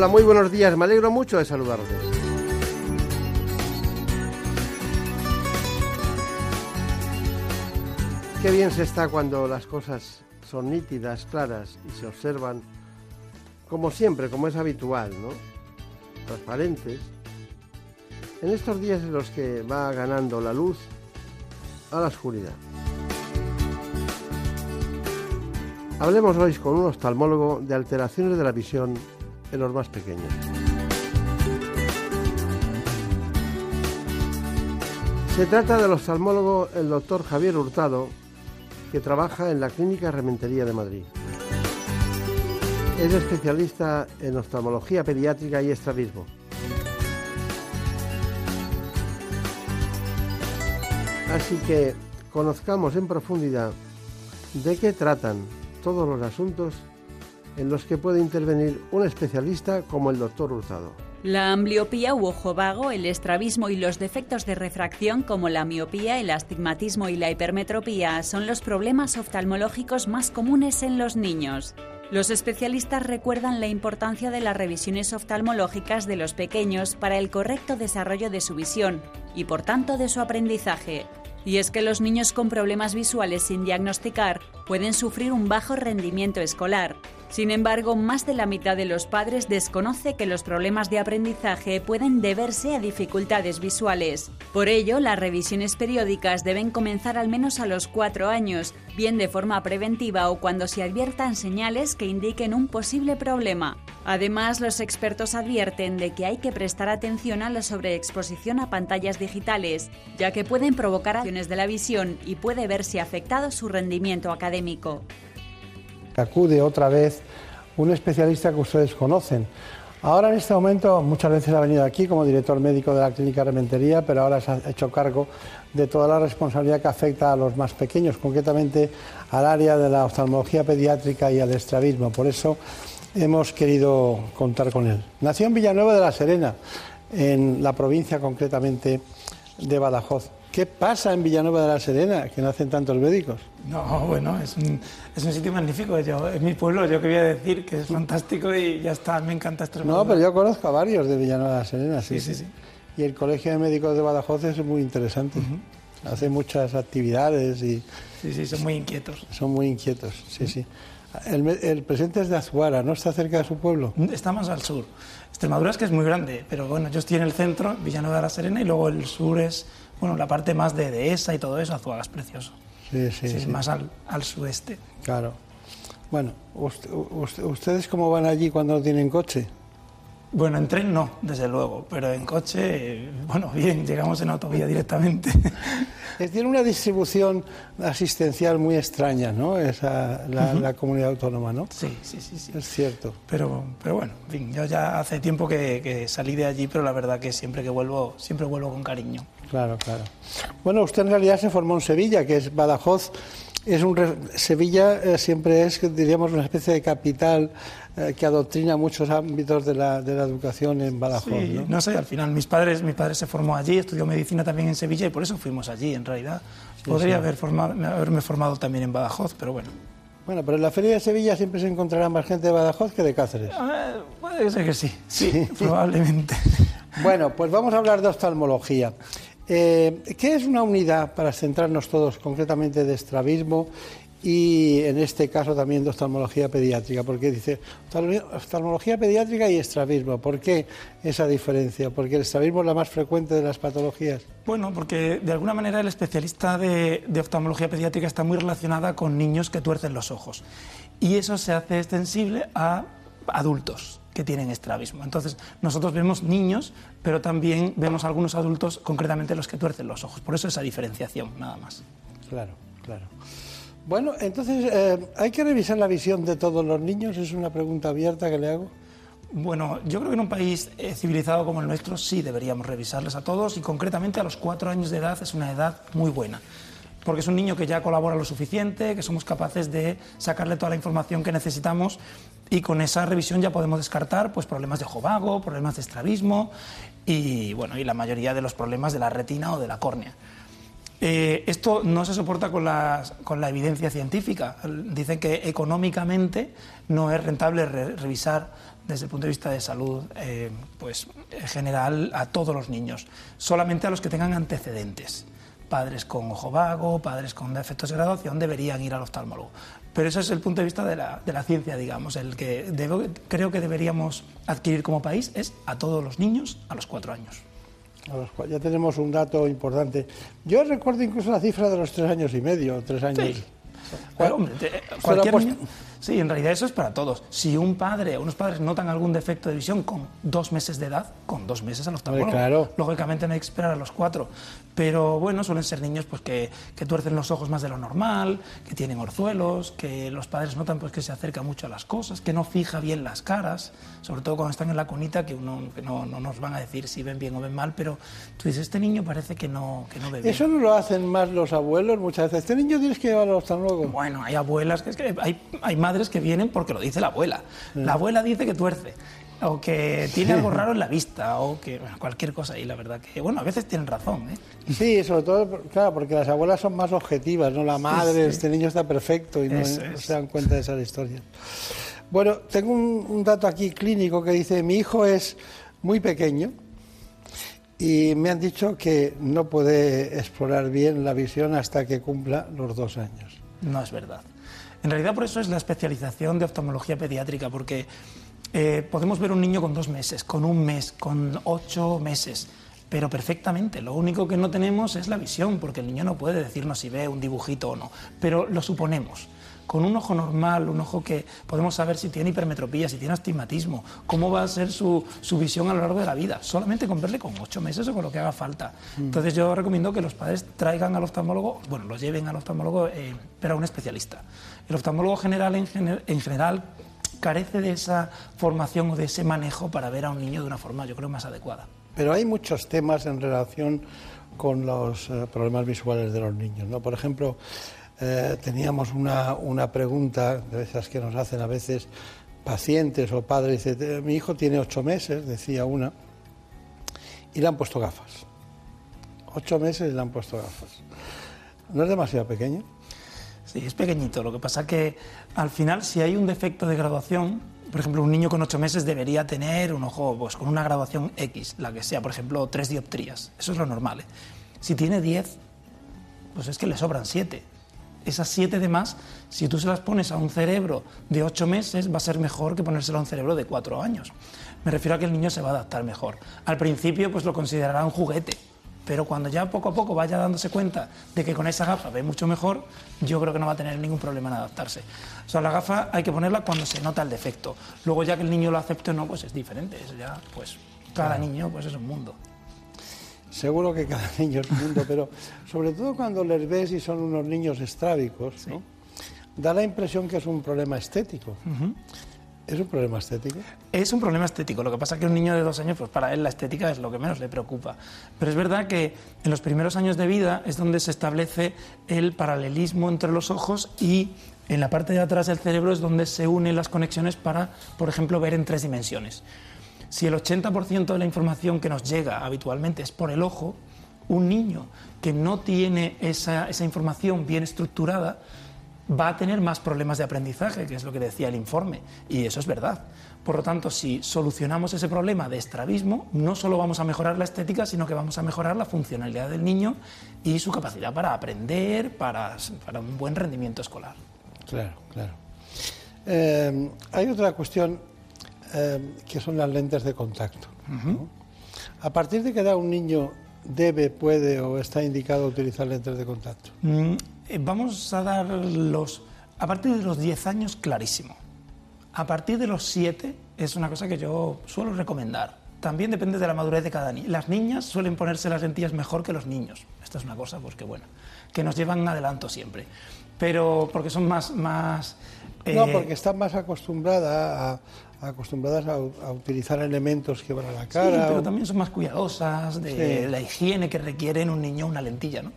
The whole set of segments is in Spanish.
Hola, muy buenos días. Me alegro mucho de saludarles. Qué bien se está cuando las cosas son nítidas, claras y se observan como siempre, como es habitual, ¿no? Transparentes. En estos días en los que va ganando la luz a la oscuridad. Hablemos hoy con un oftalmólogo de alteraciones de la visión en los más pequeños. Se trata del oftalmólogo el doctor Javier Hurtado, que trabaja en la Clínica Rementería de Madrid. Es especialista en oftalmología pediátrica y estrabismo. Así que conozcamos en profundidad de qué tratan todos los asuntos en los que puede intervenir un especialista como el doctor Hurtado. La ambliopía u ojo vago, el estrabismo y los defectos de refracción como la miopía, el astigmatismo y la hipermetropía son los problemas oftalmológicos más comunes en los niños. Los especialistas recuerdan la importancia de las revisiones oftalmológicas de los pequeños para el correcto desarrollo de su visión y por tanto de su aprendizaje. Y es que los niños con problemas visuales sin diagnosticar pueden sufrir un bajo rendimiento escolar, sin embargo, más de la mitad de los padres desconoce que los problemas de aprendizaje pueden deberse a dificultades visuales. Por ello, las revisiones periódicas deben comenzar al menos a los cuatro años, bien de forma preventiva o cuando se adviertan señales que indiquen un posible problema. Además, los expertos advierten de que hay que prestar atención a la sobreexposición a pantallas digitales, ya que pueden provocar acciones de la visión y puede verse afectado su rendimiento académico acude otra vez un especialista que ustedes conocen. Ahora en este momento muchas veces ha venido aquí como director médico de la clínica Rementería, pero ahora se ha hecho cargo de toda la responsabilidad que afecta a los más pequeños, concretamente al área de la oftalmología pediátrica y al estrabismo. Por eso hemos querido contar con él. Nació en Villanueva de la Serena, en la provincia concretamente de Badajoz. ¿Qué pasa en Villanueva de la Serena, que nacen tantos médicos? No, bueno, es un, es un sitio magnífico. Yo, es mi pueblo, yo quería decir que es fantástico y ya está, me encanta Extremadura. No, pero yo conozco a varios de Villanueva de la Serena, sí. Sí, sí, sí. Y el Colegio de Médicos de Badajoz es muy interesante. Hace muchas actividades y... Sí, sí, son muy inquietos. Son muy inquietos, sí, sí. El, el, presidente es de Azuara, ¿no está cerca de su pueblo? Está más al sur. Extremadura es que es muy grande, pero bueno, yo estoy en el centro, Villanueva de la Serena, y luego el sur es bueno, la parte más de Dehesa y todo eso, Azuaga es precioso. Sí, sí. Es más al, al, sureste. Claro. Bueno, ¿ustedes cómo van allí cuando no tienen coche? Bueno, en tren no, desde luego, pero en coche, bueno, bien, llegamos en autovía directamente. Tiene una distribución asistencial muy extraña, ¿no? Esa, la, uh -huh. la, comunidad autónoma, ¿no? Sí, sí, sí, sí. Es cierto. Pero, pero bueno, en fin, yo ya hace tiempo que, que, salí de allí, pero la verdad que siempre que vuelvo, siempre vuelvo con cariño. Claro, claro. Bueno, usted en realidad se formó en Sevilla, que es Badajoz. Es un, Sevilla eh, siempre es, diríamos, una especie de capital eh, que adoctrina muchos ámbitos de la, de la educación en Badajoz. Sí, ¿no? ¿no? sé, al final mis padres, mi padre se formó allí, estudió medicina también en Sevilla y por eso fuimos allí, en realidad. Sí, Podría sí. Haber formado, haberme formado también en Badajoz, pero bueno. Bueno, pero en la Feria de Sevilla siempre se encontrará más gente de Badajoz que de Cáceres. Eh, puede ser que sí, sí, sí. probablemente. Bueno, pues vamos a hablar de oftalmología. Eh, ¿Qué es una unidad, para centrarnos todos concretamente, de estrabismo y en este caso también de oftalmología pediátrica? Porque dice oftalmología pediátrica y estrabismo. ¿Por qué esa diferencia? Porque el estrabismo es la más frecuente de las patologías. Bueno, porque de alguna manera el especialista de, de oftalmología pediátrica está muy relacionada con niños que tuercen los ojos. Y eso se hace extensible a adultos que tienen estrabismo. Entonces, nosotros vemos niños, pero también vemos algunos adultos, concretamente los que tuercen los ojos. Por eso esa diferenciación, nada más. Claro, claro. Bueno, entonces, eh, ¿hay que revisar la visión de todos los niños? Es una pregunta abierta que le hago. Bueno, yo creo que en un país eh, civilizado como el nuestro sí deberíamos revisarles a todos y concretamente a los cuatro años de edad es una edad muy buena. Porque es un niño que ya colabora lo suficiente, que somos capaces de sacarle toda la información que necesitamos y con esa revisión ya podemos descartar pues, problemas de jovago, problemas de estrabismo y, bueno, y la mayoría de los problemas de la retina o de la córnea. Eh, esto no se soporta con la, con la, evidencia científica. Dicen que económicamente no es rentable revisar desde el punto de vista de salud eh, pues, en general a todos los niños, solamente a los que tengan antecedentes. Padres con ojo vago, padres con defectos de graduación deberían ir al oftalmólogo. Pero ese es el punto de vista de la, de la ciencia, digamos. El que creo que deberíamos adquirir como país es a todos los niños a los cuatro años. Ya tenemos un dato importante. Yo recuerdo incluso la cifra de los tres años y medio, tres años. Sí. hombre, cualquier niño, Sí, en realidad eso es para todos. Si un padre o unos padres notan algún defecto de visión con dos meses de edad, con dos meses al oftalmólogo. Claro. Lógicamente no hay que esperar a los cuatro. Pero bueno, suelen ser niños pues, que, que, tuercen los ojos más de lo normal, que tienen orzuelos, que los padres notan pues, que se acerca mucho a las cosas, que no fija bien las caras, sobre todo cuando están en la conita, que, uno, que no, no, nos van a decir si ven bien o ven mal, pero tú dices, este niño parece que no, que no ve bien. ¿Eso no lo hacen más los abuelos muchas veces? ¿Este niño tienes que llevarlo al oftalmólogo? Bueno, hay abuelas, que, es que hay, hay madres que vienen porque lo dice la abuela. La abuela dice que tuerce o que tiene algo raro en la vista, o que cualquier cosa. Y la verdad que, bueno, a veces tienen razón. ¿eh? Sí, sobre todo, claro, porque las abuelas son más objetivas, ¿no? La madre, este niño está perfecto y no, se dan cuenta de esas historias. Bueno, tengo un, un, dato aquí clínico que dice, mi hijo es muy pequeño y me han dicho que no puede explorar bien la visión hasta que cumpla los dos años. No es verdad. En realidad por eso es la especialización de oftalmología pediátrica, porque eh, podemos ver un niño con dos meses, con un mes, con ocho meses, pero perfectamente. Lo único que no tenemos es la visión, porque el niño no puede decirnos si ve un dibujito o no, pero lo suponemos. Con un ojo normal, un ojo que podemos saber si tiene hipermetropía, si tiene astigmatismo, cómo va a ser su, su visión a lo largo de la vida, solamente con verle con ocho meses o con lo que haga falta. Mm. Entonces yo recomiendo que los padres traigan al oftalmólogo, bueno, los lleven al oftalmólogo, eh, pero a un especialista. El oftalmólogo general en, en general carece de esa formación o de ese manejo para ver a un niño de una forma, yo creo, más adecuada. Pero hay muchos temas en relación con los eh, problemas visuales de los niños, ¿no? Por ejemplo, eh, teníamos una, una, pregunta de esas que nos hacen a veces pacientes o padres. Dice, mi hijo tiene ocho meses, decía una, y le han puesto gafas. Ocho meses y le han puesto gafas. ¿No es demasiado pequeño? Sí, es pequeñito. Lo que pasa que al final, si hay un defecto de graduación, por ejemplo, un niño con ocho meses debería tener un ojo pues, con una graduación X, la que sea, por ejemplo, tres dioptrías. Eso es lo normal. ¿eh? Si tiene diez, pues es que le sobran siete esas siete de más, si tú se las pones a un cerebro de ocho meses, va a ser mejor que ponérselo a un cerebro de cuatro años. Me refiero a que el niño se va a adaptar mejor. Al principio, pues lo considerará un juguete, pero cuando ya poco a poco vaya dándose cuenta de que con esa gafa ve mucho mejor, yo creo que no va a tener ningún problema en adaptarse. O sea, la gafa hay que ponerla cuando se nota el defecto. Luego ya que el niño lo acepte o no, pues es diferente. Eso ya, pues cada niño pues es un mundo. Seguro que cada niño es un mundo, pero sobre todo cuando les ves y son unos niños estrábicos, da la impresión que es un problema estético. ¿Es un problema estético? Es un problema estético. Lo que pasa es que un niño de dos años, pues para él la estética es lo que menos le preocupa. Pero es verdad que en los primeros años de vida es donde se establece el paralelismo entre los ojos y en la parte de atrás del cerebro es donde se unen las conexiones para, por ejemplo, ver en tres dimensiones. Si el 80% de la información que nos llega habitualmente es por el ojo, un niño que no tiene esa, información bien estructurada va a tener más problemas de aprendizaje, que es lo que decía el informe, y eso es verdad. Por lo tanto, si solucionamos ese problema de estrabismo, no solo vamos a mejorar la estética, sino que vamos a mejorar la funcionalidad del niño y su capacidad para aprender, para, un buen rendimiento escolar. Claro, claro. Eh, hay otra cuestión Em, que son las lentes de contacto. A partir de que da un niño debe, puede o está indicado utilizar lentes de contacto. Mm, vamos a dar los... A partir de los 10 años, clarísimo. A partir de los 7 es una cosa que yo suelo recomendar. también depende de la madurez de cada niño. Las niñas suelen ponerse las lentillas mejor que los niños. Esta es una cosa, pues que bueno, que nos llevan adelanto siempre. Pero porque son más... más no, eh, porque están más acostumbradas a, acostumbradas a, utilizar elementos que van a la cara. Sí, pero también son más cuidadosas de la higiene que requiere en un niño una lentilla, ¿no?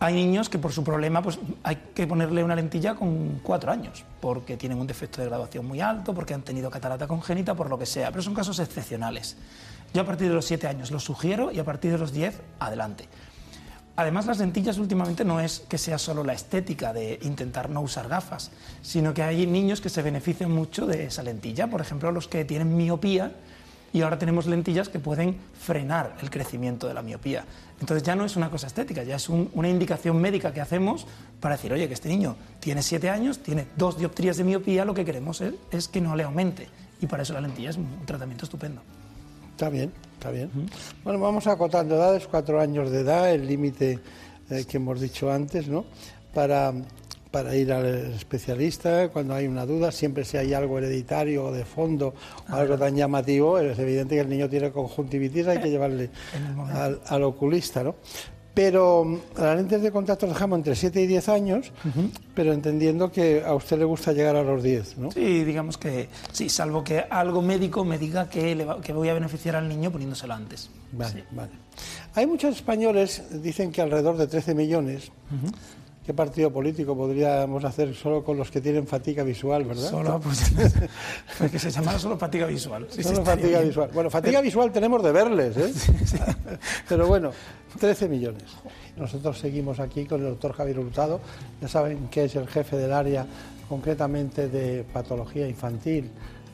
Hay niños que por su problema pues, hay que ponerle una lentilla con cuatro años, porque tienen un defecto de graduación muy alto, porque han tenido catarata congénita, por lo que sea, pero son casos excepcionales. Yo a partir de los siete años los sugiero y a partir de los diez, adelante. Además, las lentillas últimamente no es que sea solo la estética de intentar no usar gafas, sino que hay niños que se benefician mucho de esa lentilla. Por ejemplo, los que tienen miopía, y ahora tenemos lentillas que pueden frenar el crecimiento de la miopía. Entonces ya no es una cosa estética, ya es una indicación médica que hacemos para decir, oye, que este niño tiene siete años, tiene dos dioptrías de miopía, lo que queremos es, que no le aumente. Y para eso la lentilla es un tratamiento estupendo. Está bien, está bien. Bueno, vamos acotando edades, cuatro años de edad, el límite eh, que hemos dicho antes, ¿no? Para para ir al especialista cuando hay una duda, siempre si hay algo hereditario o de fondo o algo tan llamativo, es evidente que el niño tiene conjuntivitis, hay que llevarle al, oculista, ¿no? Pero mm, las lentes de contacto dejamos entre 7 y 10 años, pero entendiendo que a usted le gusta llegar a los 10, ¿no? Sí, digamos que sí, salvo que algo médico me diga que, le que voy a beneficiar al niño poniéndoselo antes. Vale, vale. Hay muchos españoles, dicen que alrededor de 13 millones, ¿Qué partido político podríamos hacer solo con los que tienen fatiga visual, verdad? Solo, pues, pues que se llamara solo fatiga visual. solo fatiga visual. Bueno, fatiga visual tenemos de verles, ¿eh? Pero bueno, 13 millones. Nosotros seguimos aquí con el doctor Javier Hurtado, ya saben que es el jefe del área concretamente de patología infantil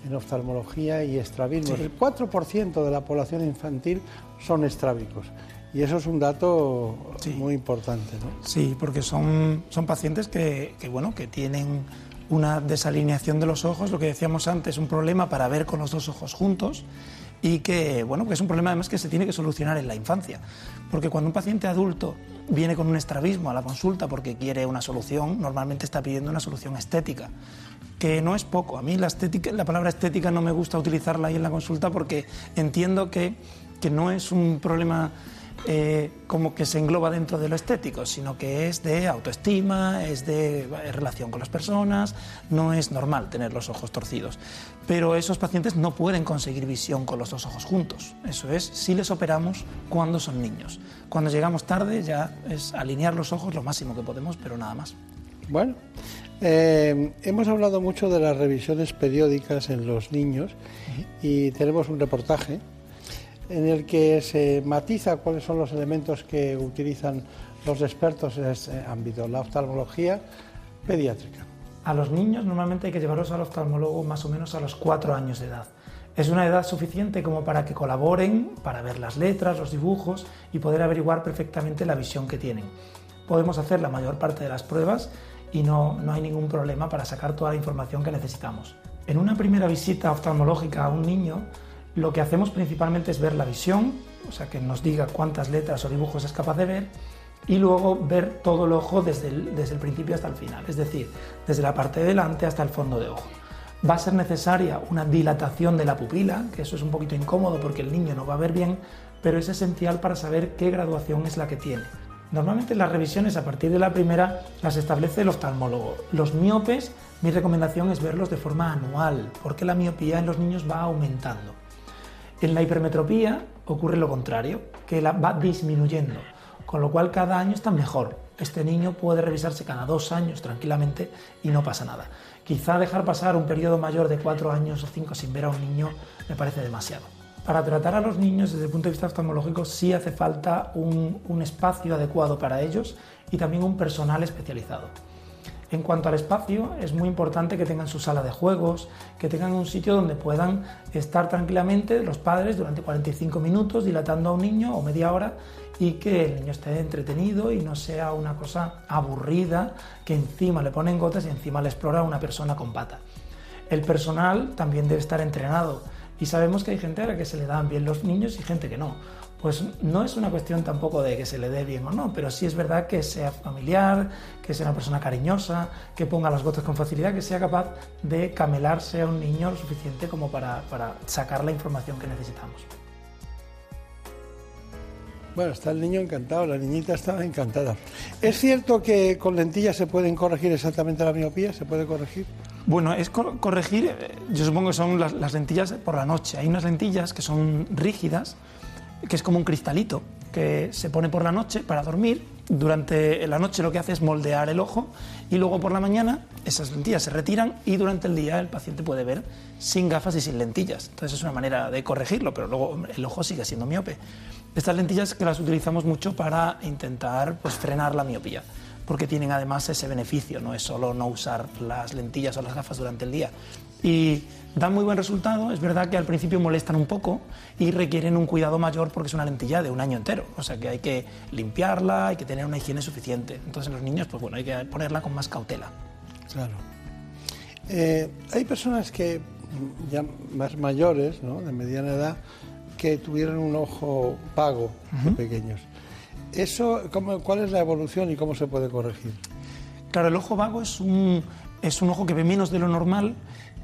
en oftalmología y estrabismo. El 4% de la población infantil son estrábicos. Y eso es un dato muy importante, ¿no? Sí, porque son, son pacientes que, bueno, que tienen una desalineación de los ojos, lo que decíamos antes, un problema para ver con los dos ojos juntos y que, bueno, que es un problema además que se tiene que solucionar en la infancia. Porque cuando un paciente adulto viene con un estrabismo a la consulta porque quiere una solución, normalmente está pidiendo una solución estética, que no es poco. A mí la, estética, la palabra estética no me gusta utilizarla ahí en la consulta porque entiendo que, que no es un problema eh, como que se engloba dentro de lo estético, sino que es de autoestima, es de relación con las personas, no es normal tener los ojos torcidos. Pero esos pacientes no pueden conseguir visión con los dos ojos juntos. Eso es si les operamos cuando son niños. Cuando llegamos tarde ya es alinear los ojos lo máximo que podemos, pero nada más. Bueno, eh, hemos hablado mucho de las revisiones periódicas en los niños y tenemos un reportaje en el que se matiza cuáles son los elementos que utilizan los expertos en este ámbito, la oftalmología pediátrica. A los niños normalmente hay que llevarlos al oftalmólogo más o menos a los cuatro años de edad. Es una edad suficiente como para que colaboren, para ver las letras, los dibujos y poder averiguar perfectamente la visión que tienen. Podemos hacer la mayor parte de las pruebas y no, no hay ningún problema para sacar toda la información que necesitamos. En una primera visita oftalmológica a un niño, lo que hacemos principalmente es ver la visión, o sea, que nos diga cuántas letras o dibujos es capaz de ver, y luego ver todo el ojo desde el, principio hasta el final, es decir, desde la parte de delante hasta el fondo de ojo. Va a ser necesaria una dilatación de la pupila, que eso es un poquito incómodo porque el niño no va a ver bien, pero es esencial para saber qué graduación es la que tiene. Normalmente las revisiones a partir de la primera las establece el oftalmólogo. Los miopes, mi recomendación es verlos de forma anual, porque la miopía en los niños va aumentando. En la hipermetropía ocurre lo contrario, que la va disminuyendo, con lo cual cada año está mejor. Este niño puede revisarse cada dos años tranquilamente y no pasa nada. Quizá dejar pasar un periodo mayor de cuatro años o cinco sin ver a un niño me parece demasiado. Para tratar a los niños desde el punto de vista oftalmológico sí hace falta un, un espacio adecuado para ellos y también un personal especializado. En cuanto al espacio, es muy importante que tengan su sala de juegos, que tengan un sitio donde puedan estar tranquilamente los padres durante 45 minutos dilatando a un niño o media hora y que el niño esté entretenido y no sea una cosa aburrida que encima le ponen gotas y encima le explora una persona con pata. El personal también debe estar entrenado y sabemos que hay gente a la que se le dan bien los niños y gente que no pues no es una cuestión tampoco de que se le dé bien o no, pero sí es verdad que sea familiar, que sea una persona cariñosa, que ponga las gotas con facilidad, que sea capaz de camelarse a un niño lo suficiente como para, sacar la información que necesitamos. Bueno, está el niño encantado, la niñita estaba encantada. ¿Es cierto que con lentillas se pueden corregir exactamente la miopía? ¿Se puede corregir? Bueno, es corregir, eh, yo supongo que son las, las, lentillas por la noche. Hay unas lentillas que son rígidas, que es como un cristalito, que se pone por la noche para dormir. Durante la noche lo que hace es moldear el ojo y luego por la mañana esas lentillas se retiran y durante el día el paciente puede ver sin gafas y sin lentillas. Entonces es una manera de corregirlo, pero luego el ojo sigue siendo miope. Estas lentillas que las utilizamos mucho para intentar pues, frenar la miopía, porque tienen además ese beneficio, no es solo no usar las lentillas o las gafas durante el día. Y dan muy buen resultado, es verdad que al principio molestan un poco y requieren un cuidado mayor porque es una lentilla de un año entero, o sea que hay que limpiarla, hay que tener una higiene suficiente. Entonces en los niños, pues bueno, hay que ponerla con más cautela. Claro. Eh, hay personas que ya más mayores, ¿no? de mediana edad, que tuvieron un ojo vago de pequeños. Eso, ¿Cuál es la evolución y cómo se puede corregir? Claro, el ojo vago es un, es un ojo que ve menos de lo normal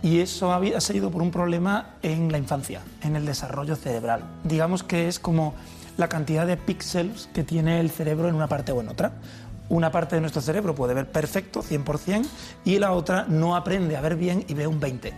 y eso ha sido por un problema en la infancia, en el desarrollo cerebral. Digamos que es como la cantidad de píxeles que tiene el cerebro en una parte o en otra. Una parte de nuestro cerebro puede ver perfecto, 100%, y la otra no aprende a ver bien y ve un 20%.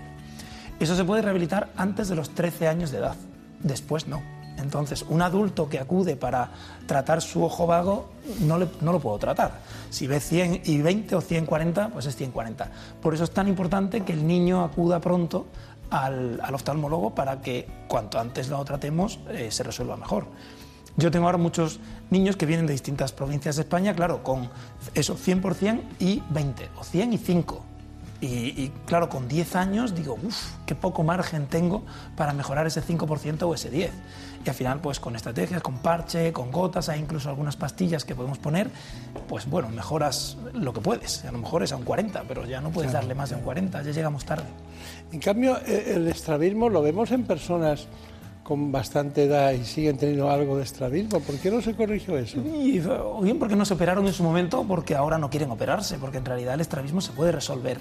Eso se puede rehabilitar antes de los 13 años de edad después no. Entonces, un adulto que acude para tratar su ojo vago, no, lo puedo tratar. Si ve 100 y 20 o 140, pues es 140. Por eso es tan importante que el niño acuda pronto al, oftalmólogo para que cuanto antes lo tratemos eh, se resuelva mejor. Yo tengo ahora muchos niños que vienen de distintas provincias de España, claro, con eso, 100% y 20, o 100 y 5. Y, claro, con 10 años digo, uff, qué poco margen tengo para mejorar ese 5% o ese 10%. Y al final, pues con estrategias, con parche, con gotas, hay incluso algunas pastillas que podemos poner, pues bueno, mejoras lo que puedes. A lo mejor es a un 40, pero ya no puedes darle más de un 40, ya llegamos tarde. En cambio, e, el estrabismo lo vemos en personas con bastante edad y siguen teniendo algo de estrabismo. ¿Por qué no se corrigió eso? Y, o bien porque no se operaron en su momento, porque ahora no quieren operarse, porque en realidad el estrabismo se puede resolver.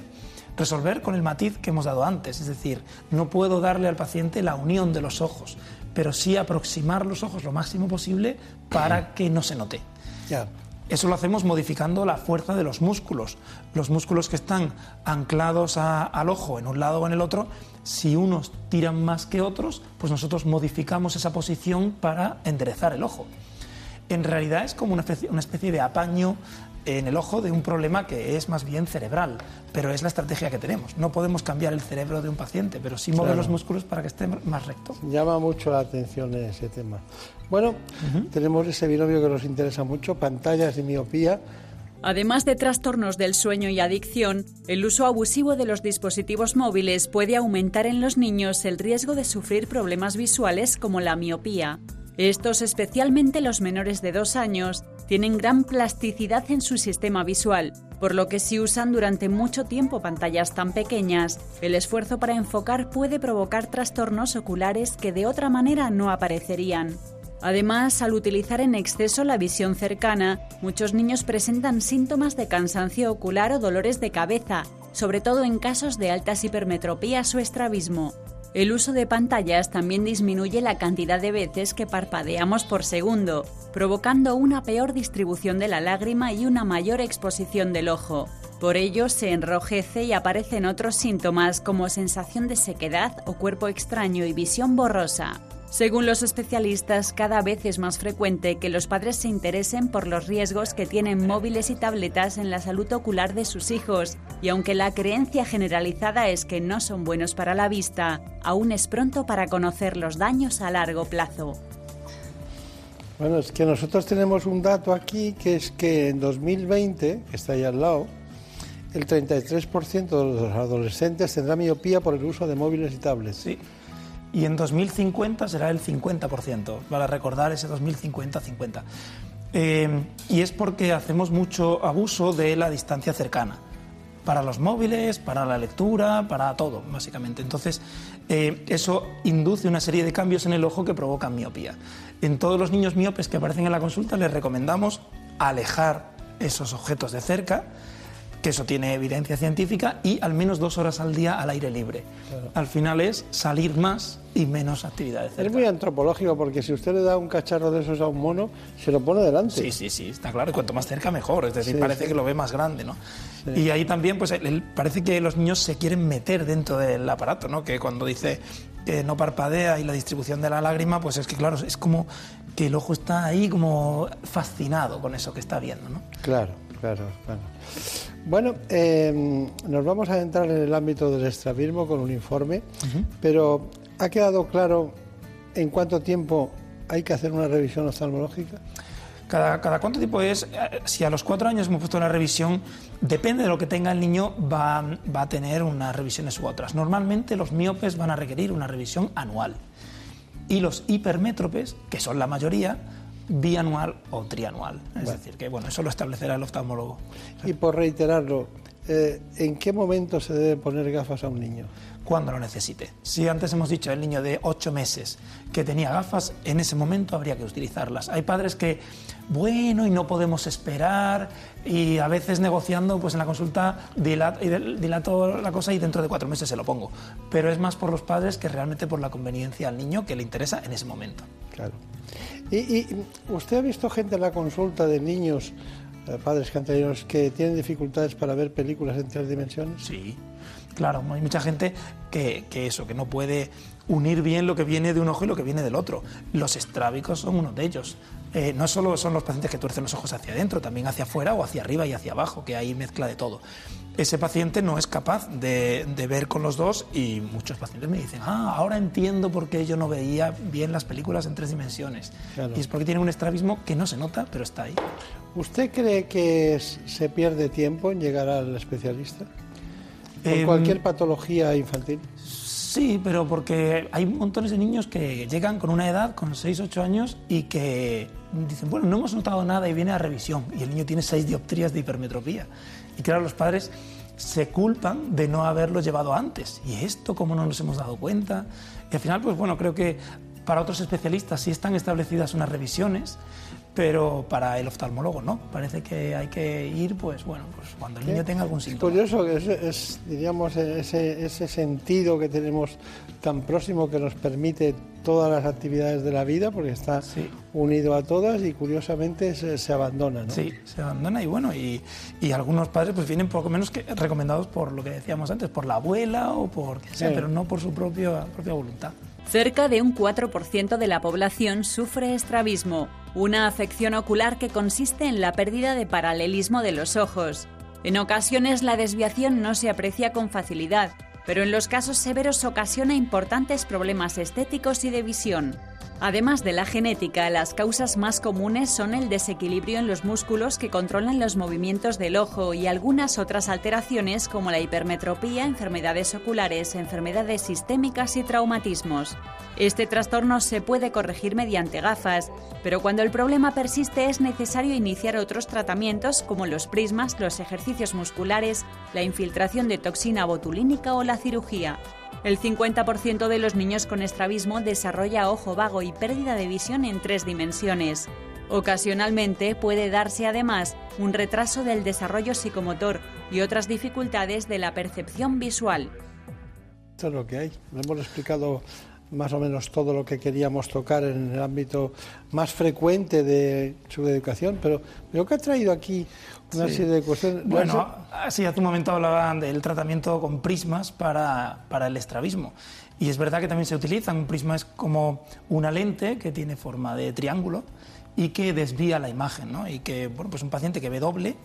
Resolver con el matiz que hemos dado antes, es decir, no puedo darle al paciente la unión de los ojos, pero sí aproximar los ojos lo máximo posible para que no se note. Ya. Eso lo hacemos modificando la fuerza de los músculos. Los músculos que están anclados al ojo en un lado o en el otro, si unos tiran más que otros, pues nosotros modificamos esa posición para enderezar el ojo. En realidad es como una especie, una especie de apaño en el ojo de un problema que es más bien cerebral, pero es la estrategia que tenemos. No podemos cambiar el cerebro de un paciente, pero sí mover los músculos para que esté más recto. Llama mucho la atención ese tema. Bueno, tenemos ese binomio que nos interesa mucho, pantallas y miopía. Además de trastornos del sueño y adicción, el uso abusivo de los dispositivos móviles puede aumentar en los niños el riesgo de sufrir problemas visuales como la miopía. Estos, especialmente los menores de dos años, tienen gran plasticidad en su sistema visual, por lo que si usan durante mucho tiempo pantallas tan pequeñas, el esfuerzo para enfocar puede provocar trastornos oculares que de otra manera no aparecerían. Además, al utilizar en exceso la visión cercana, muchos niños presentan síntomas de cansancio ocular o dolores de cabeza, sobre todo en casos de altas hipermetropías o estrabismo. El uso de pantallas también disminuye la cantidad de veces que parpadeamos por segundo, provocando una peor distribución de la lágrima y una mayor exposición del ojo. Por ello se enrojece y aparecen otros síntomas como sensación de sequedad o cuerpo extraño y visión borrosa. Según los especialistas, cada vez es más frecuente que los padres se interesen por los riesgos que tienen móviles y tabletas en la salud ocular de sus hijos, y aunque la creencia generalizada es que no son buenos para la vista, aún es pronto para conocer los daños a largo plazo. Bueno, es que nosotros tenemos un dato aquí que es que en 2020, que está ahí al lado, el 33% de los adolescentes tendrá miopía por el uso de móviles y tablets. Sí y en 2050 será el 50%, para recordar ese 2050-50. Eh, y es porque hacemos mucho abuso de la distancia cercana, para los móviles, para la lectura, para todo, básicamente. Entonces, eh, eso induce una serie de cambios en el ojo que provocan miopía. En todos los niños miopes que aparecen en la consulta les recomendamos alejar esos objetos de cerca, que eso tiene evidencia científica, y al menos dos horas al día al aire libre. Al final es salir más y menos actividades. Es muy antropológico porque si usted le da un cacharro de esos a un mono, se lo pone delante. Sí, sí, sí, está claro. Cuanto más cerca, mejor. Es decir, parece que lo ve más grande, ¿no? Y ahí también, pues, parece que los niños se quieren meter dentro del aparato, ¿no? Que cuando dice que no parpadea y la distribución de la lágrima, pues es que, claro, es como que el ojo está ahí como fascinado con eso que está viendo, ¿no? Claro, claro, claro. Bueno, eh, nos vamos a entrar en el ámbito del estrabismo con un informe, pero ¿ha quedado claro en cuánto tiempo hay que hacer una revisión oftalmológica? Cada, cada cuánto tiempo es, eh, si a los cuatro años hemos puesto la revisión, depende de lo que tenga el niño, va, va a tener unas revisiones u otras. Normalmente los miopes van a requerir una revisión anual y los hipermétropes, que son la mayoría, bianual o trianual. Es decir, que bueno, eso lo establecerá el oftalmólogo. Y por reiterarlo, eh, ¿en qué momento se debe poner gafas a un niño? Cuando lo necesite. Si antes hemos dicho el niño de 8 meses que tenía gafas, en ese momento habría que utilizarlas. Hay padres que, bueno, y no podemos esperar, y a veces negociando, pues en la consulta dilato, la cosa y dentro de cuatro meses se lo pongo. Pero es más por los padres que realmente por la conveniencia al niño que le interesa en ese momento. Claro. ¿Y, usted ha visto gente en la consulta de niños, eh, padres canterinos, que tienen dificultades para ver películas en tres dimensiones? Sí, claro, hay mucha gente que, que, eso, que no puede unir bien lo que viene de un ojo y lo que viene del otro. Los estrábicos son uno de ellos. Eh, no solo son los pacientes que tuercen los ojos hacia adentro, también hacia afuera o hacia arriba y hacia abajo, que hay mezcla de todo ese paciente no es capaz de, ver con los dos y muchos pacientes me dicen, ah, ahora entiendo por qué yo no veía bien las películas en tres dimensiones. Y es porque tiene un estrabismo que no se nota, pero está ahí. ¿Usted cree que se pierde tiempo en llegar al especialista? ¿Por em, cualquier patología infantil? Sí, pero porque hay montones de niños que llegan con una edad, con 6, 8 años, y que dicen, bueno, no hemos notado nada y viene a revisión, y el niño tiene 6 dioptrías de hipermetropía. Y claro, los padres se culpan de no haberlo llevado antes. ¿Y esto cómo no nos hemos dado cuenta? Y al final, pues bueno, creo que para otros especialistas sí están establecidas unas revisiones, pero para el oftalmólogo no. Parece que hay que ir, pues bueno, pues cuando el niño tenga algún síntoma. Es curioso que es, diríamos, ese, ese, sentido que tenemos tan próximo que nos permite todas las actividades de la vida, porque está unido a todas y curiosamente se, abandona. ¿no? Sí, se abandona y bueno, y, y, algunos padres pues vienen poco menos que recomendados por lo que decíamos antes, por la abuela o por qué sea, pero no por su propia, propia voluntad. Cerca de un 4% de la población sufre estrabismo, una afección ocular que consiste en la pérdida de paralelismo de los ojos. En ocasiones la desviación no se aprecia con facilidad, pero en los casos severos ocasiona importantes problemas estéticos y de visión. Además de la genética, las causas más comunes son el desequilibrio en los músculos que controlan los movimientos del ojo y algunas otras alteraciones como la hipermetropía, enfermedades oculares, enfermedades sistémicas y traumatismos. Este trastorno se puede corregir mediante gafas, pero cuando el problema persiste es necesario iniciar otros tratamientos como los prismas, los ejercicios musculares, la infiltración de toxina botulínica o la cirugía. El 50% de los niños con estrabismo desarrolla ojo vago y pérdida de visión en tres dimensiones. Ocasionalmente puede darse además un retraso del desarrollo psicomotor y otras dificultades de la percepción visual. Esto es lo que hay. hemos explicado más o menos todo lo que queríamos tocar en el ámbito más frecuente de su educación, pero veo que ha traído aquí una serie de cuestiones. Bueno, sí, hace un momento hablaban del tratamiento con prismas para, para, el estrabismo. Y es verdad que también se utiliza. Un prisma es como una lente que tiene forma de triángulo y que desvía la imagen, ¿no? Y que, bueno, pues un paciente que ve doble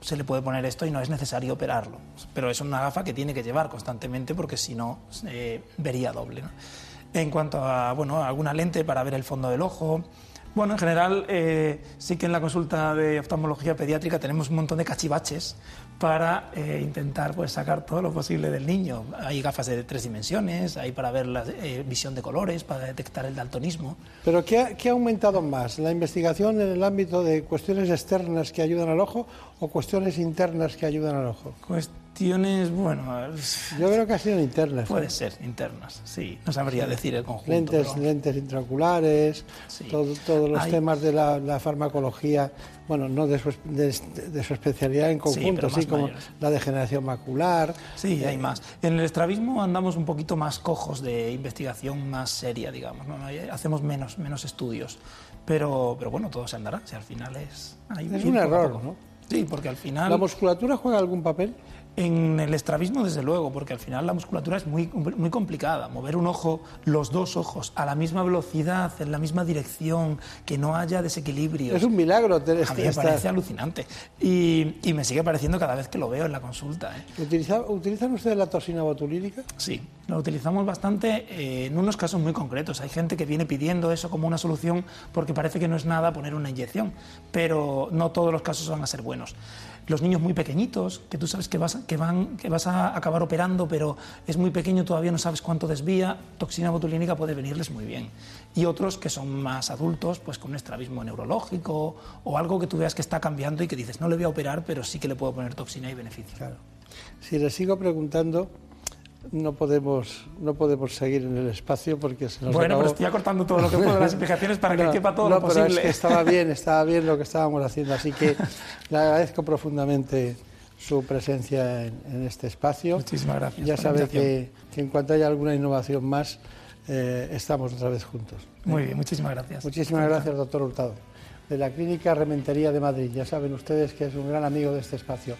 se le puede poner esto y no es necesario operarlo. Pero es una gafa que tiene que llevar constantemente porque si no, eh, vería doble, ¿no? En cuanto a, bueno, alguna lente para ver el fondo del ojo, bueno, en general eh, sí que en la consulta de oftalmología pediátrica tenemos un montón de cachivaches para eh, intentar pues, sacar todo lo posible del niño. Hay gafas de tres dimensiones, hay para ver la eh, visión de colores, para detectar el daltonismo. ¿Pero ¿qué ha, qué ha aumentado más? ¿La investigación en el ámbito de cuestiones externas que ayudan al ojo o cuestiones internas que ayudan al ojo? Pues Cuestiones, bueno... Yo creo que ha sido internas. Puede ser, internas, sí. No sabría decir el conjunto. Lentes, lentes intraoculares, todos los temas de la, farmacología, bueno, no de su, de, su especialidad en conjunto, sí, como la degeneración macular. Sí, hay más. En el estrabismo andamos un poquito más cojos de investigación más seria, digamos. ¿no? Hacemos menos, menos estudios. Pero, pero bueno, todo se andará. Si al final es... es un error, ¿no? Sí, porque al final... ¿La musculatura juega algún papel? En el estrabismo, desde luego, porque al final la musculatura es muy, muy complicada. Mover un ojo, los dos ojos, a la misma velocidad, en la misma dirección, que no haya desequilibrio. Es un milagro. Tener a mí me parece alucinante. Y, y, me sigue pareciendo cada vez que lo veo en la consulta. ¿eh? ¿Utilizan ustedes la toxina botulínica? Sí, lo utilizamos bastante eh, en unos casos muy concretos. Hay gente que viene pidiendo eso como una solución porque parece que no es nada poner una inyección, pero no todos los casos van a ser buenos los niños muy pequeñitos, que tú sabes que vas, que van, que vas a acabar operando, pero es muy pequeño, todavía no sabes cuánto desvía, toxina botulínica puede venirles muy bien. Y otros que son más adultos, pues con un estrabismo neurológico o algo que tú veas que está cambiando y que dices, no le voy a operar, pero sí que le puedo poner toxina y beneficio. Claro. Si le sigo preguntando, no podemos, no podemos seguir en el espacio porque se nos Bueno, pero estoy acortando todo lo que puedo las explicaciones para que quepa todo lo posible. Es que estaba bien, estaba bien lo que estábamos haciendo, así que le agradezco profundamente su presencia en, este espacio. Muchísimas gracias. Ya sabe que, en cuanto haya alguna innovación más, eh, estamos otra vez juntos. Muy bien, muchísimas gracias. Muchísimas gracias, doctor Hurtado. De la Clínica Rementería de Madrid. Ya saben ustedes que es un gran amigo de este espacio.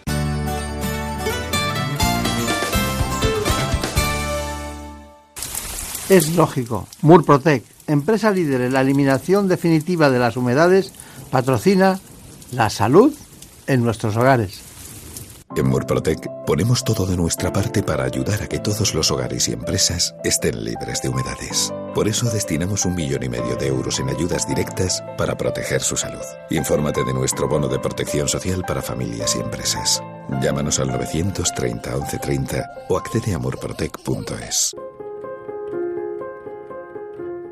Es lógico. Murprotec, empresa líder en la eliminación definitiva de las humedades, patrocina la salud en nuestros hogares. En Murprotec ponemos todo de nuestra parte para ayudar a que todos los hogares y empresas estén libres de humedades. Por eso destinamos un millón y medio de euros en ayudas directas para proteger su salud. Infórmate de nuestro bono de protección social para familias y empresas. Llámanos al 930 1130 o accede a murprotec.es.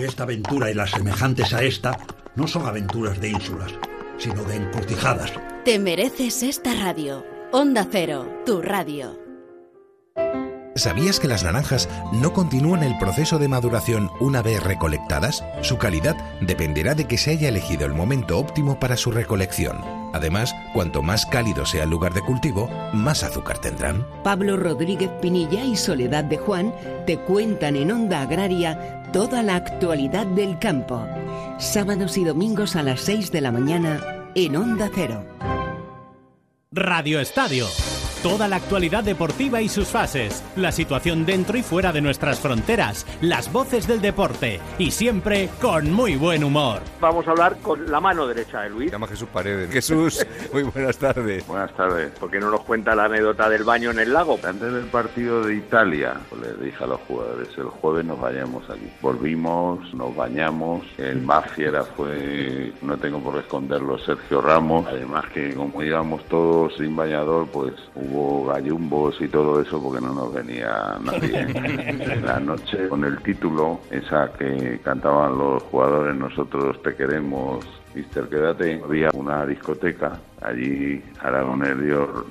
esta aventura y las semejantes a esta no son aventuras de ínsulas, sino de encurtijadas. Te mereces esta radio. Onda Cero, tu radio. ¿Sabías que las naranjas no continúan el proceso de maduración una vez recolectadas? Su calidad dependerá de que se haya elegido el momento óptimo para su recolección. Además, cuanto más cálido sea el lugar de cultivo, más azúcar tendrán. Pablo Rodríguez Pinilla y Soledad de Juan te cuentan en Onda Agraria toda la actualidad del campo. Sábados y domingos a las 6 de la mañana en Onda Cero. Radio Estadio Toda la actualidad deportiva y sus fases, la situación dentro y fuera de nuestras fronteras, las voces del deporte y siempre con muy buen humor. Vamos a hablar con la mano derecha de Luis. Se llama Jesús Paredes. Jesús, muy buenas tardes. Buenas tardes. ¿Por qué no nos cuenta la anécdota del baño en el lago? Antes del partido de Italia, le dije a los jugadores, el jueves nos vayamos aquí. Volvimos, nos bañamos, el más fiera fue, no tengo por qué esconderlo, Sergio Ramos. Además que como íbamos todos sin bañador, pues hubo gallumbos y todo eso porque no nos venía nadie. en la noche con el título, esa que cantaban los jugadores, nosotros te queremos Mister, quédate. Había una discoteca. Allí Aragonés dio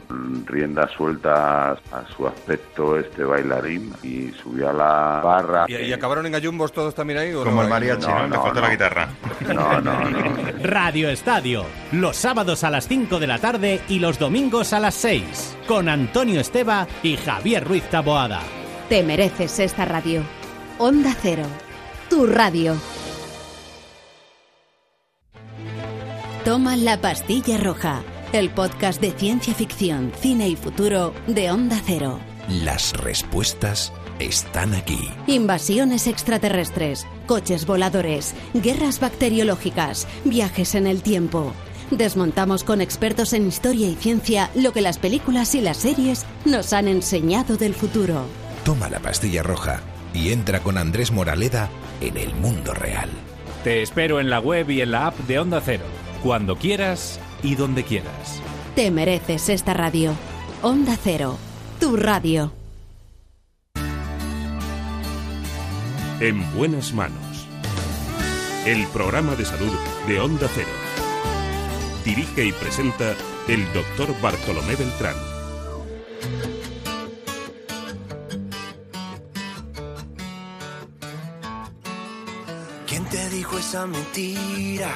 rienda suelta a su aspecto este bailarín y subió a la barra. ¿Y, y acabaron en gallumbos todos también ahí? ¿o Como no? el mariachi, ¿no? Le falta la guitarra. No, no, no. Radio Estadio, los sábados a las 5 de la tarde y los domingos a las 6, con Antonio Esteba y Javier Ruiz Taboada. Te mereces esta radio. Onda Cero, tu radio. Toma la pastilla roja, el podcast de ciencia ficción, cine y futuro de Onda Cero. Las respuestas están aquí. Invasiones extraterrestres, coches voladores, guerras bacteriológicas, viajes en el tiempo. Desmontamos con expertos en historia y ciencia lo que las películas y las series nos han enseñado del futuro. Toma la pastilla roja y entra con Andrés Moraleda en el mundo real. Te espero en la web y en la app de Onda Cero, cuando quieras y donde quieras. Te mereces esta radio. Onda Cero, tu radio. En buenas manos. El programa de salud de Onda Cero. Dirige y presenta el doctor Bartolomé Beltrán. ¿Quién te dijo esa mentira?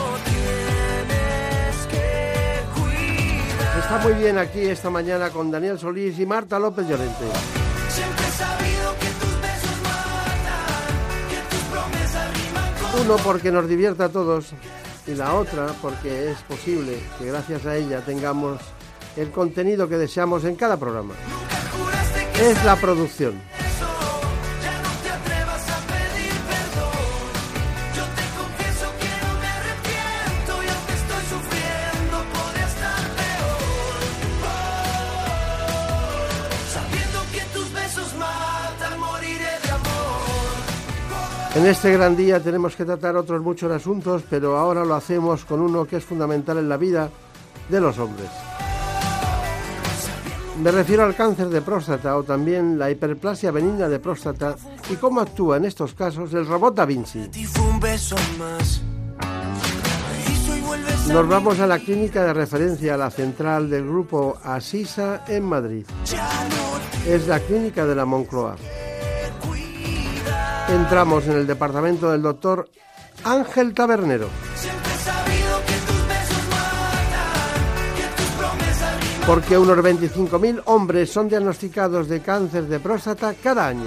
Está muy bien aquí esta mañana con Daniel Solís y Marta López Llorente. Siempre he sabido que tus besos matan, que tus promesas riman con Uno porque nos divierte a todos y la otra porque es posible que gracias a ella tengamos el contenido que deseamos en cada programa. Es la producción. En este gran día tenemos que tratar otros muchos asuntos, pero ahora lo hacemos con uno que es fundamental en la vida de los hombres. Me refiero al cáncer de próstata o también la hiperplasia benigna de próstata y cómo actúa en estos casos el robot Da Vinci. Nos vamos a la clínica de referencia la central del grupo Asisa en Madrid. Es la clínica de la Moncloa. Entramos en el departamento del doctor Ángel Tabernero. porque unos 25.000 hombres son diagnosticados de cáncer de próstata cada año.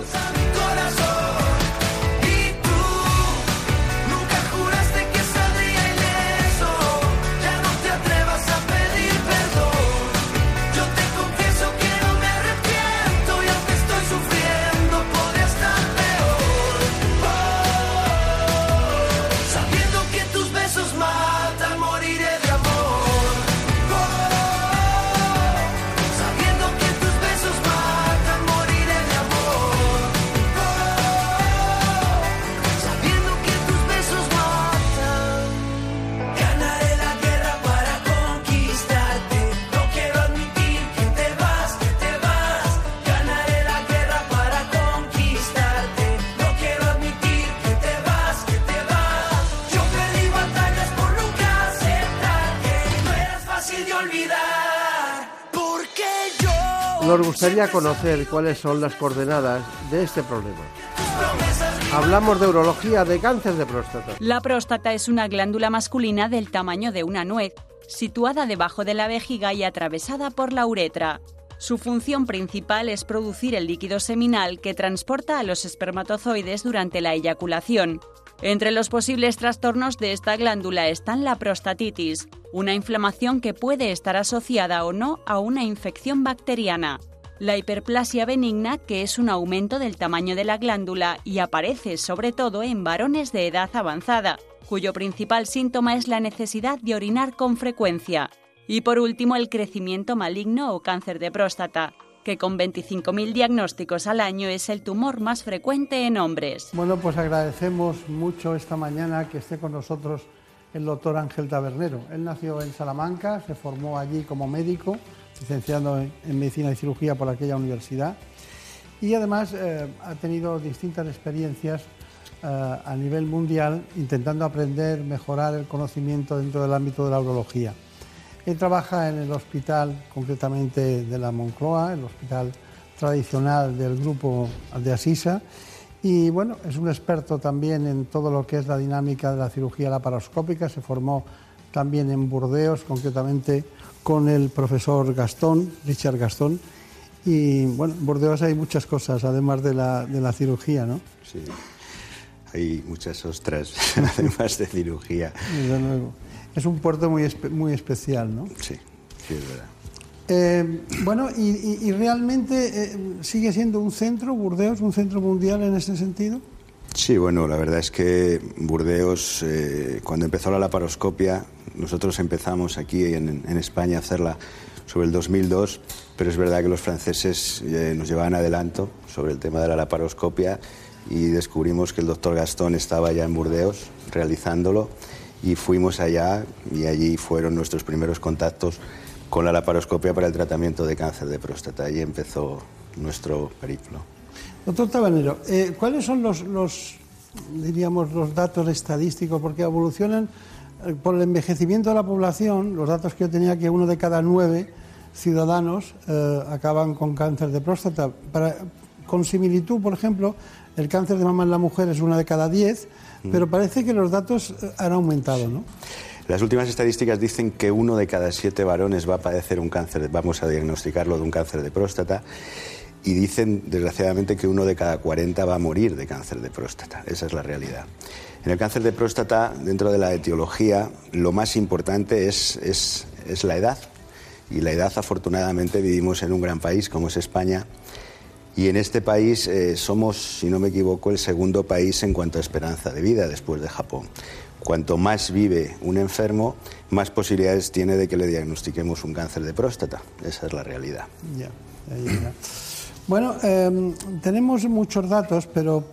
Nos gustaría conocer cuáles son las coordenadas de este problema. Hablamos de urología de cáncer de próstata. La próstata es una glándula masculina del tamaño de una nuez, situada debajo de la vejiga y atravesada por la uretra. Su función principal es producir el líquido seminal que transporta a los espermatozoides durante la eyaculación. Entre los posibles trastornos de esta glándula están la prostatitis, una inflamación que puede estar asociada o no a una infección bacteriana. La hiperplasia benigna, que es un aumento del tamaño de la glándula y aparece sobre todo en varones de edad avanzada, cuyo principal síntoma es la necesidad de orinar con frecuencia. Y por último, el crecimiento maligno o cáncer de próstata. Que con 25.000 diagnósticos al año es el tumor más frecuente en hombres. Bueno, pues agradecemos mucho esta mañana que esté con nosotros el doctor Ángel Tabernero. Él nació en Salamanca, se formó allí como médico, licenciado en medicina y cirugía por aquella universidad y además eh, ha tenido distintas experiencias eh, a nivel mundial intentando aprender, mejorar el conocimiento dentro del ámbito de la urología. Él trabaja en el hospital, concretamente de la Moncloa, el hospital tradicional del grupo de Asisa, y bueno, es un experto también en todo lo que es la dinámica de la cirugía laparoscópica. Se formó también en Burdeos, concretamente con el profesor Gastón, Richard Gastón. Y bueno, en Burdeos hay muchas cosas, además de la, de la cirugía, ¿no? Sí, hay muchas ostras, además de cirugía. Desde luego. Es un puerto muy, muy especial, ¿no? Sí, sí, es verdad. Eh, bueno, y, realmente eh, sigue siendo un centro, Burdeos, un centro mundial en ese sentido. Sí, bueno, la verdad es que Burdeos, eh, cuando empezó la laparoscopia, nosotros empezamos aquí en, en, España a hacerla sobre el 2002, pero es verdad que los franceses nos llevaban adelanto sobre el tema de la laparoscopia y descubrimos que el doctor Gastón estaba ya en Burdeos realizándolo y fuimos allá y allí fueron nuestros primeros contactos con la laparoscopia para el tratamiento de cáncer de próstata. Ahí empezó nuestro periplo. Doctor Tabanero, eh, ¿cuáles son los, diríamos, los datos estadísticos? Porque evolucionan eh, por el envejecimiento de la población, los datos que yo tenía que uno de cada nueve ciudadanos eh, acaban con cáncer de próstata. Con similitud, por ejemplo, el cáncer de mama en la mujer es una de cada diez. Pero parece que los datos han aumentado, ¿no? Las últimas estadísticas dicen que uno de cada siete varones va a padecer un cáncer, vamos a diagnosticarlo de un cáncer de próstata, y dicen, desgraciadamente, que uno de cada 40 va a morir de cáncer de próstata. Esa es la realidad. En el cáncer de próstata, dentro de la etiología, lo más importante es, es, es la edad. Y la edad, afortunadamente, vivimos en un gran país como es España. Y en este país eh, somos, si no me equivoco, el segundo país en cuanto a esperanza de vida después de Japón cuanto más vive un enfermo, más posibilidades tiene de que le diagnostiquemos un cáncer de próstata. Esa es la realidad. Bueno, em, tenemos muchos datos, pero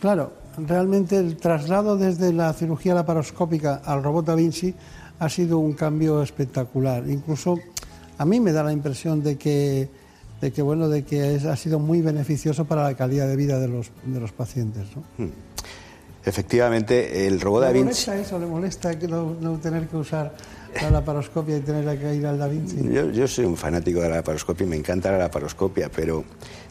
claro, realmente el traslado desde la cirugía laparoscópica al robot Da Vinci ha sido un cambio espectacular. Incluso a mí me da la impresión de que, de que bueno, de que ha sido muy beneficioso para la calidad de vida de los, de los pacientes. ¿no? Hmm. Efectivamente, el robot Da Vinci. ¿Le molesta eso? ¿Le molesta que no, tener que usar la laparoscopia y tener que ir al Da Vinci? Yo, soy un fanático de la laparoscopia y me encanta la laparoscopia, pero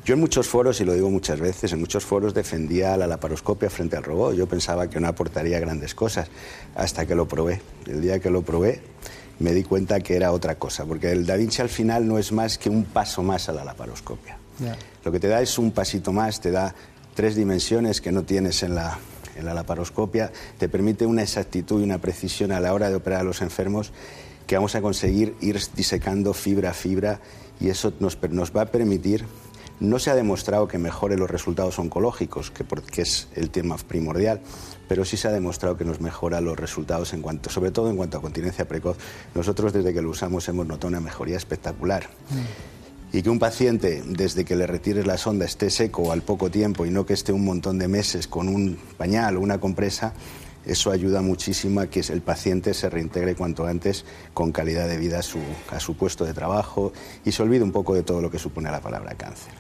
yo en muchos foros, y lo digo muchas veces, en muchos foros defendía la laparoscopia frente al robot. Yo pensaba que no aportaría grandes cosas hasta que lo probé. El día que lo probé me di cuenta que era otra cosa, porque el Da Vinci al final no es más que un paso más a la laparoscopia. Lo que te da es un pasito más, te da tres dimensiones que no tienes en la, en la laparoscopia, te permite una exactitud y una precisión a la hora de operar a los enfermos que vamos a conseguir ir disecando fibra a fibra y eso nos, nos va a permitir no se ha demostrado que mejore los resultados oncológicos, que porque es el tema primordial, pero sí se ha demostrado que nos mejora los resultados en cuanto, sobre todo en cuanto a continencia precoz. Nosotros desde que lo usamos hemos notado una mejoría espectacular. Mm y que un paciente, desde que le retires la sonda, esté seco al poco tiempo y no que esté un montón de meses con un pañal o una compresa, eso ayuda muchísimo a que el paciente se reintegre cuanto antes con calidad de vida a su, a su puesto de trabajo y se olvide un poco de todo lo que supone la palabra cáncer.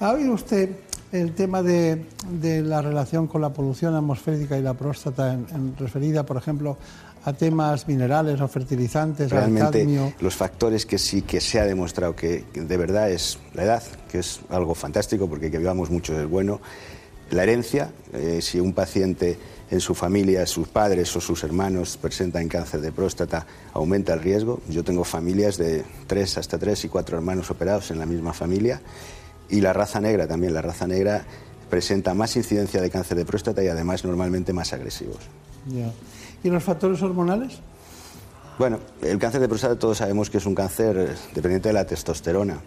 ¿Ha oído usted el tema de, de, la relación con la polución atmosférica y la próstata, en, referida, por ejemplo, a temas minerales o fertilizantes, Realmente, los factores que sí que se ha demostrado que, de verdad es la edad, que es algo fantástico porque que vivamos mucho es bueno. La herencia, eh, si un paciente en su familia, sus padres o sus hermanos presentan cáncer de próstata, aumenta el riesgo. Yo tengo familias de tres hasta tres y cuatro hermanos operados en la misma familia. Y la raza negra también, la raza negra presenta más incidencia de cáncer de próstata y además normalmente más agresivos. ¿Y los factores hormonales? Bueno, el cáncer de próstata todos sabemos que es un cáncer dependiente de la testosterona.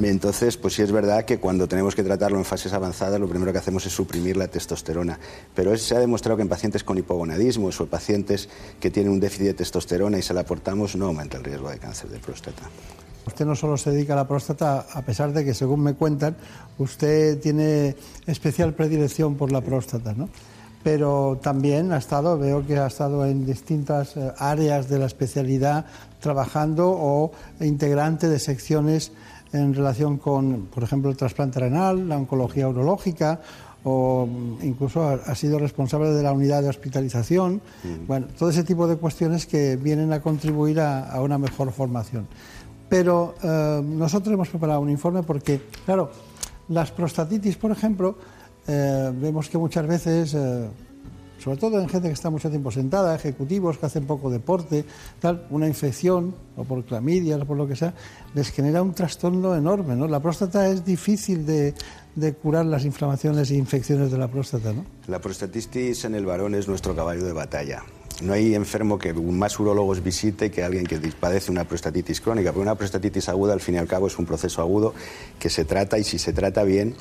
Entonces, pues sí es verdad que cuando tenemos que tratarlo en fases avanzadas, lo primero que hacemos es suprimir la testosterona. Pero se ha demostrado que en pacientes con hipogonadismo o en pacientes que tienen un déficit de testosterona y se la aportamos, no aumenta el riesgo de cáncer de próstata. Usted no solo se dedica a la próstata, a pesar de que, según me cuentan, usted tiene especial predilección por la próstata, ¿no? Pero también ha estado, veo que ha estado en distintas eh, áreas de la especialidad trabajando o integrante de secciones en relación con, por ejemplo, el trasplante renal, la oncología urológica o incluso ha, sido responsable de la unidad de hospitalización. Bueno, todo ese tipo de cuestiones que vienen a contribuir a, a una mejor formación. Pero eh, nosotros hemos preparado un informe porque, claro, las prostatitis, por ejemplo, eh, vemos que muchas veces, eh, sobre todo en gente que está mucho tiempo sentada, ejecutivos que hacen poco deporte, tal, una infección, o por clamidias, o por lo que sea, les genera un trastorno enorme. ¿no? La próstata es difícil de, de curar las inflamaciones e infecciones de la próstata. ¿no? La prostatitis en el varón es nuestro caballo de batalla. No hay enfermo que más urólogos visite que alguien que padece una prostatitis crónica, porque una prostatitis aguda al fin y al cabo es un proceso agudo que se trata y si se trata bien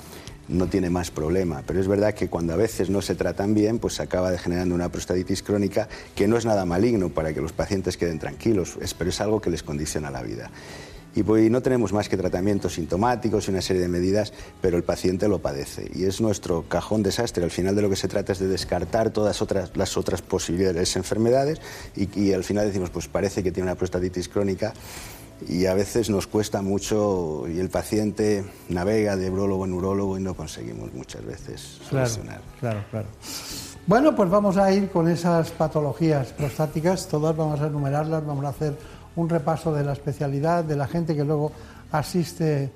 no tiene más problema. Pero es verdad que cuando a veces no se tratan bien, pues se acaba degenerando una prostatitis crónica que no es nada maligno para que los pacientes queden tranquilos, pero es algo que les condiciona la vida. Y pues, no tenemos más que tratamientos sintomáticos y una serie de medidas, pero el paciente lo padece. Y es nuestro cajón desastre. Al final de lo que se trata es de descartar todas otras, las otras posibilidades de enfermedades y, y al final decimos, pues parece que tiene una prostatitis crónica y a veces nos cuesta mucho y el paciente navega de urologo en urólogo y no conseguimos muchas veces solucionar. Claro, claro, Bueno, pues vamos a ir con esas patologías prostáticas, todas vamos a enumerarlas, vamos a hacer un repaso de la especialidad, de la gente que luego asiste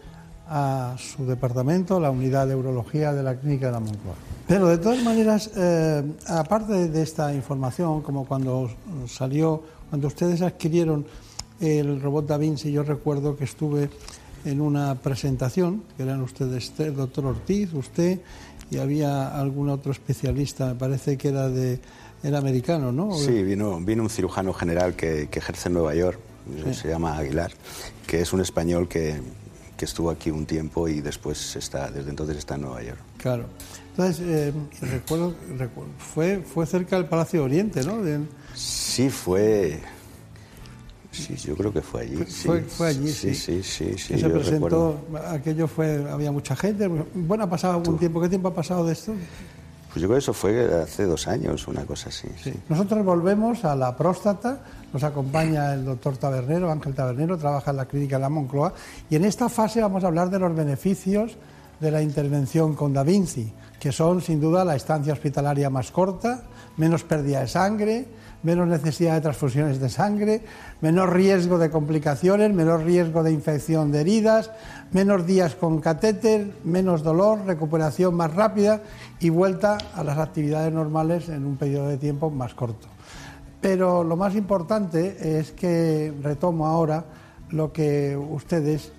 a su departamento, la unidad de urología de la Clínica de la Moncloa. Pero de todas maneras, eh, aparte de esta información, como cuando salió, cuando ustedes adquirieron el robot Da Vinci, yo recuerdo que estuve en una presentación, que eran ustedes, el doctor Ortiz, usted, y había algún otro especialista, me parece que era de era americano, ¿no? Sí, vino, vino un cirujano general que, que ejerce en Nueva York, se llama Aguilar, que es un español que, que, estuvo aquí un tiempo y después está, desde entonces está en Nueva York. Claro. Entonces, eh, recuerdo, fue, fue cerca del Palacio Oriente, ¿no? Sí, fue... Sí, yo creo que fue allí. Fue, fue allí, sí. Sí, sí, sí. se presentó, aquello fue, había mucha gente. Bueno, ha pasado algún tiempo. ¿Qué tiempo ha pasado de esto? Pues yo creo que eso fue hace dos años, una cosa así. Sí. Nosotros volvemos a la próstata, nos acompaña el doctor Tabernero, Ángel Tabernero, trabaja en la clínica de la Moncloa, y en esta fase vamos a hablar de los beneficios de la intervención con Da Vinci, que son sin duda la estancia hospitalaria más corta, menos pérdida de sangre, menos necesidad de transfusiones de sangre, menor riesgo de complicaciones, menor riesgo de infección de heridas, menos días con catéter, menos dolor, recuperación más rápida y vuelta a las actividades normales en un periodo de tiempo más corto. Pero lo más importante es que retomo ahora lo que ustedes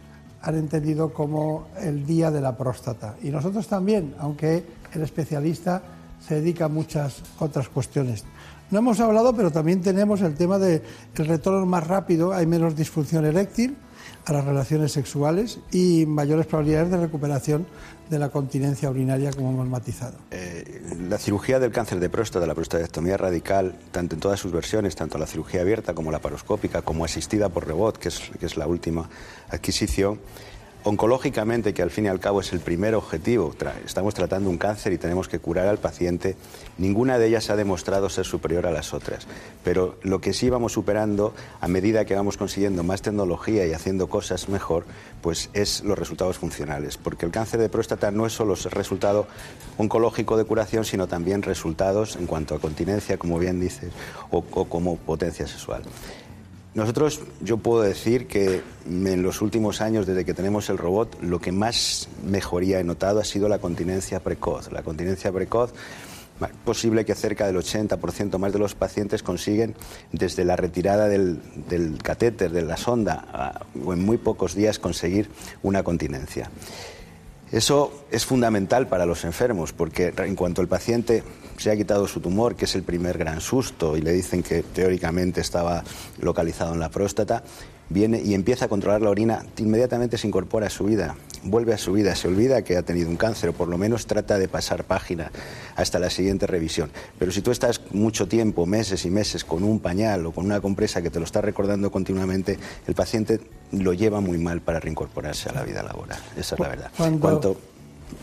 han entendido como el día de la próstata. Y nosotros también, aunque el especialista se dedica a muchas otras cuestiones. No hemos hablado, pero también tenemos el tema del retorno más rápido, hay menos disfunción eréctil a las relaciones sexuales y mayores probabilidades de recuperación de la continencia urinaria, como hemos matizado. Eh, la cirugía del cáncer de próstata, la prostatectomía radical, tanto en todas sus versiones, tanto la cirugía abierta como la paroscópica, como asistida por es, que es la última adquisición, oncológicamente, que al fin y al cabo es el primer objetivo, estamos tratando un cáncer y tenemos que curar al paciente, ninguna de ellas ha demostrado ser superior a las otras. Pero lo que sí vamos superando a medida que vamos consiguiendo más tecnología y haciendo cosas mejor, pues es los resultados funcionales. Porque el cáncer de próstata no es solo resultado oncológico de curación, sino también resultados en cuanto a continencia, como bien dices, o como potencia sexual. Nosotros, yo puedo decir que en los últimos años, desde que tenemos el robot, lo que más mejoría he notado ha sido la continencia precoz. La continencia precoz, posible que cerca del 80% más de los pacientes consiguen, desde la retirada del, catéter, de la sonda, o en muy pocos días, conseguir una continencia. Eso es fundamental para los enfermos, porque en cuanto el paciente se ha quitado su tumor, que es el primer gran susto, y le dicen que teóricamente estaba localizado en la próstata, viene y empieza a controlar la orina, inmediatamente se incorpora a su vida, vuelve a su vida, se olvida que ha tenido un cáncer o por lo menos trata de pasar página hasta la siguiente revisión. Pero si tú estás mucho tiempo, meses y meses, con un pañal o con una compresa que te lo está recordando continuamente, el paciente lo lleva muy mal para reincorporarse a la vida laboral. Esa es la verdad. Cuando-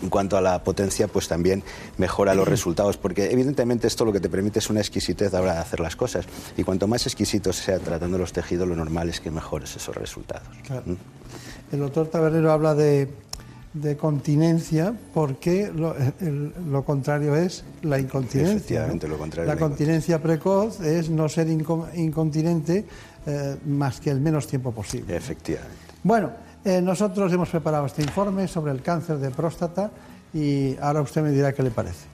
en cuanto a la potencia, pues también mejora los resultados, porque evidentemente esto lo que te permite es una exquisitez a la hora de hacer las cosas. Y cuanto más exquisito sea tratando los tejidos, lo normal es que mejores esos resultados. Claro. ¿Mm? El doctor Tabernero habla de, de continencia porque lo, el- lo contrario es la incontinencia. Efectivamente, ¿no? lo contrario la continencia precoz es no ser inco- incontinente eh, más que el menos tiempo posible. Efectivamente. Bueno, eh, nosotros hemos preparado este informe sobre el cáncer de próstata y ahora usted me dirá qué le parece.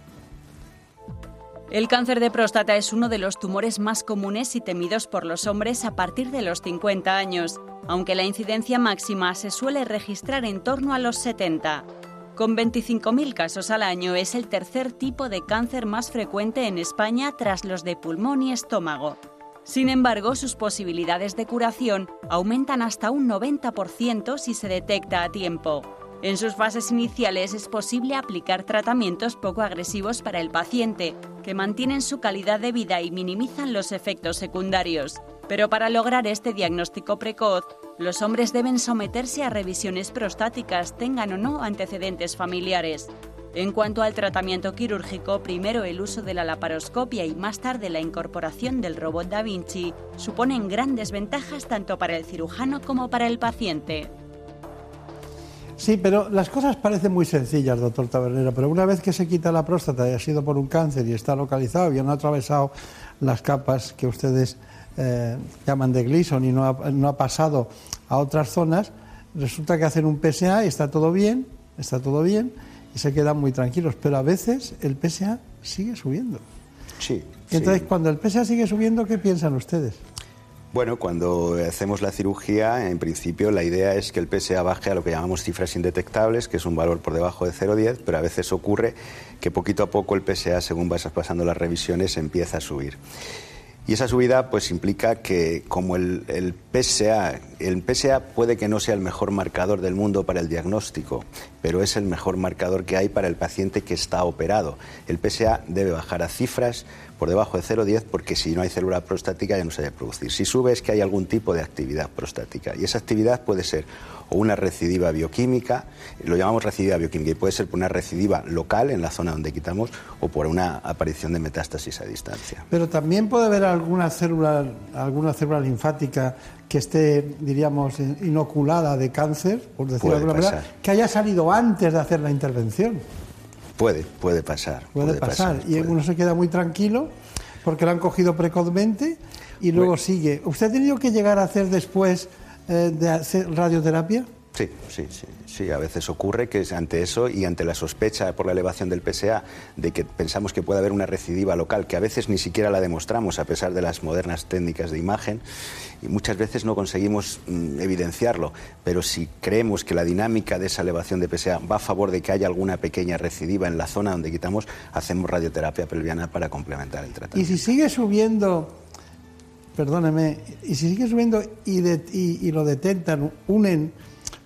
El cáncer de próstata es uno de los tumores más comunes y temidos por los hombres a partir de los 50 años, aunque la incidencia máxima se suele registrar en torno a los 70. Con 25.000 casos al año es el tercer tipo de cáncer más frecuente en España tras los de pulmón y estómago. Sin embargo, sus posibilidades de curación aumentan hasta un 90% si se detecta a tiempo. En sus fases iniciales es posible aplicar tratamientos poco agresivos para el paciente, que mantienen su calidad de vida y minimizan los efectos secundarios. Pero para lograr este diagnóstico precoz, los hombres deben someterse a revisiones prostáticas, tengan o no antecedentes familiares. En cuanto al tratamiento quirúrgico, primero el uso de la laparoscopia y más tarde la incorporación del robot Da Vinci suponen grandes ventajas tanto para el cirujano como para el paciente. Sí, pero las cosas parecen muy sencillas, doctor Tabernero, pero una vez que se quita la próstata y ha sido por un cáncer y está localizado y han atravesado las capas que ustedes eh, llaman de Gleason y no ha, no ha pasado a otras zonas, resulta que hacen un PSA y está todo bien, está todo bien y se quedan muy tranquilos, pero a veces el PSA sigue subiendo. Sí. Entonces, sí. cuando el PSA sigue subiendo, ¿qué piensan ustedes? Bueno, cuando hacemos la cirugía, en principio la idea es que el PSA baje a lo que llamamos cifras indetectables, que es un valor por debajo de 0,10, pero a veces ocurre que poquito a poco el PSA, según vas pasando las revisiones, empieza a subir. Y esa subida pues implica que como el, PSA, el PSA puede que no sea el mejor marcador del mundo para el diagnóstico, pero es el mejor marcador que hay para el paciente que está operado. El PSA debe bajar a cifras por debajo de 0,10 porque si no hay célula prostática ya no se debe producir. Si sube es que hay algún tipo de actividad prostática y esa actividad puede ser o una recidiva bioquímica, lo llamamos recidiva bioquímica y puede ser por una recidiva local en la zona donde quitamos o por una aparición de metástasis a distancia. Pero también puede haber alguna célula, alguna célula linfática que esté, diríamos, inoculada de cáncer, por decirlo de alguna manera, que haya salido antes de hacer la intervención. Puede, puede pasar. Puede, pasar. Y uno se queda muy tranquilo porque lo han cogido precozmente y luego sigue. ¿Usted ha tenido que llegar a hacer después eh, de hacer radioterapia? Sí, sí, sí, sí. A veces ocurre que ante eso y ante la sospecha por la elevación del PSA de que pensamos que puede haber una recidiva local, que a veces ni siquiera la demostramos a pesar de las modernas técnicas de imagen, y muchas veces no conseguimos mm, evidenciarlo. Pero si creemos que la dinámica de esa elevación de PSA va a favor de que haya alguna pequeña recidiva en la zona donde quitamos, hacemos radioterapia pelviana para complementar el Y tratamiento. si sigue subiendo, perdóneme, y si sigue subiendo y, de- y- y lo detectan, unen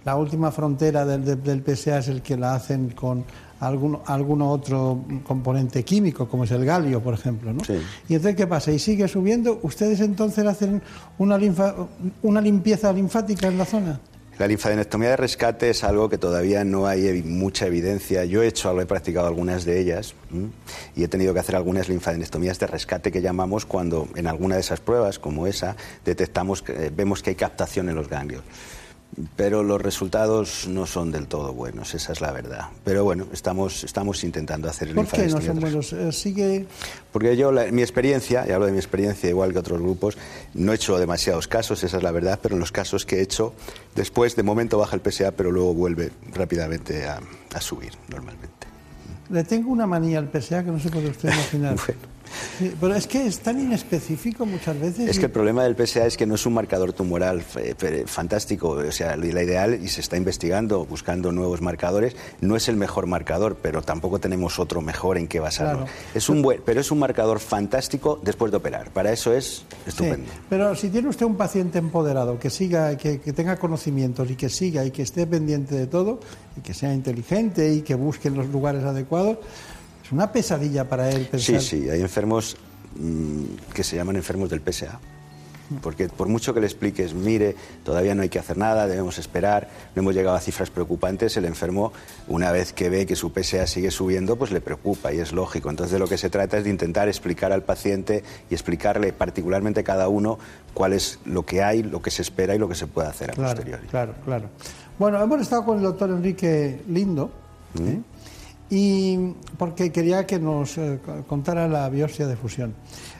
la última frontera del, del- del PSA es el que la hacen con algún, algún otro componente químico, como es el galio, por ejemplo. ¿no? Y entonces, ¿qué pasa? Y sigue subiendo, ¿ustedes entonces hacen una, linfa- una limpieza linfática en la zona? La linfadenectomía de rescate es algo que todavía no hay mucha evidencia. Yo he hecho, he practicado algunas de ellas y he tenido que hacer algunas linfadenectomías de rescate que llamamos cuando en alguna de esas pruebas, como esa, detectamos, eh, vemos que hay captación en los ganglios. Pero los resultados no son del todo buenos, esa es la verdad. Pero bueno, estamos, estamos intentando hacer ¿Por qué no son buenos? Eh, Sigue porque yo, la- mi experiencia, y hablo de mi experiencia igual que otros grupos, no he hecho demasiados casos, esa es la verdad, pero en los casos que he hecho, después de momento baja el PSA, pero luego vuelve rápidamente a, a subir normalmente. Le tengo una manía al PSA que no se puede usted imaginar. Sí, pero es que es tan inespecífico muchas veces. Es que el problema del PSA es que no es un marcador tumoral eh, fe- fantástico. O sea, la ideal, y se está investigando, buscando nuevos marcadores, no es el mejor marcador, pero tampoco tenemos otro mejor en qué basarlo. Claro. Es un buen, pero es un marcador fantástico después de operar. Para eso es Sí, estupendo. pero si tiene usted un paciente empoderado, que siga, que, que tenga conocimientos y que siga y que esté pendiente de todo, y que sea inteligente y que busque los lugares adecuados, es una pesadilla para él Sí, pensar. sí, hay enfermos mm, que se llaman enfermos del PSA. Porque por mucho que le expliques, mire, todavía no hay que hacer nada, debemos esperar, no hemos llegado a cifras preocupantes, el enfermo, una vez que ve que su PSA sigue subiendo, pues le preocupa y es lógico. Entonces de lo que se trata es de intentar explicar al paciente y explicarle particularmente a cada uno cuál es lo que hay, lo que se espera y lo que se puede hacer a Claro, posteriori. claro, claro. Bueno, hemos estado con el doctor Enrique Lindo, ¿eh? Y porque quería que nos eh, co- contara la biopsia de fusión.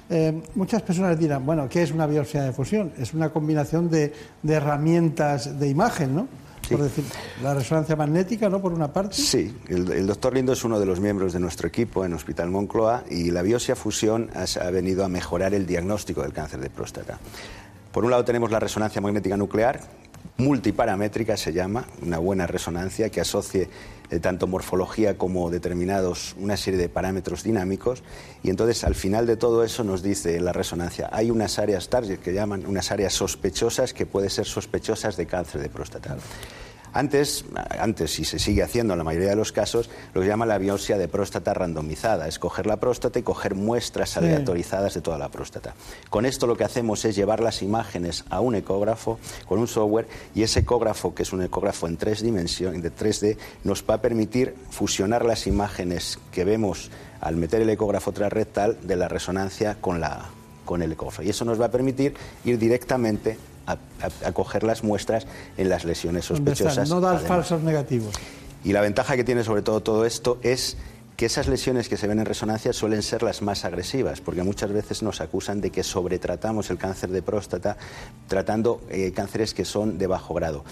Eh, muchas personas dirán, bueno, ¿qué es una biopsia de fusión? Es una combinación de, de herramientas de imagen, ¿no? Por decir, la resonancia magnética, ¿no? Por una parte. Sí, el, el doctor Lindo es uno de los miembros de nuestro equipo en Hospital Moncloa y la biopsia fusión ha venido a mejorar el diagnóstico del cáncer de próstata. Por un lado tenemos la resonancia magnética nuclear, multiparamétrica se llama, una buena resonancia que asocie eh, tanto morfología como determinados una serie de parámetros dinámicos y entonces al final de todo eso nos dice la resonancia hay unas áreas target que llaman unas áreas sospechosas que pueden ser sospechosas de cáncer de próstata. Antes, antes, y se sigue haciendo en la mayoría de los casos, lo que se llama la biopsia de próstata randomizada, es coger la próstata y coger muestras aleatorizadas de toda la próstata. Con esto lo que hacemos es llevar las imágenes a un ecógrafo con un software y ese ecógrafo, que es un ecógrafo en tres dimensiones, de 3D, nos va a permitir fusionar las imágenes que vemos al meter el ecógrafo transrectal de la resonancia con, la, con el ecógrafo. Y eso nos va a permitir ir directamente a, a- a coger las muestras en las lesiones sospechosas. No dar además. falsos negativos. Y la ventaja que tiene sobre todo todo esto es que esas lesiones que se ven en resonancia suelen ser las más agresivas, porque muchas veces nos acusan de que sobretratamos el cáncer de próstata tratando eh, cánceres que son de bajo grado.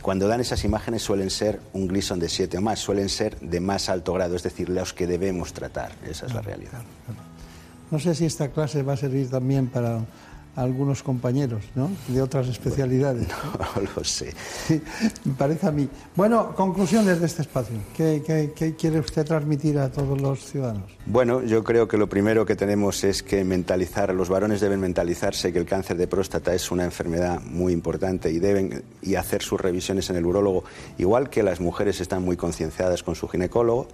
Cuando dan esas imágenes suelen ser un Gleason de 7 o más, suelen ser de más alto grado, es decir, los que debemos tratar. Esa es la realidad. No sé si esta clase va a servir también para algunos compañeros, ¿no? De otras especialidades. No lo sé. Me parece a mí. Bueno, conclusiones de este espacio. ¿Qué, qué- qué quiere usted transmitir a todos los ciudadanos? Bueno, yo creo que lo primero que tenemos es que mentalizar, los varones deben mentalizarse que el cáncer de próstata es una enfermedad muy importante y deben y hacer sus revisiones en el urólogo, igual que las mujeres están muy concienciadas con su ginecólogo.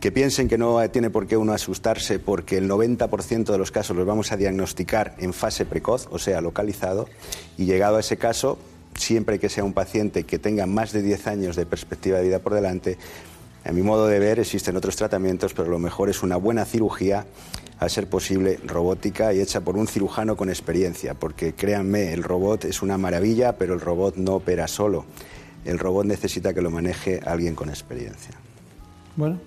Que piensen que no tiene por qué uno asustarse porque el 90% de los casos los vamos a diagnosticar en fase precoz, o sea, localizado, y llegado a ese caso, siempre que sea un paciente que tenga más de 10 años de perspectiva de vida por delante, a mi modo de ver, existen otros tratamientos, pero lo mejor es una buena cirugía, a ser posible robótica y hecha por un cirujano con experiencia, porque créanme, el robot es una maravilla, pero el robot no opera solo. El robot necesita que lo maneje alguien con experiencia. Bueno,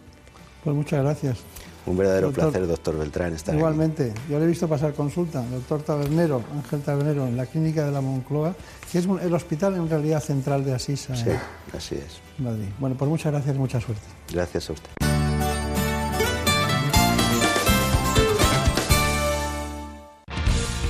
pues muchas gracias. Un verdadero Doctor, placer, doctor Beltrán, estar aquí. Igualmente, yo le he visto pasar consulta, doctor Tabernero, Ángel Tabernero, en la clínica de la Moncloa, que es el hospital en realidad central de Asisa, Sí, en así es. Madrid. Bueno, pues muchas gracias, mucha suerte. Gracias a usted.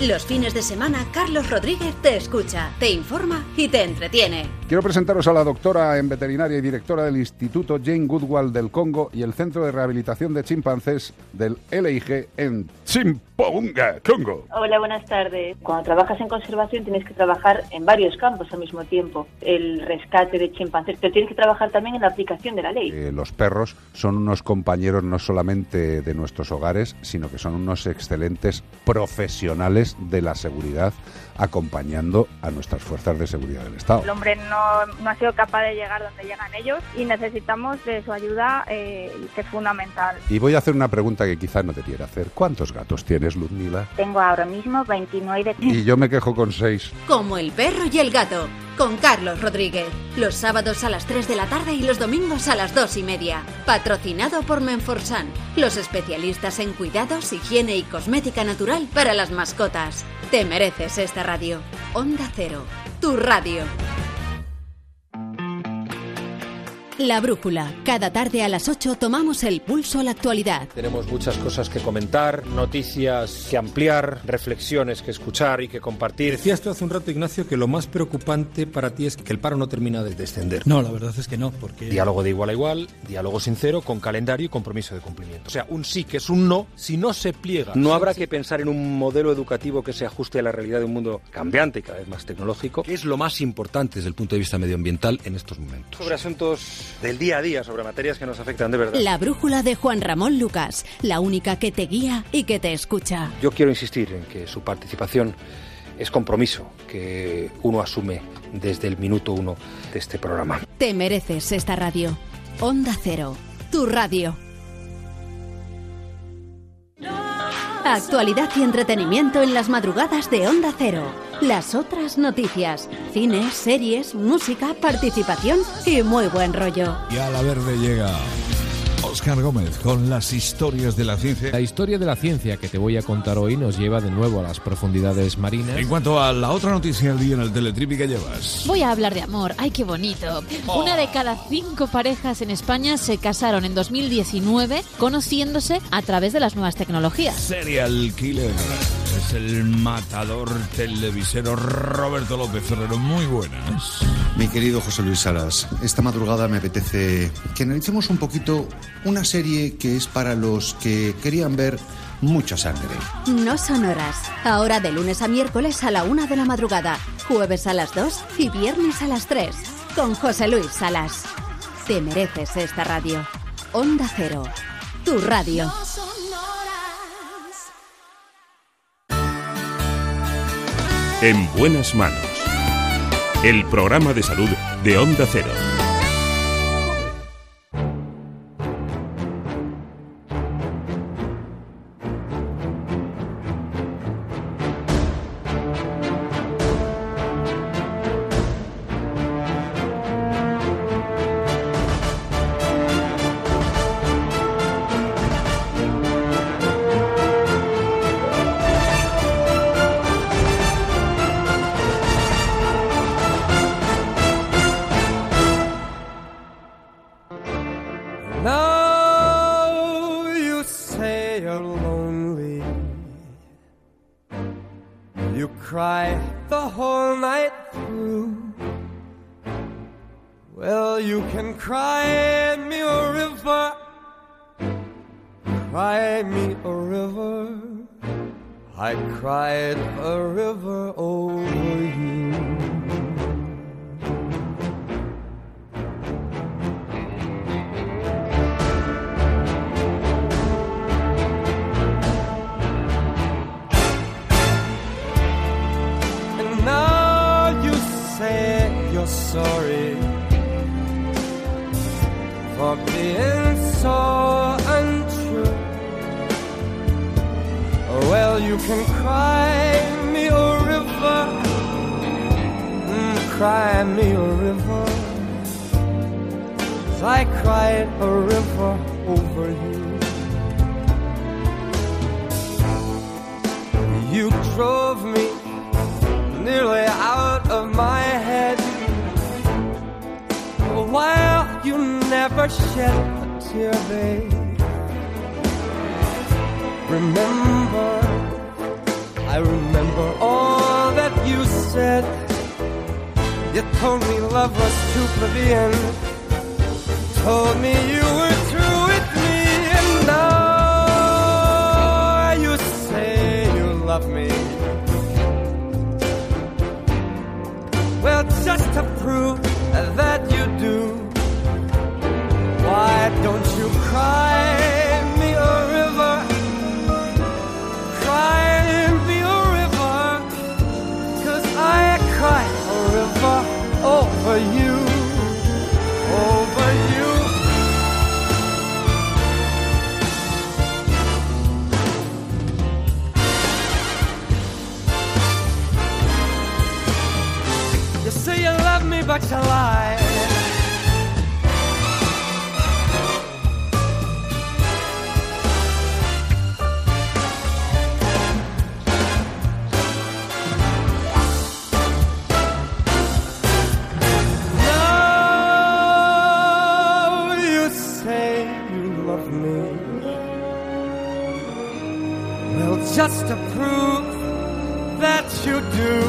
Los fines de semana, Carlos Rodríguez te escucha, te informa y te entretiene. Quiero presentaros a la doctora en veterinaria y directora del Instituto Jane Goodall del Congo y el Centro de Rehabilitación de Chimpancés del LIG en Chimpounga, Congo. Hola, buenas tardes. Cuando trabajas en conservación tienes que trabajar en varios campos al mismo tiempo. El rescate de chimpancés, pero tienes que trabajar también en la aplicación de la ley. Eh, los perros son unos compañeros no solamente de nuestros hogares, sino que son unos excelentes profesionales de la seguridad acompañando a nuestras fuerzas de seguridad del Estado. El hombre no, no ha sido capaz de llegar donde llegan ellos y necesitamos de su ayuda, eh, que es fundamental. Y voy a hacer una pregunta que quizás no debiera hacer. ¿Cuántos gatos tienes, Ludmila? Tengo ahora mismo 29 Y yo me quejo con seis. Como el perro y el gato, con Carlos Rodríguez. Los sábados a las 3 de la tarde y los domingos a las 2 y media. Patrocinado por Menforsan, los especialistas en cuidados, higiene y cosmética natural para las mascotas. Te mereces esta radio. Onda Cero, tu radio. La Brújula. Cada tarde a las 8 tomamos el pulso a la actualidad. Tenemos muchas cosas que comentar, noticias que ampliar, reflexiones que escuchar y que compartir. Decías tú hace un rato, Ignacio, que lo más preocupante para ti es que el paro no termina de descender. No, la verdad es que no, porque... Diálogo de igual a igual, diálogo sincero, con calendario y compromiso de cumplimiento. O sea, un sí que es un no si no se pliega. No habrá que pensar en un modelo educativo que se ajuste a la realidad de un mundo cambiante y cada vez más tecnológico. ¿Qué es lo más importante desde el punto de vista medioambiental en estos momentos? Sobre asuntos del día a día, sobre materias que nos afectan de verdad. La Brújula de Juan Ramón Lucas, la única que te guía y que te escucha. Yo quiero insistir en que su participación es compromiso que uno asume desde el minuto uno de este programa. Te mereces esta radio. Onda Cero, tu radio. Actualidad y entretenimiento en las madrugadas de Onda Cero. Las otras noticias, cines, series, música, participación y muy buen rollo. Y a la verde llega Oscar Gómez con las historias de la ciencia. La historia de la ciencia que te voy a contar hoy nos lleva de nuevo a las profundidades marinas. En cuanto a la otra noticia del día en el Teletripi que llevas. Voy a hablar de amor. ¡Ay, qué bonito! Una de cada cinco parejas en España se casaron en 2019 conociéndose a través de las nuevas tecnologías. Serial Killer. Es el matador televisero Roberto López Ferrero. Muy buenas. Mi querido José Luis Salas, esta madrugada me apetece que analicemos un poquito una serie que es para los que querían ver mucha sangre. No son horas. Ahora de lunes a miércoles a la una de la madrugada, jueves a las 2 y viernes a las 3. Con José Luis Salas. Te mereces esta radio. Onda Cero. Tu radio. En buenas manos. El programa de salud de Onda Cero. You cry the whole night through. Well, you can cry me a river. Cry me a river. I cried a river over you. Sorry for being so untrue. Well, you can cry me a river, mm, cry me a river. I cried a river over you. You drove me nearly out While you never shed a tear, babe. Remember, I remember all that you said. You told me love was too plebeian. Told me you were through with me, and now you say you love me. Well, just to prove that you do, why don't you cry me a river? Cry me a river, 'cause I cry a river over you, over you. You say you love me, but you lie. Just to prove that you do,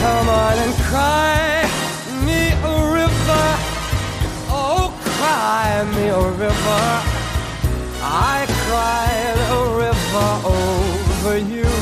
come on and cry me a river. Oh, cry me a river. I cried a river over you.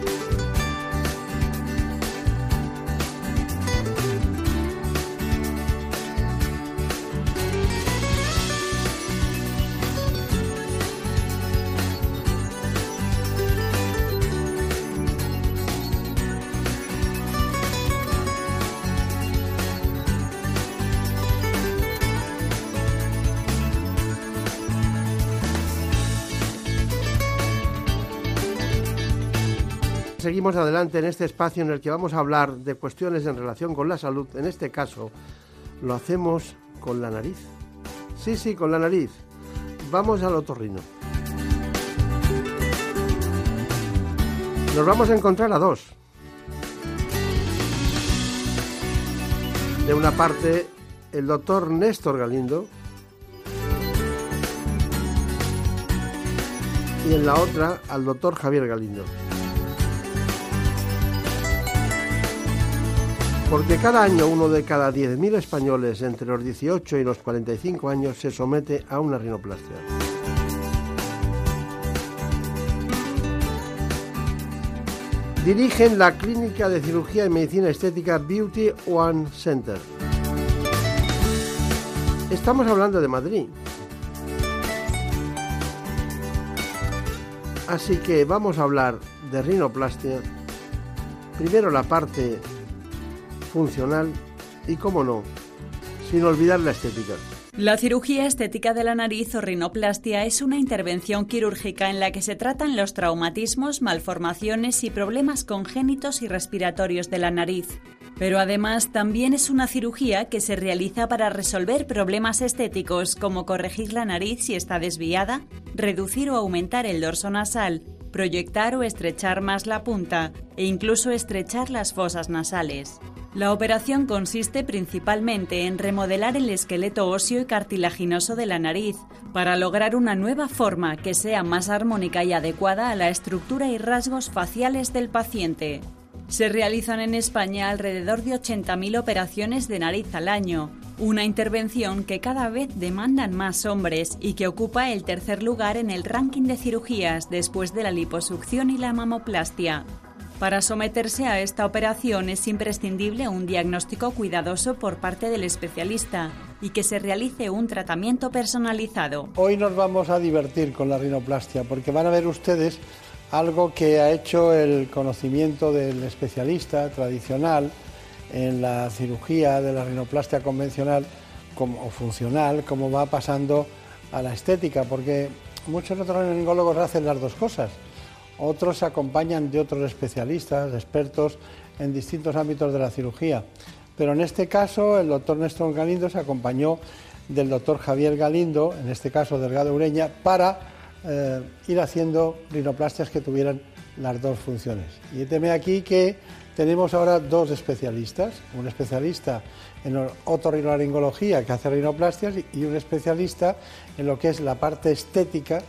Adelante en este espacio en el que vamos a hablar de cuestiones en relación con la salud. En este caso, lo hacemos con la nariz. Sí, sí, con la nariz. Vamos al otorrino. Nos vamos a encontrar a dos. De una parte, el doctor Néstor Galindo. Y en la otra, al doctor Javier Galindo. Porque cada año uno de cada 10.000 españoles entre los 18 y los 45 años se somete a una rinoplastia. Dirigen la clínica de cirugía y medicina estética Beauty One Center. Estamos hablando de Madrid. Así que vamos a hablar de rinoplastia. Primero la parte funcional y, cómo no, sin olvidar la estética. La cirugía estética de la nariz o rinoplastia es una intervención quirúrgica en la que se tratan los traumatismos, malformaciones y problemas congénitos y respiratorios de la nariz. Pero además también es una cirugía que se realiza para resolver problemas estéticos como corregir la nariz si está desviada, reducir o aumentar el dorso nasal, proyectar o estrechar más la punta e incluso estrechar las fosas nasales. La operación consiste principalmente en remodelar el esqueleto óseo y cartilaginoso de la nariz para lograr una nueva forma que sea más armónica y adecuada a la estructura y rasgos faciales del paciente. Se realizan en España alrededor de 80.000 operaciones de nariz al año, una intervención que cada vez demandan más hombres y que ocupa el tercer lugar en el ranking de cirugías después de la liposucción y la mamoplastia. Para someterse a esta operación es imprescindible un diagnóstico cuidadoso por parte del especialista y que se realice un tratamiento personalizado. Hoy nos vamos a divertir con la rinoplastia porque van a ver ustedes algo que ha hecho el conocimiento del especialista tradicional en la cirugía de la rinoplastia convencional o funcional, como va pasando a la estética, porque muchos otolaringólogos hacen las dos cosas otros se acompañan de otros especialistas, expertos en distintos ámbitos de la cirugía. Pero en este caso, el doctor Néstor Galindo se acompañó del doctor Javier Galindo, en este caso Delgado Ureña, para eh, ir haciendo rinoplastias que tuvieran las dos funciones. Y teme aquí que tenemos ahora dos especialistas, un especialista en otorrinolaringología que hace rinoplastias y un especialista en lo que es la parte estética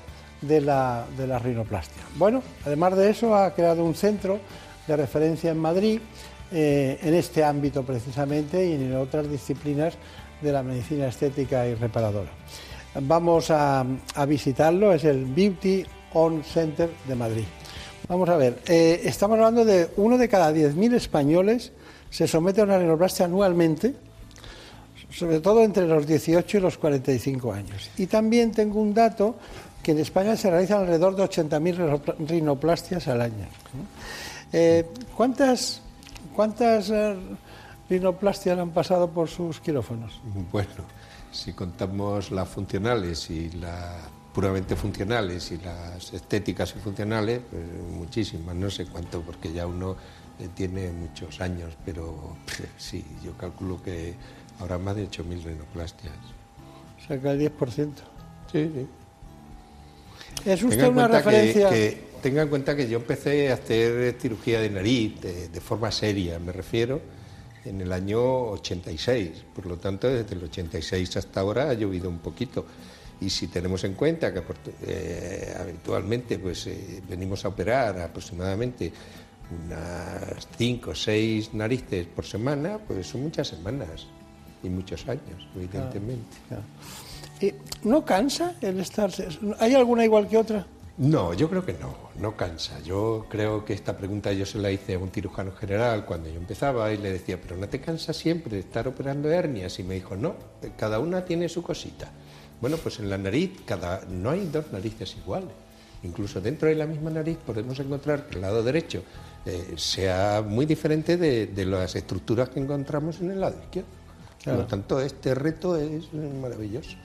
de la, de la rinoplastia. Bueno, además de eso ha creado un centro de referencia en Madrid eh, en este ámbito precisamente y en otras disciplinas de la medicina estética y reparadora. Vamos a, visitarlo, es el Beauty On Center de Madrid. Vamos a ver, eh, estamos hablando de uno de cada 10.000 españoles se somete a una rinoplastia anualmente, sobre todo entre los 18 y los 45 años. Y también tengo un dato que en España se realizan alrededor de 80.000 rinoplastias al año. Eh, ¿Cuántas, cuántas eh, rinoplastias han pasado por sus quirófanos? Bueno, si contamos las funcionales y las puramente funcionales y las estéticas y funcionales, pues muchísimas, no sé cuánto, porque ya uno eh, tiene muchos años, pero sí, yo calculo que habrá más de 8.000 rinoplastias. O sea, que el 10%. Sí, sí. ¿Es usted una referencia? tenga en cuenta que yo empecé a hacer cirugía de nariz de, forma seria, me refiero, en el año 86. Por lo tanto, desde el 86 hasta ahora ha llovido un poquito. Y si tenemos en cuenta que eh, habitualmente pues, eh, venimos a operar aproximadamente unas 5 o 6 narices por semana, pues son muchas semanas y muchos años, evidentemente. ¿No cansa el estar? ¿Hay alguna igual que otra? No, yo creo que no, no cansa. Yo creo que esta pregunta yo se la hice a un cirujano general cuando yo empezaba y le decía, pero ¿no te cansa siempre de estar operando hernias? Y me dijo, no, cada una tiene su cosita. Bueno, pues en la nariz cada, no hay dos narices iguales. Incluso dentro de la misma nariz podemos encontrar que el lado derecho eh, sea muy diferente de, las estructuras que encontramos en el lado izquierdo. Por lo tanto, este reto es maravilloso.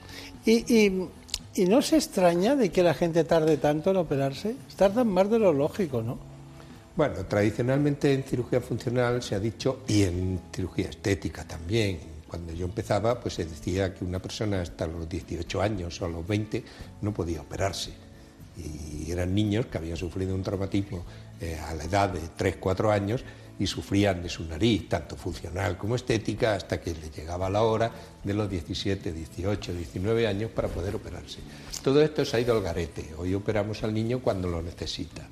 Y, no se extraña de que la gente tarde tanto en operarse. Tardan más de lo lógico, ¿no? Bueno, tradicionalmente en cirugía funcional se ha dicho, y en cirugía estética también, cuando yo empezaba, pues se decía que una persona hasta los 18 años o a los 20 no podía operarse. Y eran niños que habían sufrido un traumatismo eh, a la edad de 3, 4 años y sufrían de su nariz, tanto funcional como estética, hasta que le llegaba la hora de los 17, 18, 19 años para poder operarse. Todo esto se ha ido al garete. Hoy operamos al niño cuando lo necesita.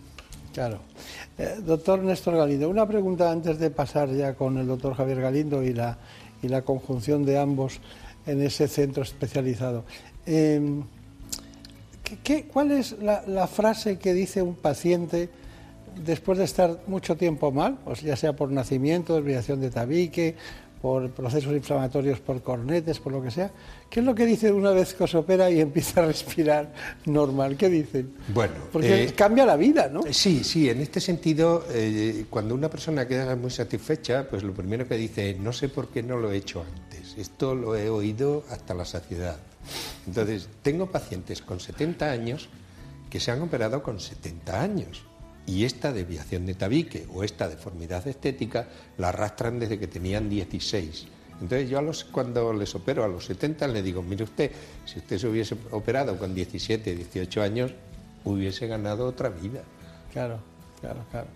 Claro. Eh, doctor Néstor Galindo, una pregunta antes de pasar ya con el doctor Javier Galindo y la, y la conjunción de ambos en ese centro especializado. Em, cuál es la frase que dice un paciente? Después de estar mucho tiempo mal, pues ya sea por nacimiento, desviación de tabique, por procesos inflamatorios, por cornetes, por lo que sea, ¿qué es lo que dice una vez que se opera y empieza a respirar normal? ¿Qué dicen? Bueno, porque eh, cambia la vida, ¿no? Sí, sí, en este sentido, eh, cuando una persona queda muy satisfecha, pues lo primero que dice es, no sé por qué no lo he hecho antes, esto lo he oído hasta la saciedad. Entonces, tengo pacientes con 70 años que se han operado con 70 años y esta desviación de tabique o esta deformidad estética la arrastran desde que tenían 16. Entonces yo cuando les opero a los 70 les digo, mire usted, si usted se hubiese operado con 17, 18 años, hubiese ganado otra vida. Claro, claro, claro.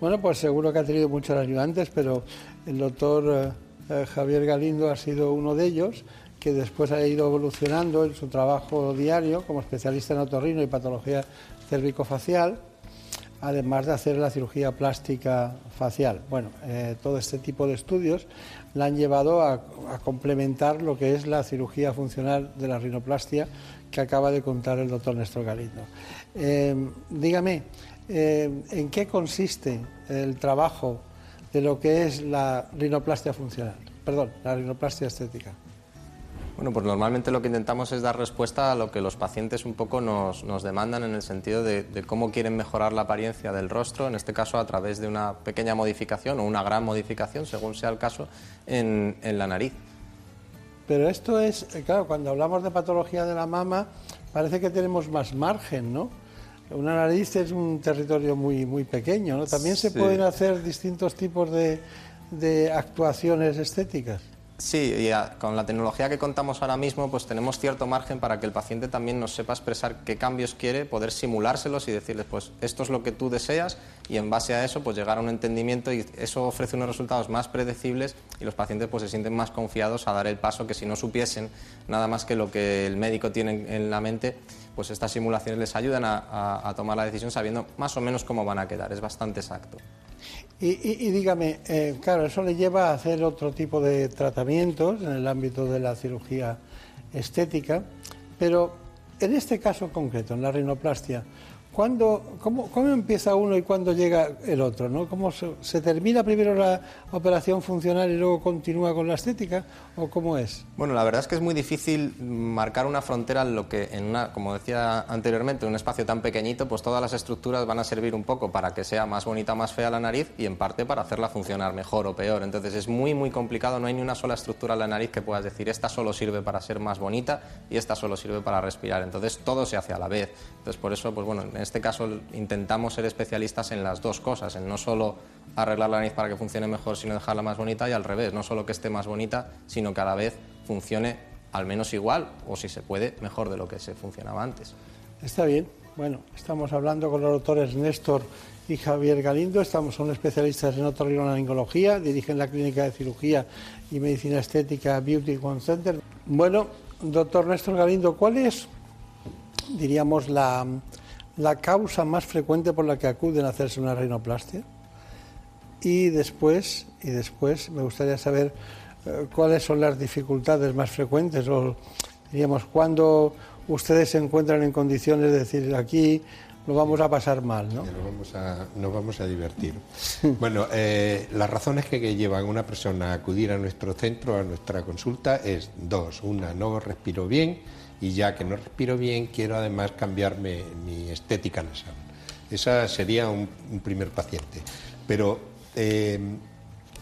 Bueno, pues seguro que ha tenido muchos ayudantes, pero el doctor eh, eh, Javier Galindo ha sido uno de ellos que después ha ido evolucionando en su trabajo diario como especialista en otorrino y patología cérvico-facial además de hacer la cirugía plástica facial. Bueno, eh, todo este tipo de estudios la han llevado a, complementar lo que es la cirugía funcional de la rinoplastia que acaba de contar el doctor Néstor Galindo. Eh, dígame, eh, ¿en qué consiste el trabajo de lo que es la rinoplastia funcional? Perdón, la rinoplastia estética. Bueno, pues normalmente lo que intentamos es dar respuesta a lo que los pacientes un poco nos, demandan en el sentido de, cómo quieren mejorar la apariencia del rostro, en este caso a través de una pequeña modificación o una gran modificación, según sea el caso, en, la nariz. Pero esto es, eh, claro, cuando hablamos de patología de la mama, parece que tenemos más margen, ¿no? Una nariz es un territorio muy, muy pequeño, ¿no? También se Sí. pueden hacer distintos tipos de, de actuaciones estéticas. Sí, y con la tecnología que contamos ahora mismo, pues tenemos cierto margen para que el paciente también nos sepa expresar qué cambios quiere, poder simulárselos y decirles, pues esto es lo que tú deseas y en base a eso, pues llegar a un entendimiento y eso ofrece unos resultados más predecibles y los pacientes pues se sienten más confiados a dar el paso que si no supiesen nada más que lo que el médico tiene en- la mente, pues estas simulaciones les ayudan a tomar la decisión sabiendo más o menos cómo van a quedar, es bastante exacto. Y, y- y dígame, eh, claro, eso le lleva a hacer otro tipo de tratamientos en el ámbito de la cirugía estética, pero en este caso concreto, en la rinoplastia, ¿cuándo, cómo, cómo empieza uno y cuándo llega el otro? ¿no? ¿Cómo se, se termina primero la operación funcional y luego continúa con la estética? ¿O cómo es? Bueno, la verdad es que es muy difícil marcar una frontera en lo que, en una, como decía anteriormente, un espacio tan pequeñito, pues todas las estructuras van a servir un poco para que sea más bonita o más fea la nariz y en parte para hacerla funcionar mejor o peor. Entonces es muy, muy complicado, no hay ni una sola estructura en la nariz que puedas decir esta solo sirve para ser más bonita y esta solo sirve para respirar. Entonces todo se hace a la vez. Entonces por eso, pues bueno, en este caso intentamos ser especialistas en las dos cosas, en no solo arreglar la nariz para que funcione mejor, sino dejarla más bonita y al revés, no solo que esté más bonita, sino que a la vez funcione al menos igual o si se puede mejor de lo que se funcionaba antes. Está bien. Bueno, estamos hablando con los doctores Néstor y Javier Galindo. Estamos, son especialistas en otorrinolaringología, dirigen la clínica de cirugía y medicina estética Beauty One Center. Bueno, doctor Néstor Galindo, ¿cuál es, diríamos, la, la causa más frecuente por la que acuden a hacerse una rinoplastia? Y después, y después me gustaría saber eh, cuáles son las dificultades más frecuentes o, diríamos, cuándo ustedes se encuentran en condiciones de decir aquí lo vamos a pasar mal, ¿no? Nos vamos a, nos vamos a divertir. Bueno, eh, las razones que, que llevan a una persona a acudir a nuestro centro, a nuestra consulta, es dos. Una, no respiro bien y ya que no respiro bien, quiero además cambiarme mi estética nasal. Esa sería un, primer paciente. Pero eh,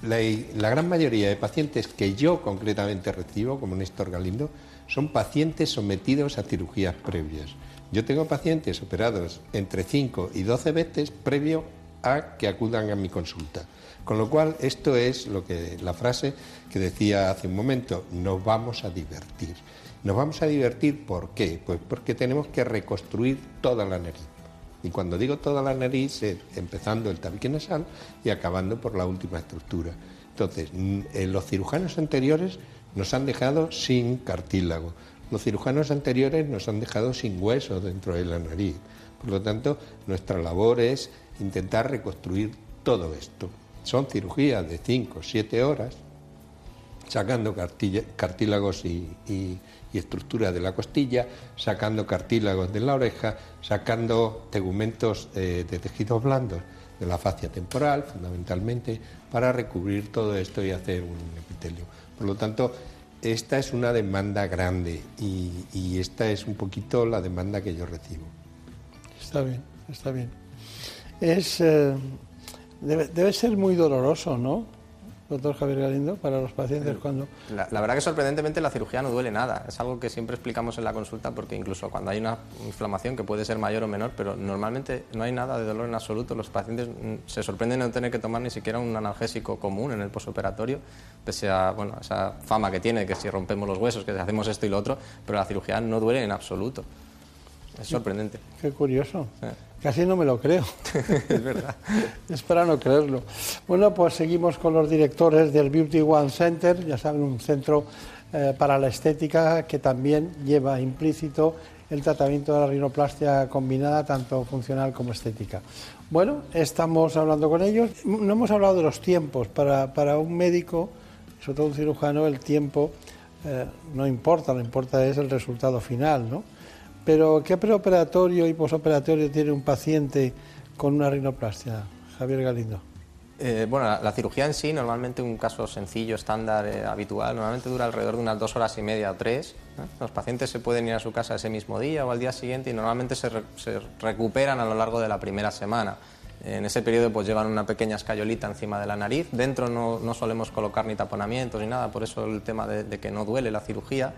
la, la gran mayoría de pacientes que yo concretamente recibo, como Néstor Galindo, son pacientes sometidos a cirugías previas. Yo tengo pacientes operados entre 5 y 12 veces previo a que acudan a mi consulta. Con lo cual, esto es lo que la frase que decía hace un momento, nos vamos a divertir. Nos vamos a divertir, ¿por qué? Pues porque tenemos que reconstruir toda la nariz. Y cuando digo toda la nariz, es empezando el tabique nasal y acabando por la última estructura. Entonces, eh, los cirujanos anteriores nos han dejado sin cartílago. Los cirujanos anteriores nos han dejado sin hueso dentro de la nariz. Por lo tanto, nuestra labor es intentar reconstruir todo esto. Son cirugías de 5 o 7 horas, sacando cartílagos y, y- y estructura de la costilla, sacando cartílagos de la oreja, sacando tegumentos eh, de tejidos blandos de la fascia temporal, fundamentalmente, para recubrir todo esto y hacer un epitelio. Por lo tanto, esta es una demanda grande y, y esta es un poquito la demanda que yo recibo. Está bien, está bien. Es, eh, debe, debe ser muy doloroso, ¿no, doctor Javier Galindo, para los pacientes cuando... La, la verdad que sorprendentemente la cirugía no duele nada. Es algo que siempre explicamos en la consulta porque incluso cuando hay una inflamación que puede ser mayor o menor, pero normalmente no hay nada de dolor en absoluto. Los pacientes mm, se sorprenden de no tener que tomar ni siquiera un analgésico común en el posoperatorio, pese a bueno, esa fama que tiene, que si rompemos los huesos, que hacemos esto y lo otro, pero la cirugía no duele en absoluto. Es sorprendente. Qué curioso. Casi no me lo creo. es verdad. Es para no creerlo. Bueno, pues seguimos con los directores del Beauty One Center, ya saben, un centro eh, para la estética que también lleva implícito el tratamiento de la rinoplastia combinada, tanto funcional como estética. Bueno, estamos hablando con ellos. No hemos hablado de los tiempos. Para, para un médico, sobre todo un cirujano, el tiempo eh, no importa, lo importa es el resultado final, ¿no? Pero, ¿qué preoperatorio y posoperatorio tiene un paciente con una rinoplastia, Javier Galindo? Eh, bueno, la, la cirugía en sí, normalmente un caso sencillo, estándar, eh, habitual, normalmente dura alrededor de unas dos horas y media o tres. ¿no? Los pacientes se pueden ir a su casa ese mismo día o al día siguiente y normalmente se, re- se recuperan a lo largo de la primera semana. En ese periodo pues llevan una pequeña escayolita encima de la nariz. Dentro no, no solemos colocar ni taponamientos ni nada, por eso el tema de, de que no duele la cirugía.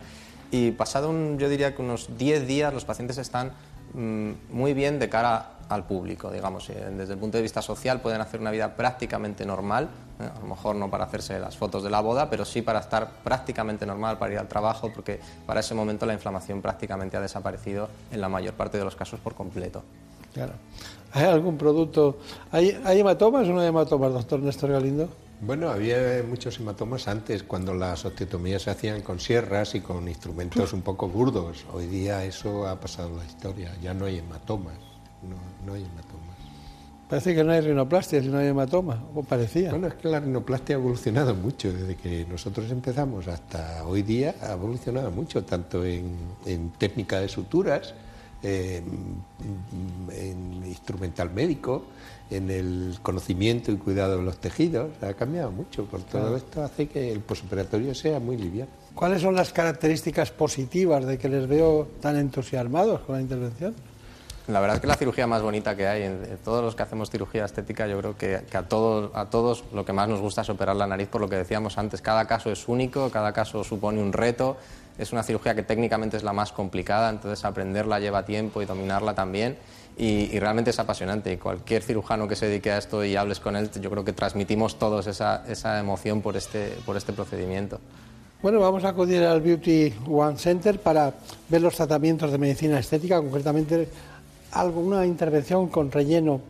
Y pasado, un, yo diría que unos 10 días, los pacientes están mm, muy bien de cara al público, digamos. Desde el punto de vista social pueden hacer una vida prácticamente normal, ¿eh? a lo mejor no para hacerse las fotos de la boda, pero sí para estar prácticamente normal, para ir al trabajo, porque para ese momento la inflamación prácticamente ha desaparecido en la mayor parte de los casos por completo. Claro. ¿Hay algún producto? ¿Hay, hay hematomas o no hay hematomas, doctor Néstor Galindo? Bueno, había muchos hematomas antes, cuando las osteotomías se hacían con sierras y con instrumentos un poco burdos. Hoy día eso ha pasado la historia, ya no hay hematomas, no, no hay hematomas. Parece que no hay rinoplastia, si no hay hematoma, o parecía. Bueno, es que la rinoplastia ha evolucionado mucho, desde que nosotros empezamos hasta hoy día ha evolucionado mucho, tanto en, en técnica de suturas, en, en instrumental médico, en el conocimiento y cuidado de los tejidos. Ha cambiado mucho. Por todo esto hace que el posoperatorio sea muy liviano. ¿Cuáles son las características positivas de que les veo tan entusiasmados con la intervención? La verdad es que la cirugía más bonita que hay, en todos los que hacemos cirugía estética, yo creo que, que a, todos, a todos lo que más nos gusta es operar la nariz, por lo que decíamos antes, cada caso es único, cada caso supone un reto, es una cirugía que técnicamente es la más complicada, entonces aprenderla lleva tiempo y dominarla también. Y, realmente es apasionante. Cualquier cirujano que se dedique a esto y hables con él, yo creo que transmitimos todos esa, esa emoción por este, por este procedimiento. Bueno, vamos a acudir al Beauty One Center para ver los tratamientos de medicina estética, concretamente alguna intervención con relleno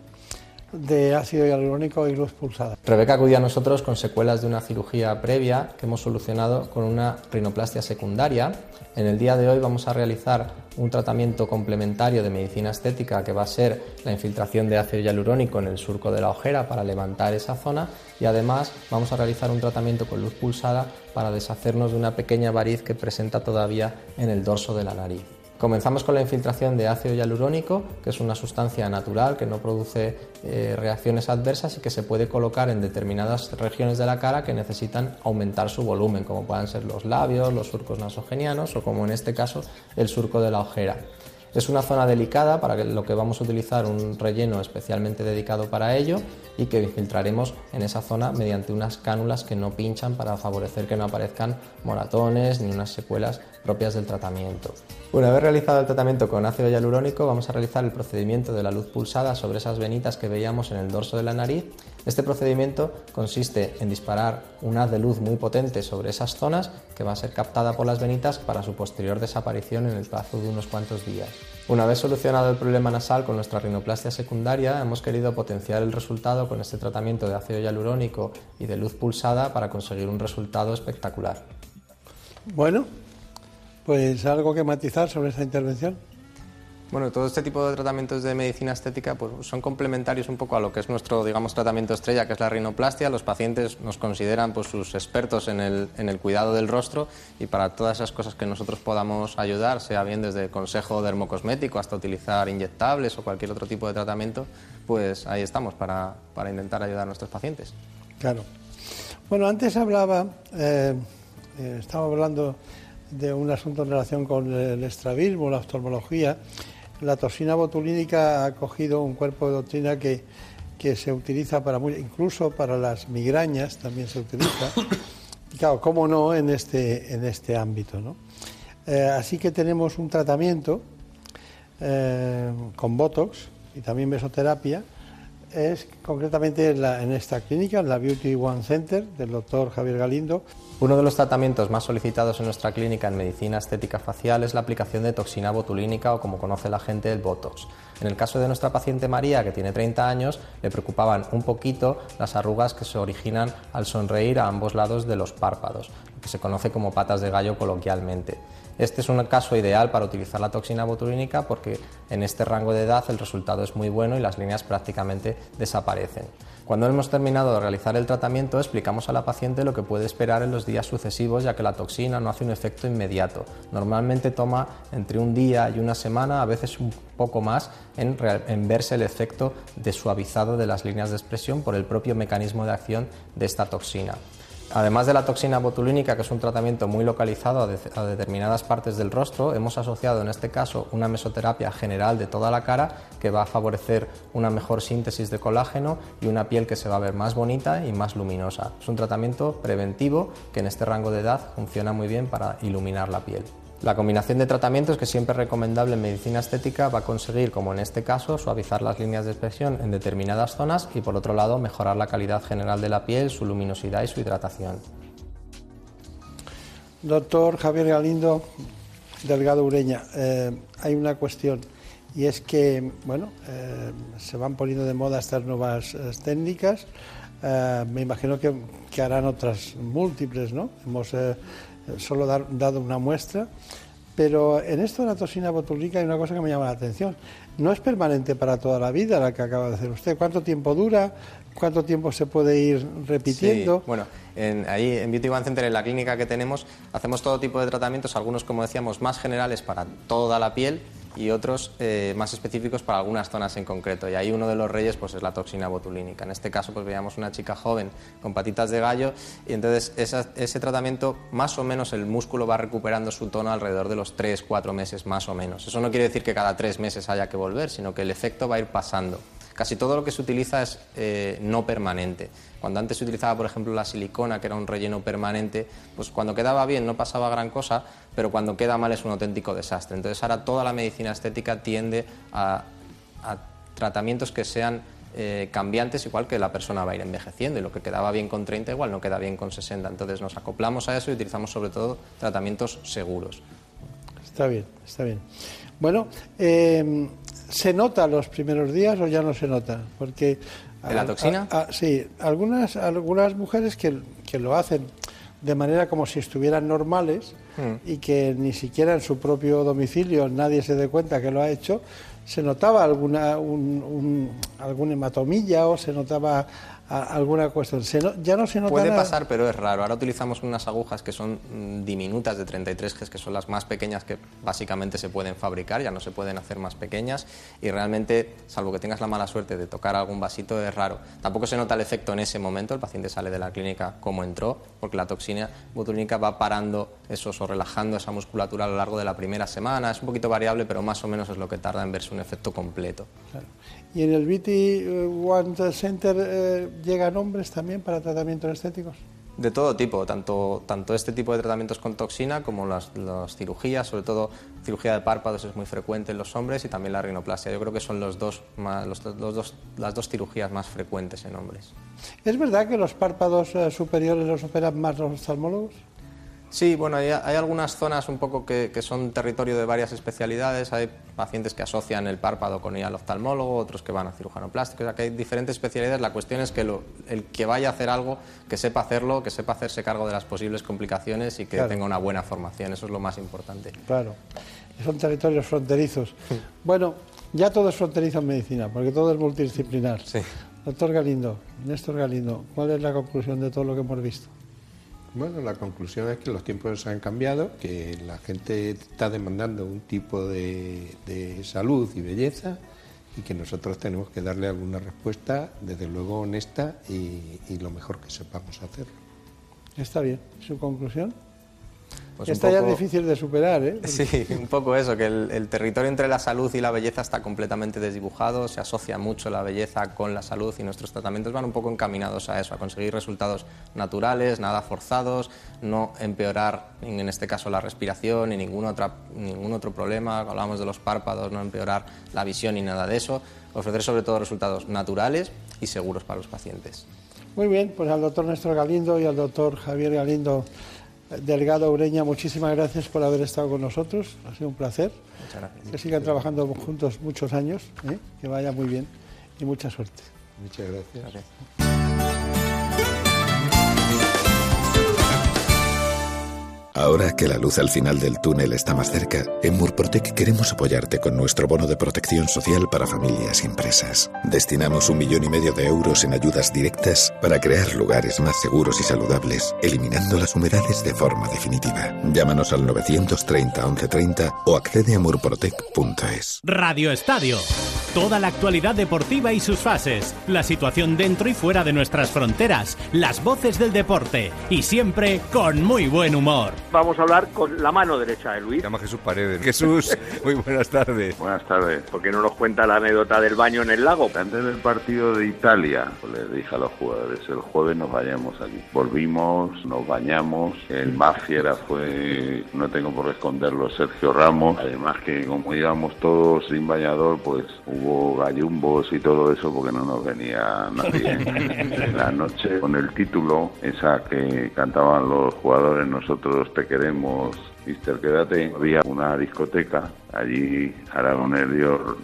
de ácido hialurónico y luz pulsada. Rebeca acudió a nosotros con secuelas de una cirugía previa que hemos solucionado con una rinoplastia secundaria. En el día de hoy vamos a realizar un tratamiento complementario de medicina estética que va a ser la infiltración de ácido hialurónico en el surco de la ojera para levantar esa zona y además vamos a realizar un tratamiento con luz pulsada para deshacernos de una pequeña variz que presenta todavía en el dorso de la nariz. Comenzamos con la infiltración de ácido hialurónico, que es una sustancia natural que no produce eh, reacciones adversas y que se puede colocar en determinadas regiones de la cara que necesitan aumentar su volumen, como puedan ser los labios, los surcos nasogenianos o como en este caso el surco de la ojera. Es una zona delicada para lo que vamos a utilizar un relleno especialmente dedicado para ello y que infiltraremos en esa zona mediante unas cánulas que no pinchan para favorecer que no aparezcan moratones ni unas secuelas propias del tratamiento. Una vez realizado el tratamiento con ácido hialurónico, vamos a realizar el procedimiento de la luz pulsada sobre esas venitas que veíamos en el dorso de la nariz. Este procedimiento consiste en disparar un haz de luz muy potente sobre esas zonas que va a ser captada por las venitas para su posterior desaparición en el plazo de unos cuantos días. Una vez solucionado el problema nasal con nuestra rinoplastia secundaria, hemos querido potenciar el resultado con este tratamiento de ácido hialurónico y de luz pulsada para conseguir un resultado espectacular. Bueno, pues algo que matizar sobre esta intervención. Bueno, todo este tipo de tratamientos de medicina estética pues, son complementarios un poco a lo que es nuestro, digamos, tratamiento estrella, que es la rinoplastia. Los pacientes nos consideran pues, sus expertos en el, en el cuidado del rostro y para todas esas cosas que nosotros podamos ayudar, sea bien desde consejo dermocosmético hasta utilizar inyectables o cualquier otro tipo de tratamiento, pues ahí estamos para, para intentar ayudar a nuestros pacientes. Claro. Bueno, antes hablaba, eh, eh, estaba hablando de un asunto en relación con el estrabismo, la oftalmología. La toxina botulínica ha cogido un cuerpo de doctrina que, que se utiliza para muy, incluso para las migrañas también se utiliza. Y claro, cómo no en este, en este ámbito, ¿no? Eh, así que tenemos un tratamiento eh, con Botox y también mesoterapia. Es concretamente en, esta clínica, la Beauty One Center del doctor Javier Galindo. Uno de los tratamientos más solicitados en nuestra clínica en medicina estética facial es la aplicación de toxina botulínica o como conoce la gente el Botox. En el caso de nuestra paciente María, que tiene 30 años, le preocupaban un poquito las arrugas que se originan al sonreír a ambos lados de los párpados, lo que se conoce como patas de gallo coloquialmente. Este es un caso ideal para utilizar la toxina botulínica porque en este rango de edad el resultado es muy bueno y las líneas prácticamente desaparecen. Cuando hemos terminado de realizar el tratamiento, explicamos a la paciente lo que puede esperar en los días sucesivos, ya que la toxina no hace un efecto inmediato. Normalmente toma entre un día y una semana, a veces un poco más, en, verse el efecto de suavizado de las líneas de expresión por el propio mecanismo de acción de esta toxina. Además de la toxina botulínica, que es un tratamiento muy localizado a, de- a determinadas partes del rostro, hemos asociado en este caso una mesoterapia general de toda la cara que va a favorecer una mejor síntesis de colágeno y una piel que se va a ver más bonita y más luminosa. Es un tratamiento preventivo que en este rango de edad funciona muy bien para iluminar la piel. La combinación de tratamientos que siempre es recomendable en medicina estética va a conseguir, como en este caso, suavizar las líneas de expresión en determinadas zonas y, por otro lado, mejorar la calidad general de la piel, su luminosidad y su hidratación. Doctor Javier Galindo, Delgado Ureña, eh, hay una cuestión y es que, bueno, eh, se van poniendo de moda estas nuevas eh, técnicas. me imagino que, que, harán otras múltiples, ¿no? Hemos solo dado una muestra. Pero en esto de la toxina botulínica hay una cosa que me llama la atención. No es permanente para toda la vida la que acaba de hacer usted. ¿Cuánto tiempo dura? ¿Cuánto tiempo se puede ir repitiendo? bueno, en, ahí en Beauty One Center, en la clínica que tenemos, hacemos todo tipo de tratamientos, algunos, como decíamos, más generales para toda la piel y otros eh, más específicos para algunas zonas en concreto. Y ahí uno de los reyes pues, es la toxina botulínica. En este caso, pues veíamos una chica joven con patitas de gallo y entonces ese tratamiento, más o menos el músculo va recuperando su tono alrededor de los 3-4 meses, más o menos. Eso no quiere decir que cada 3 meses haya que volver, sino que el efecto va a ir pasando. Casi todo lo que se utiliza es eh, no permanente. Cuando antes se utilizaba, por ejemplo, la silicona, que era un relleno permanente, pues cuando quedaba bien no pasaba gran cosa, pero cuando queda mal es un auténtico desastre. Entonces ahora toda la medicina estética tiende a, tratamientos que sean eh, cambiantes, igual que la persona va a ir envejeciendo y lo que quedaba bien con 30 igual no queda bien con 60. Entonces nos acoplamos a eso y utilizamos sobre todo tratamientos seguros. Está bien, está bien. Bueno, eh, ¿se nota los primeros días o ya no se nota? Porque ¿De la toxina? sí, algunas, algunas mujeres que, que, lo hacen de manera como si estuvieran normales hmm. y que ni siquiera en su propio domicilio nadie se dé cuenta que lo ha hecho, se notaba alguna un, algún hematomilla o se notaba alguna cuestión. ya no se nota Puede pasar, pero es raro. Ahora utilizamos unas agujas que son mm, diminutas de 33 G, que son las más pequeñas que básicamente se pueden fabricar, ya no se pueden hacer más pequeñas y realmente, salvo que tengas la mala suerte de tocar algún vasito, es raro. Tampoco se nota el efecto en ese momento, el paciente sale de la clínica como entró, porque la toxina botulínica va parando esos o relajando esa musculatura a lo largo de la primera semana. Es un poquito variable, pero más o menos es lo que tarda en verse un efecto completo. ¿Y en el Beauty One Center eh, llegan hombres también para tratamientos estéticos? De todo tipo, tanto, tanto este tipo de tratamientos con toxina como las, cirugías, sobre todo cirugía de párpados es muy frecuente en los hombres y también la rinoplastia. Yo creo que son los dos, los, dos, las dos cirugías más frecuentes en hombres. ¿Es verdad que los párpados eh, superiores los operan más los oftalmólogos? Sí, bueno, hay, algunas zonas un poco que, son territorio de varias especialidades. Hay pacientes que asocian el párpado con ir al oftalmólogo, otros que van a cirujano plástico. O sea, que hay diferentes especialidades. La cuestión es que el que vaya a hacer algo, que sepa hacerlo, que sepa hacerse cargo de las posibles complicaciones y que tenga una buena formación. Eso es lo más importante. Claro, son territorios fronterizos. bueno, ya todo es fronterizo en medicina, porque todo es multidisciplinar. Sí. Doctor Galindo, Néstor Galindo, ¿cuál es la conclusión de todo lo que hemos visto? Bueno, la conclusión es que los tiempos han cambiado, que la gente está demandando un tipo de, salud y belleza y que nosotros tenemos que darle alguna respuesta, desde luego honesta y, y lo mejor que sepamos hacerlo. Está bien. ¿Su conclusión? Pues Está ya difícil de superar, ¿eh? Sí, un poco eso, que el, territorio entre la salud y la belleza está completamente desdibujado, se asocia mucho la belleza con la salud y nuestros tratamientos van un poco encaminados a eso, a conseguir resultados naturales, nada forzados, no empeorar, en este caso, la respiración ni ningún, otra, ningún otro problema, hablamos de los párpados, no empeorar la visión ni nada de eso, ofrecer sobre todo resultados naturales y seguros para los pacientes. Muy bien, pues al doctor Néstor Galindo y al doctor Javier Galindo Delgado Ureña, muchísimas gracias por haber estado con nosotros. Ha sido un placer. Muchas gracias. Que sigan trabajando juntos muchos años. ¿eh? Que vaya muy bien y mucha suerte. Muchas gracias. Ahora que la luz al final del túnel está más cerca, en Murprotec queremos apoyarte con nuestro bono de protección social para familias y empresas. Destinamos un millón y medio de euros en ayudas directas para crear lugares más seguros y saludables, eliminando las humedades de forma definitiva. Llámanos al 930 1130 o accede a murprotec.es. Radio Estadio. Toda la actualidad deportiva y sus fases, la situación dentro y fuera de nuestras fronteras, las voces del deporte y siempre con muy buen humor. Vamos a hablar con la mano derecha de Luis. Se llama Jesús Paredes. Jesús, muy buenas tardes. Buenas tardes. ¿Por qué no nos cuenta la anécdota del baño en el lago? Antes del partido de Italia, les dije a los jugadores, el jueves nos vayamos aquí. Volvimos, nos bañamos, el más fiera fue, no tengo por qué esconderlo, Sergio Ramos. Además que como íbamos todos sin bañador, pues hubo gallumbos y todo eso porque no nos venía nadie. en la noche con el título, esa que cantaban los jugadores, nosotros te queremos, Mister, quédate. Había una discoteca. Allí Aragonés dio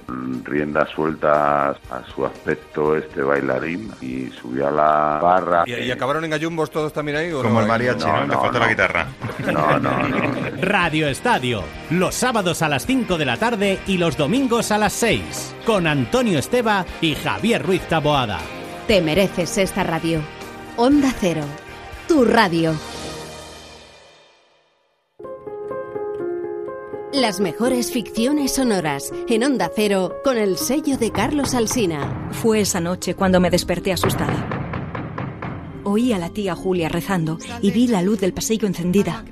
riendas sueltas a su aspecto este bailarín y subió a la barra. ¿Y, y acabaron en gallumbos todos también ahí? ¿o Como no? el mariachi, ¿no? Le falta la guitarra. No, no, no. Radio Estadio, los sábados a las 5 de la tarde y los domingos a las 6, con Antonio Esteba y Javier Ruiz Taboada. Te mereces esta radio. Onda Cero, tu radio. Las mejores ficciones sonoras en Onda Cero con el sello de Carlos Alsina. Fue esa noche cuando me desperté asustada. Oí a la tía Julia rezando y vi la luz del pasillo encendida.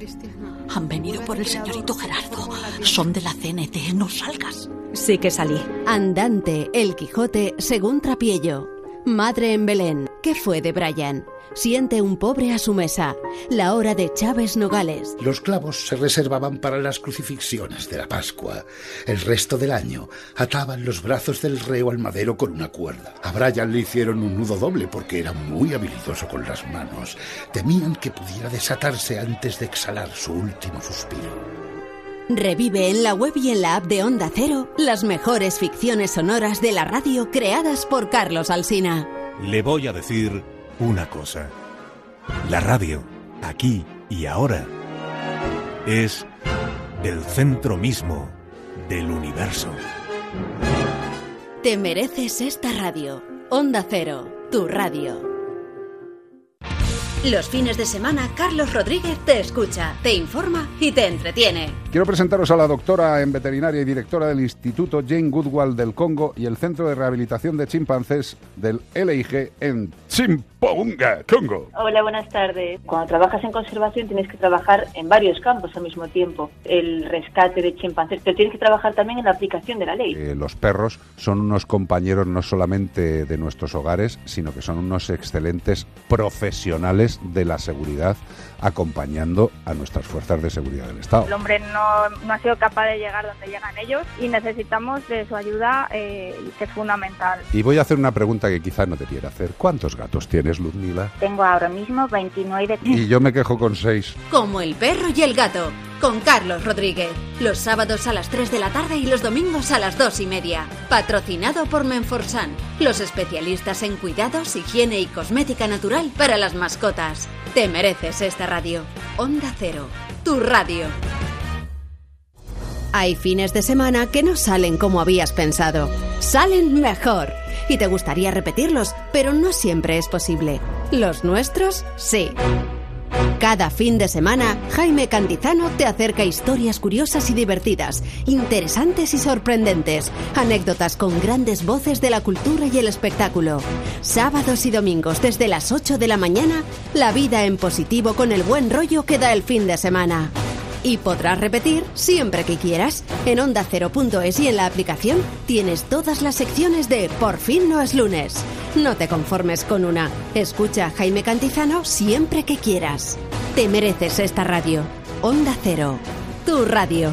Han venido por el señorito Gerardo. Son de la CNT, no salgas. Sí que salí. Andante, El Quijote, según Trapiello. Madre en Belén, ¿qué fue de Brian? Siente un pobre a su mesa. La hora de Chávez Nogales. Los clavos se reservaban para las crucifixiones de la Pascua. El resto del año ataban los brazos del reo al madero con una cuerda. A Brian le hicieron un nudo doble porque era muy habilidoso con las manos. Temían que pudiera desatarse antes de exhalar su último suspiro. Revive en la web y en la app de Onda Cero las mejores ficciones sonoras de la radio creadas por Carlos Alsina. Le voy a decir una cosa. La radio, aquí y ahora, es el centro mismo del universo. Te mereces esta radio. Onda Cero, tu radio. Los fines de semana, Carlos Rodríguez te escucha, te informa y te entretiene. Quiero presentaros a la doctora en veterinaria y directora del Instituto Jane Goodall del Congo y el Centro de Rehabilitación de Chimpancés del LIG en Chimpounga, Congo. Hola, buenas tardes. Cuando trabajas en conservación tienes que trabajar en varios campos al mismo tiempo. El rescate de chimpancés, pero tienes que trabajar también en la aplicación de la ley. Eh, los perros son unos compañeros no solamente de nuestros hogares, sino que son unos excelentes profesionales de la seguridad acompañando a nuestras fuerzas de seguridad del Estado. El hombre no, no ha sido capaz de llegar donde llegan ellos y necesitamos de su ayuda, eh, que es fundamental. Y voy a hacer una pregunta que quizás no te quiera hacer. ¿Cuántos gatos tienes, Luzmila? Tengo ahora mismo 29 Y yo me quejo con seis. Como el perro y el gato, con Carlos Rodríguez. Los sábados a las 3 de la tarde y los domingos a las 2 y media. Patrocinado por Menforsan, los especialistas en cuidados, higiene y cosmética natural para las mascotas. Te mereces esta radio. Onda Cero, tu radio. Hay fines de semana que no salen como habías pensado. Salen mejor. Y te gustaría repetirlos, pero no siempre es posible. Los nuestros, sí. Cada fin de semana, Jaime Cantizano te acerca historias curiosas y divertidas, interesantes y sorprendentes, anécdotas con grandes voces de la cultura y el espectáculo. Sábados y domingos desde las 8 de la mañana, la vida en positivo con el buen rollo que da el fin de semana. Y podrás repetir siempre que quieras. En onda0.es y en la aplicación tienes todas las secciones de Por fin no es lunes. No te conformes con una. Escucha a Jaime Cantizano siempre que quieras. Te mereces esta radio. Onda Cero. Tu radio.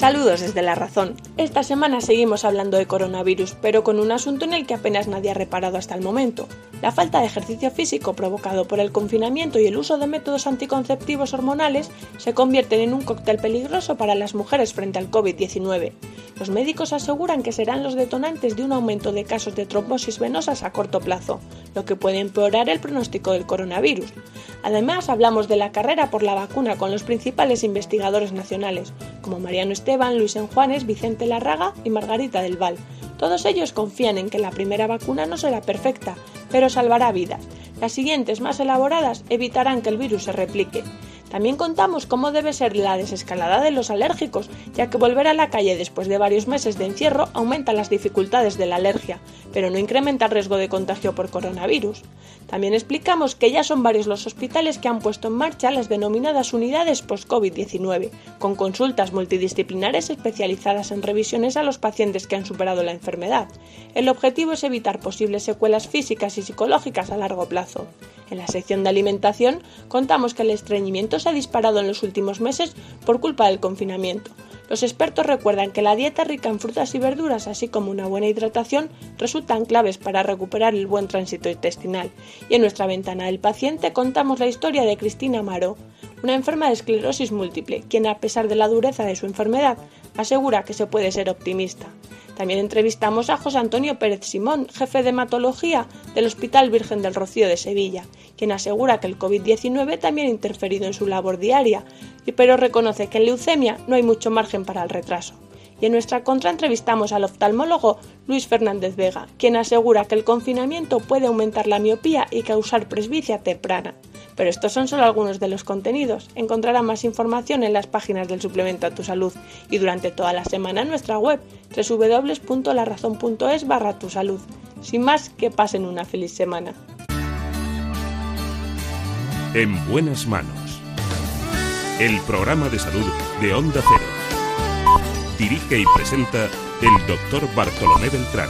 Saludos desde La Razón. Esta semana seguimos hablando de coronavirus, pero con un asunto en el que apenas nadie ha reparado hasta el momento. La falta de ejercicio físico provocado por el confinamiento y el uso de métodos anticonceptivos hormonales se convierten en un cóctel peligroso para las mujeres frente al COVID-19. Los médicos aseguran que serán los detonantes de un aumento de casos de trombosis venosas a corto plazo, lo que puede empeorar el pronóstico del coronavirus. Además, hablamos de la carrera por la vacuna con los principales investigadores nacionales, como Mariano Esteban, Luis Enjuanes, Vicente Larraga y Margarita del Val. Todos ellos confían en que la primera vacuna no será perfecta, pero salvará vidas. Las siguientes, más elaboradas, evitarán que el virus se replique. También contamos cómo debe ser la desescalada de los alérgicos, ya que volver a la calle después de varios meses de encierro aumenta las dificultades de la alergia, pero no incrementa el riesgo de contagio por coronavirus. También explicamos que ya son varios los hospitales que han puesto en marcha las denominadas unidades post-COVID-19, con consultas multidisciplinares especializadas en revisiones a los pacientes que han superado la enfermedad. El objetivo es evitar posibles secuelas físicas y psicológicas a largo plazo. En la sección de alimentación contamos que el estreñimiento se ha disparado en los últimos meses por culpa del confinamiento. Los expertos recuerdan que la dieta rica en frutas y verduras, así como una buena hidratación, resultan claves para recuperar el buen tránsito intestinal. Y en nuestra ventana del paciente contamos la historia de Cristina Amaro, una enferma de esclerosis múltiple, quien a pesar de la dureza de su enfermedad, asegura que se puede ser optimista. También entrevistamos a José Antonio Pérez Simón, jefe de hematología del Hospital Virgen del Rocío de Sevilla, quien asegura que el COVID-19 también ha interferido en su labor diaria, pero reconoce que en leucemia no hay mucho margen para el retraso. Y en nuestra contra entrevistamos al oftalmólogo Luis Fernández Vega, quien asegura que el confinamiento puede aumentar la miopía y causar presbicia temprana. Pero estos son solo algunos de los contenidos. Encontrará más información en las páginas del suplemento a tu salud y durante toda la semana en nuestra web www.larazón.es barra tu salud. Sin más, que pasen una feliz semana. En buenas manos. El programa de salud de Onda Cero. Dirige y presenta el doctor Bartolomé Beltrán.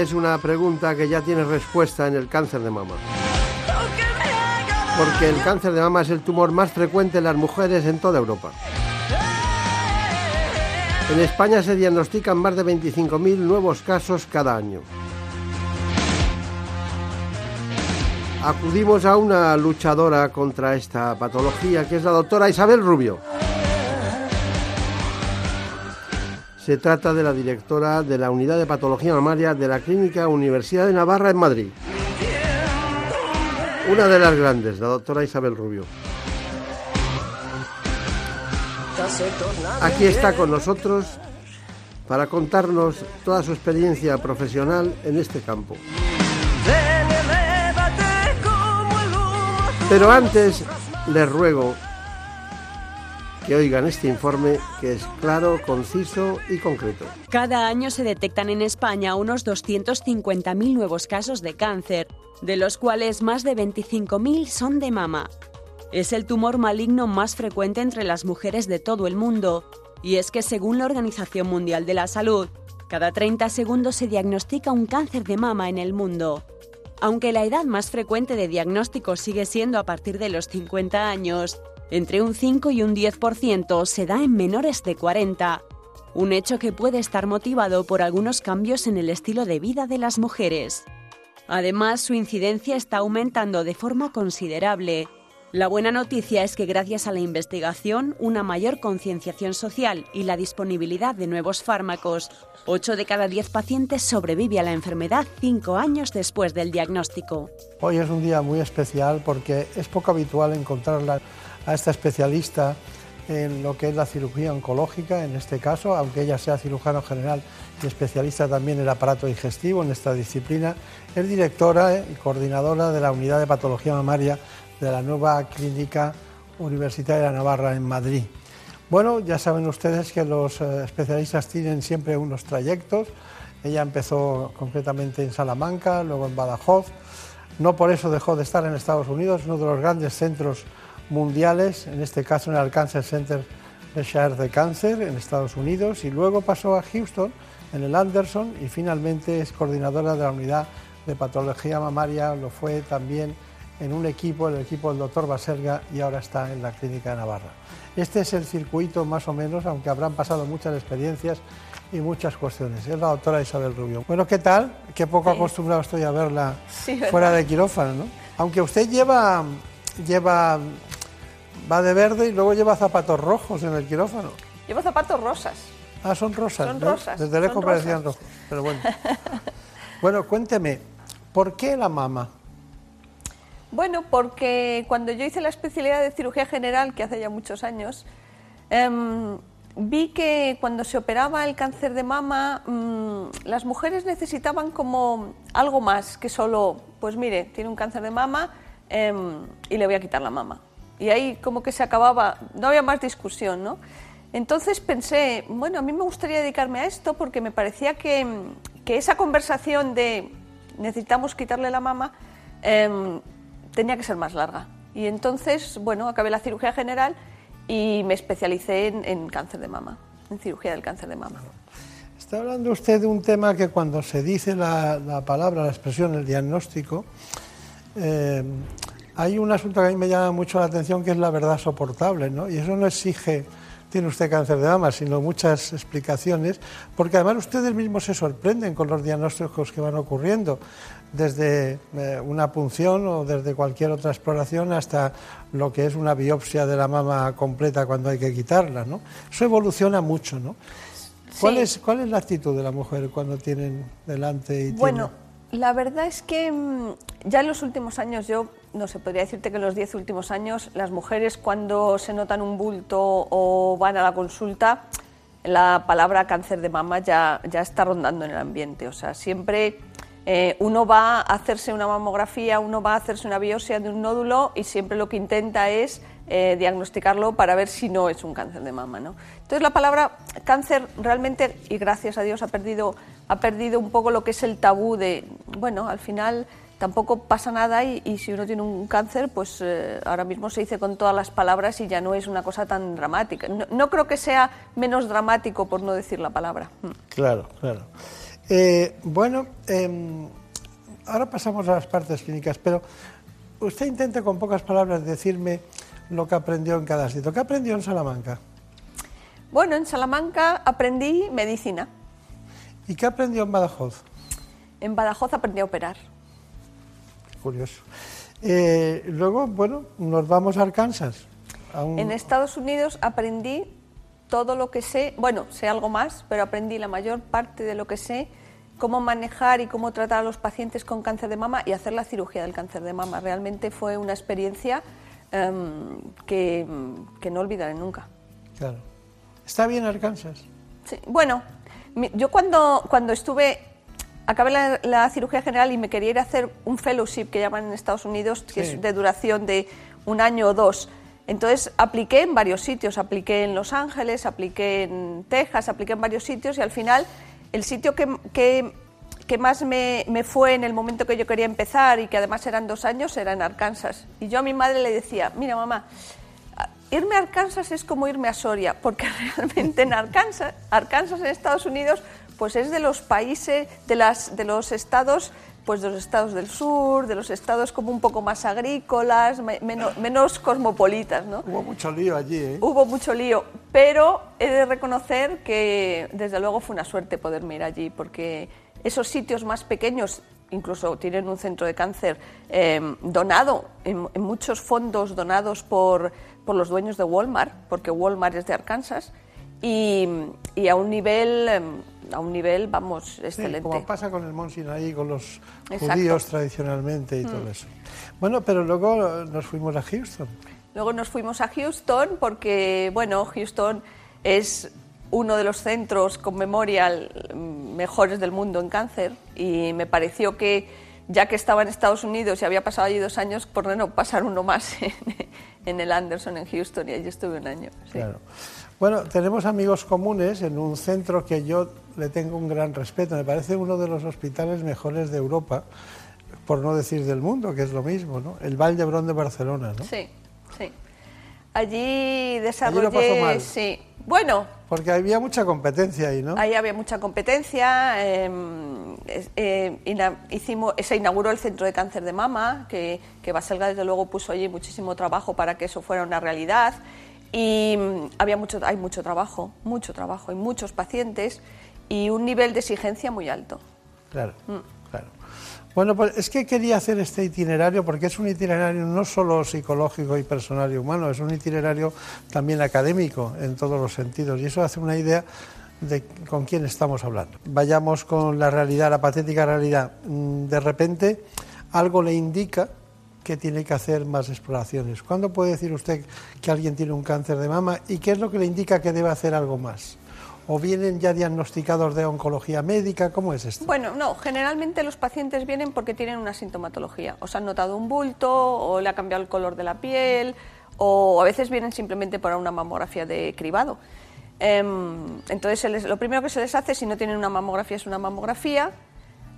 Es una pregunta que ya tiene respuesta en el cáncer de mama. Porque el cáncer de mama es el tumor más frecuente en las mujeres en toda Europa. En España se diagnostican más de 25.000 nuevos casos cada año. Acudimos a una luchadora contra esta patología, que es la doctora Isabel Rubio. Se trata de la directora de la Unidad de Patología Mamaria de la Clínica Universidad de Navarra en Madrid. Una de las grandes, la doctora Isabel Rubio. Aquí está con nosotros para contarnos toda su experiencia profesional en este campo. Pero antes les ruego que oigan este informe que es claro, conciso y concreto. Cada año se detectan en España unos 250.000 nuevos casos de cáncer, de los cuales más de 25.000 son de mama. Es el tumor maligno más frecuente entre las mujeres de todo el mundo, y es que según la Organización Mundial de la Salud, cada 30 segundos se diagnostica un cáncer de mama en el mundo. Aunque la edad más frecuente de diagnóstico sigue siendo a partir de los 50 años, entre un 5 y un 10% se da en menores de 40, un hecho que puede estar motivado por algunos cambios en el estilo de vida de las mujeres. Además, su incidencia está aumentando de forma considerable. La buena noticia es que gracias a la investigación, una mayor concienciación social y la disponibilidad de nuevos fármacos, 8 de cada 10 pacientes sobrevive a la enfermedad 5 años después del diagnóstico. Hoy es un día muy especial porque es poco habitual encontrarla a esta especialista en lo que es la cirugía oncológica, en este caso, aunque ella sea cirujano general y especialista también en el aparato digestivo en esta disciplina, es directora y coordinadora de la unidad de patología mamaria de la nueva clínica universitaria Navarra en Madrid. Bueno, ya saben ustedes que los eh, especialistas tienen siempre unos trayectos Ella empezó concretamente en Salamanca, luego en Badajoz. No por eso dejó de estar en Estados Unidos, uno de los grandes centros mundiales, en este caso en el Cancer Center de Shire de Cáncer en Estados Unidos, y luego pasó a Houston, en el Anderson, y finalmente es coordinadora de la unidad de patología mamaria, lo fue también en un equipo, el equipo del doctor Baselga, y ahora está en la clínica de Navarra. Este es el circuito más o menos, aunque habrán pasado muchas experiencias y muchas cuestiones. Es la doctora Isabel Rubio. Bueno, ¿qué tal? Qué poco acostumbrado estoy a verla fuera de quirófano, ¿no? Aunque usted lleva, lleva, va de verde y luego lleva zapatos rojos en el quirófano. Llevo zapatos rosas. Ah, son rosas. Son ¿no? rosas, Desde lejos parecían rosas. rojos, pero bueno. bueno, cuénteme, ¿por qué la mama? Bueno, porque cuando yo hice la especialidad de cirugía general, que hace ya muchos años, em, vi que cuando se operaba el cáncer de mama, mm, las mujeres necesitaban como algo más que solo, pues mire, tiene un cáncer de mama em, y le voy a quitar la mama. Y ahí como que se acababa, no había más discusión, ¿no? Entonces pensé, bueno, a mí me gustaría dedicarme a esto porque me parecía que, que esa conversación de necesitamos quitarle la mama em, tenía que ser más larga. Y entonces, bueno, acabé la cirugía general y me especialicé en, en cáncer de mama, en cirugía del cáncer de mama. Está hablando usted de un tema que cuando se dice la, la palabra, la expresión, el diagnóstico, eh, hay un asunto que a mí me llama mucho la atención que es la verdad soportable, ¿no? Y eso no exige, tiene usted cáncer de mama, sino muchas explicaciones, porque además ustedes mismos se sorprenden con los diagnósticos que van ocurriendo, desde eh, una punción o desde cualquier otra exploración hasta lo que es una biopsia de la mama completa cuando hay que quitarla, ¿no? Eso evoluciona mucho, ¿no? ¿Cuál, es, ¿Cuál es la actitud de la mujer cuando tienen delante y Bueno, la verdad es que mm, ya en los últimos años, yo no sé, podría decirte que en los 10 últimos años, las mujeres cuando se notan un bulto o van a la consulta, la palabra cáncer de mama ya, ya está rondando en el ambiente. O sea, siempre eh, uno va a hacerse una mamografía, uno va a hacerse una biopsia de un nódulo y siempre lo que intenta es eh, diagnosticarlo para ver si no es un cáncer de mama. ¿no? Entonces la palabra cáncer realmente, y gracias a Dios, ha perdido, ha perdido un poco lo que es el tabú de, bueno, al final tampoco pasa nada y, y si uno tiene un cáncer, pues eh, ahora mismo se dice con todas las palabras y ya no es una cosa tan dramática. No, no creo que sea menos dramático por no decir la palabra. Mm. Claro, claro. Eh, bueno, em, ahora pasamos a las partes clínicas, pero usted intente con pocas palabras decirme lo que aprendió en cada sitio. ¿Qué aprendió en Salamanca? Bueno, en Salamanca aprendí medicina. ¿Y qué aprendió en Badajoz? En Badajoz aprendí a operar. Curioso. Eh, luego, bueno, nos vamos a Arkansas. a un- En Estados Unidos aprendí todo lo que sé, bueno, sé algo más, pero aprendí la mayor parte de lo que sé, cómo manejar y cómo tratar a los pacientes con cáncer de mama y hacer la cirugía del cáncer de mama. Realmente fue una experiencia em, que, que no olvidaré nunca. Claro. ¿Está bien Arkansas? Sí, Bueno, yo cuando, cuando estuve, acabé la, la cirugía general y me quería ir a hacer un fellowship que llaman en Estados Unidos, que Sí. es de duración de un año o dos. Entonces apliqué en varios sitios, apliqué en Los Ángeles, apliqué en Texas, apliqué en varios sitios y al final el sitio que, que- que más me, me fue en el momento que yo quería empezar y que además eran dos años era en Arkansas. Y yo a mi madre le decía, mira mamá, irme a Arkansas es como irme a Soria, porque realmente en Arkansas, Arkansas en Estados Unidos, pues es de los países, de, las, de los estados, pues de los estados del sur, de los estados como un poco más agrícolas, me- menos, menos cosmopolitas, ¿no? Hubo mucho lío allí, ¿eh? Hubo mucho lío, pero he de reconocer que desde luego fue una suerte poderme ir allí, porque esos sitios más pequeños incluso tienen un centro de cáncer eh, donado, en, en muchos fondos donados por, por los dueños de Walmart, porque Walmart es de Arkansas, y, y a un nivel, eh, a un nivel, vamos, Sí, excelente. como pasa con el Mont Sinaí, con los Exacto. judíos tradicionalmente y todo Mm. eso. Bueno, pero luego nos fuimos a Houston. Luego nos fuimos a Houston porque, bueno, Houston es uno de los centros con memorial mm, mejores del mundo en cáncer y me pareció que, ya que estaba en Estados Unidos y había pasado allí dos años, por no pasar uno más en, el Anderson, en Houston, y allí estuve un año. Claro. Bueno, tenemos amigos comunes en un centro que yo le tengo un gran respeto. Me parece uno de los hospitales mejores de Europa, por no decir del mundo, que es lo mismo, ¿no? El Vall d'Hebron de Barcelona, ¿no? Sí, sí. Allí desarrollé... Sí. Bueno... Porque había mucha competencia ahí, ¿no? Ahí había mucha competencia. Em, eh, hicimos, se inauguró el Centro de Cáncer de Mama, que, que Baselga desde luego puso allí muchísimo trabajo para que eso fuera una realidad. Y mm, había mucho, hay mucho trabajo, mucho trabajo, hay muchos pacientes y un nivel de exigencia muy alto. Claro, mm. claro. Bueno, pues es que quería hacer este itinerario porque es un itinerario no solo psicológico y personal y humano, es un itinerario también académico en todos los sentidos y eso hace una idea de con quién estamos hablando. Vayamos con la realidad, la patética realidad. Mm, de repente algo le indica que tiene que hacer más exploraciones. ¿Cuándo puede decir usted que alguien tiene un cáncer de mama y qué es lo que le indica que debe hacer algo más? ¿O vienen ya diagnosticados de oncología médica? ¿Cómo es esto? Bueno, no, generalmente los pacientes vienen porque tienen una sintomatología. O se han notado un bulto, o le ha cambiado el color de la piel, o a veces vienen simplemente para una mamografía de cribado. Em, entonces, lo primero que se les hace, si no tienen una mamografía, es una mamografía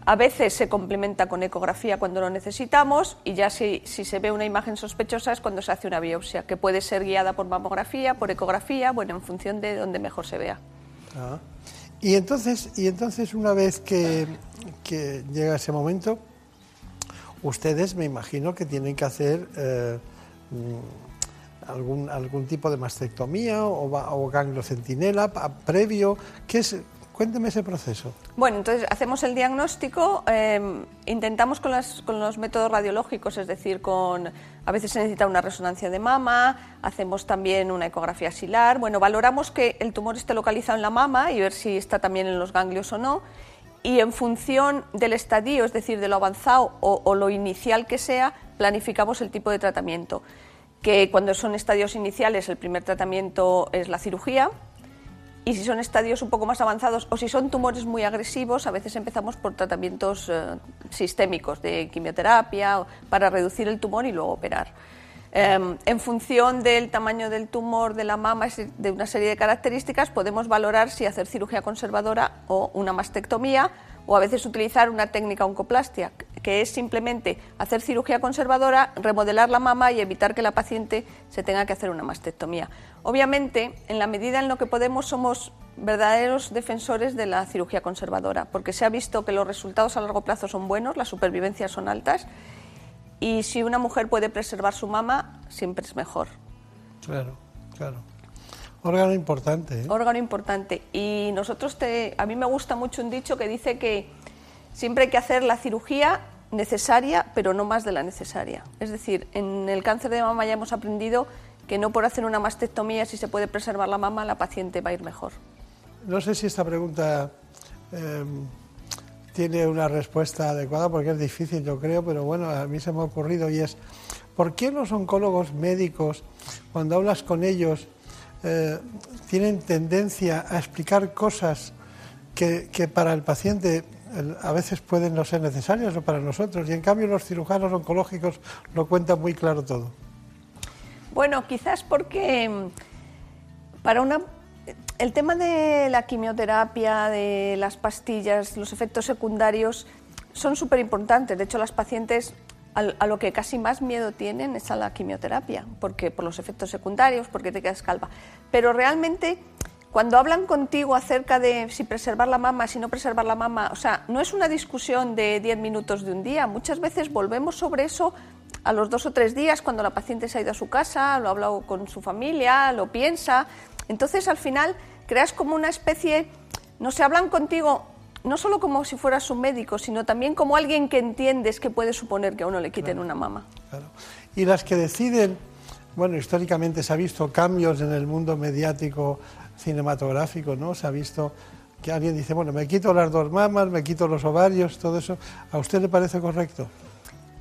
a veces se complementa con ecografía cuando lo necesitamos y ya si, se ve una imagen sospechosa es cuando se hace una biopsia, que puede ser guiada por mamografía, por ecografía, bueno, en función de donde mejor se vea. Ah. Y, entonces, y entonces, una vez que, llega ese momento, ustedes me imagino que tienen que hacer eh, mm, algún, algún tipo de mastectomía o, o ganglio centinela previo. ¿Qué es, Cuénteme ese proceso. Bueno, entonces hacemos el diagnóstico, em, intentamos con, los métodos radiológicos, es decir, con a veces se necesita una resonancia de mama, hacemos también una ecografía axilar. Bueno, valoramos que el tumor esté localizado en la mama y ver si está también en los ganglios o no. Y en función del estadio, es decir, de lo avanzado o lo inicial que sea, planificamos el tipo de tratamiento. Que cuando son estadios iniciales, el primer tratamiento es la cirugía y si son estadios un poco más avanzados o si son tumores muy agresivos, a veces empezamos por tratamientos eh, sistémicos de quimioterapia para reducir el tumor y luego operar. Em, en función del tamaño del tumor de la mama, de una serie de características, podemos valorar si hacer cirugía conservadora o una mastectomía o a veces utilizar una técnica oncoplastia, que es simplemente hacer cirugía conservadora, remodelar la mama y evitar que la paciente se tenga que hacer una mastectomía. Obviamente, en la medida en lo que podemos, somos verdaderos defensores de la cirugía conservadora, porque se ha visto que los resultados a largo plazo son buenos, las supervivencias son altas y si una mujer puede preservar su mama, siempre es mejor. Claro, claro. Órgano importante. ¿eh? Órgano importante. Y nosotros, te, a mí me gusta mucho un dicho que dice que siempre hay que hacer la cirugía necesaria, pero no más de la necesaria. Es decir, en el cáncer de mama ya hemos aprendido que no por hacer una mastectomía, si se puede preservar la mama, la paciente va a ir mejor. No sé si esta pregunta em, tiene una respuesta adecuada porque es difícil, yo creo, pero bueno, a mí se me ha ocurrido y es, ¿por qué los oncólogos médicos, cuando hablas con ellos, eh, tienen tendencia a explicar cosas que, para el paciente a veces pueden no ser necesarias o para nosotros, y en cambio los cirujanos oncológicos lo cuentan muy claro todo? Bueno, quizás porque mm, para una el tema de la quimioterapia, de las pastillas, los efectos secundarios son súper importantes. De hecho, las pacientes a lo que casi más miedo tienen es a la quimioterapia, porque por los efectos secundarios, porque te quedas calva. Pero realmente, cuando hablan contigo acerca de si preservar la mama, si no preservar la mama, o sea, no es una discusión de 10 minutos de un día. Muchas veces volvemos sobre eso a los dos o tres días, cuando la paciente se ha ido a su casa, lo ha hablado con su familia, lo piensa. Entonces, al final, creas como una especie, no se hablan contigo no solo como si fueras un médico, sino también como alguien que entiendes que puede suponer que a uno le quiten una mama. Y las que deciden, bueno, históricamente se ha visto cambios en el mundo mediático cinematográfico, ¿no? Se ha visto que alguien dice, bueno, me quito las dos mamas, me quito los ovarios, todo eso. ¿A usted le parece correcto?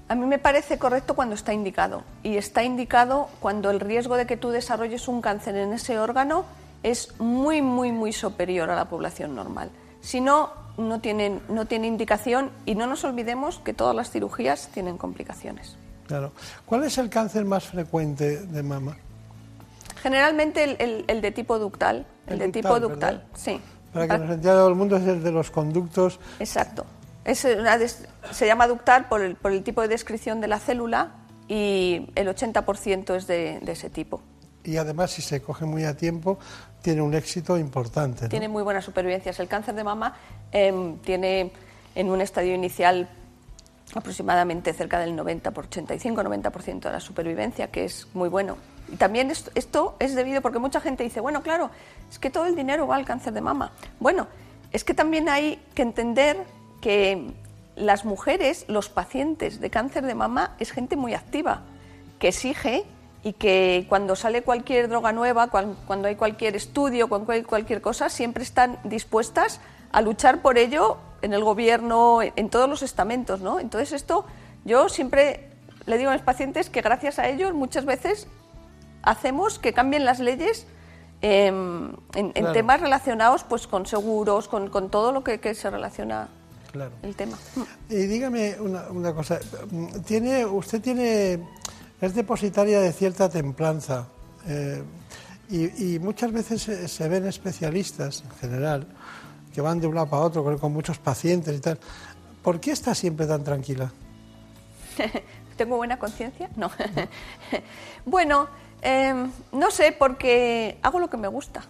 A mí me parece correcto cuando está indicado. Y está indicado cuando el riesgo de que tú desarrolles un cáncer en ese órgano es muy, muy, muy superior a la población normal. Si no, no tiene, no tiene indicación y no nos olvidemos que todas las cirugías tienen complicaciones. Claro. ¿Cuál es el cáncer más frecuente de mama? Generalmente el, de tipo ductal. El, de tipo ductal, sí. Para que nos entienda todo el mundo es el de los conductos. Exacto. Es se llama ductal por el, por el tipo de descripción de la célula y el 80% es de, ese tipo. Y además, si se coge muy a tiempo, tiene un éxito importante. Tiene muy buenas supervivencias. El cáncer de mama em, tiene en un estadio inicial aproximadamente cerca del 90 por 85-90% de la supervivencia, que es muy bueno. Y también esto, es debido porque mucha gente dice, bueno, claro, es que todo el dinero va al cáncer de mama. Bueno, es que también hay que entender que las mujeres, los pacientes de cáncer de mama, es gente muy activa, que exige y que cuando sale cualquier droga nueva, cuando hay cualquier estudio, cuando hay cualquier cosa, siempre están dispuestas a luchar por ello en el gobierno, en todos los estamentos, ¿no? Entonces esto yo siempre le digo a mis pacientes que gracias a ellos muchas veces hacemos que cambien las leyes em, en, temas relacionados pues con seguros, con, todo lo que se relaciona claro. el tema. Y dígame una, cosa, tiene, usted tiene, es depositaria de cierta templanza eh, y, muchas veces se, ven especialistas en general que van de un lado para otro con, muchos pacientes y tal. ¿Por qué está siempre tan tranquila? ¿Tengo buena conciencia? No. bueno, em, no sé, porque hago lo que me gusta.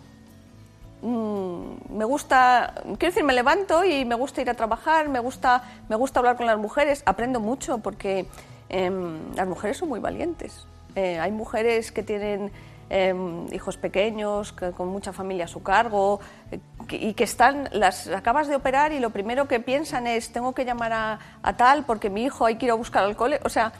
Mm, me gusta, quiero decir, me levanto y me gusta ir a trabajar, me gusta, me gusta hablar con las mujeres, aprendo mucho porque em, las mujeres son muy valientes. Eh, hay mujeres que tienen em, hijos pequeños, con mucha familia a su cargo eh, y que están, las acabas de operar y lo primero que piensan es tengo que llamar a, a tal porque mi hijo hay que ir a buscar al cole. O sea,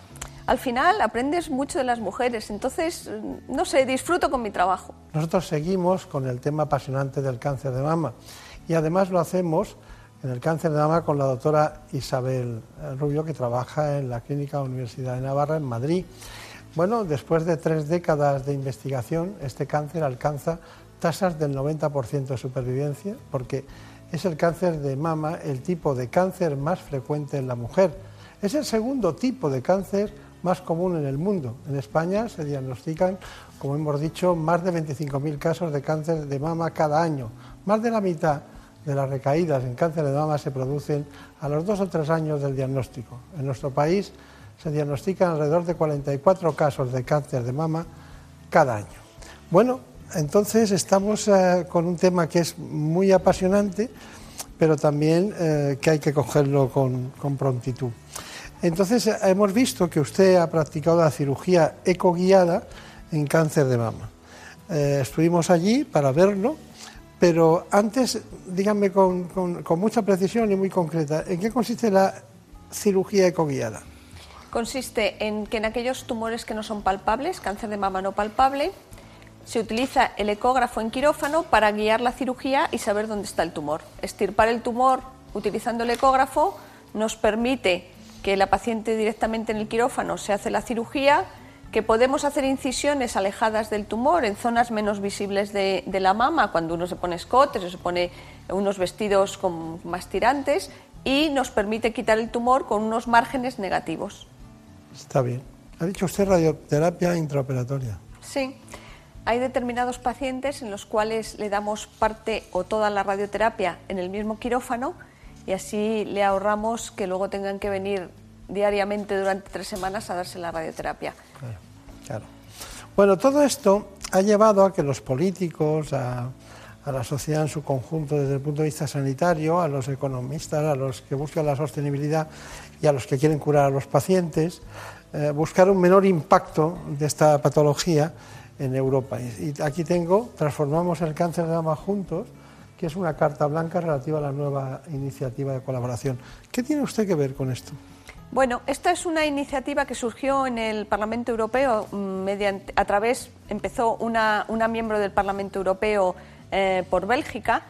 al final aprendes mucho de las mujeres, entonces, no sé, disfruto con mi trabajo. Nosotros seguimos con el tema apasionante del cáncer de mama y además lo hacemos en el cáncer de mama con la doctora Isabel Rubio, que trabaja en la Clínica Universidad de Navarra, en Madrid. Bueno, después de tres décadas de investigación, este cáncer alcanza tasas del 90% de supervivencia, porque es el cáncer de mama el tipo de cáncer más frecuente en la mujer. Es el segundo tipo de cáncer más común en el mundo. En España se diagnostican, como hemos dicho, más de 25.000 casos de cáncer de mama cada año. Más de la mitad de las recaídas en cáncer de mama se producen a los dos o tres años del diagnóstico. En nuestro país se diagnostican alrededor de 44 casos de cáncer de mama cada año. Bueno, entonces estamos eh, con un tema que es muy apasionante, pero también eh, que hay que cogerlo con, prontitud. Entonces, hemos visto que usted ha practicado la cirugía ecoguiada en cáncer de mama. Eh, estuvimos allí para verlo, pero antes, díganme con, mucha precisión y muy concreta, ¿en qué consiste la cirugía ecoguiada? Consiste en que en aquellos tumores que no son palpables, cáncer de mama no palpable, se utiliza el ecógrafo en quirófano para guiar la cirugía y saber dónde está el tumor. Estirpar el tumor utilizando el ecógrafo nos permite que la paciente directamente en el quirófano se hace la cirugía, que podemos hacer incisiones alejadas del tumor en zonas menos visibles de, la mama, cuando uno se pone escotes o se pone unos vestidos con más tirantes, y nos permite quitar el tumor con unos márgenes negativos. Está bien. Ha dicho usted radioterapia intraoperatoria. Sí. Hay determinados pacientes en los cuales le damos parte o toda la radioterapia en el mismo quirófano y así le ahorramos que luego tengan que venir diariamente durante tres semanas a darse la radioterapia. Claro, Bueno, todo esto ha llevado a que los políticos, a, la sociedad en su conjunto desde el punto de vista sanitario, a los economistas, a los que buscan la sostenibilidad y a los que quieren curar a los pacientes, eh, buscar un menor impacto de esta patología en Europa. Y aquí tengo, transformamos el cáncer de mama juntos, que es una carta blanca relativa a la nueva iniciativa de colaboración. ¿Qué tiene usted que ver con esto? Bueno, esta es una iniciativa que surgió en el Parlamento Europeo mm, mediante, a través, empezó una, miembro del Parlamento Europeo eh, por Bélgica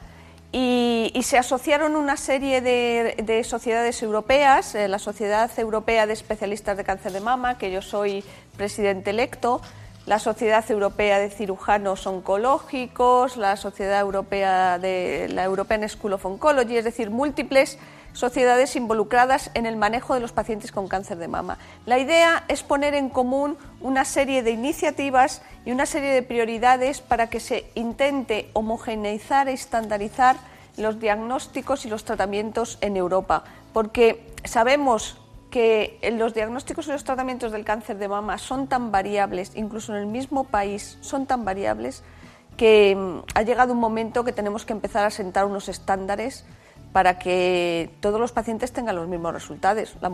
y, se asociaron una serie de, sociedades europeas, eh, la Sociedad Europea de Especialistas de Cáncer de Mama, que yo soy presidente electo, la Sociedad Europea de Cirujanos Oncológicos, la Sociedad Europea de la European School of Oncology, es decir, múltiples sociedades involucradas en el manejo de los pacientes con cáncer de mama. La idea es poner en común una serie de iniciativas y una serie de prioridades para que se intente homogeneizar e estandarizar los diagnósticos y los tratamientos en Europa, porque sabemos que los diagnósticos y los tratamientos del cáncer de mama son tan variables, incluso en el mismo país son tan variables, que mm, ha llegado un momento que tenemos que empezar a sentar unos estándares para que todos los pacientes tengan los mismos resultados. La,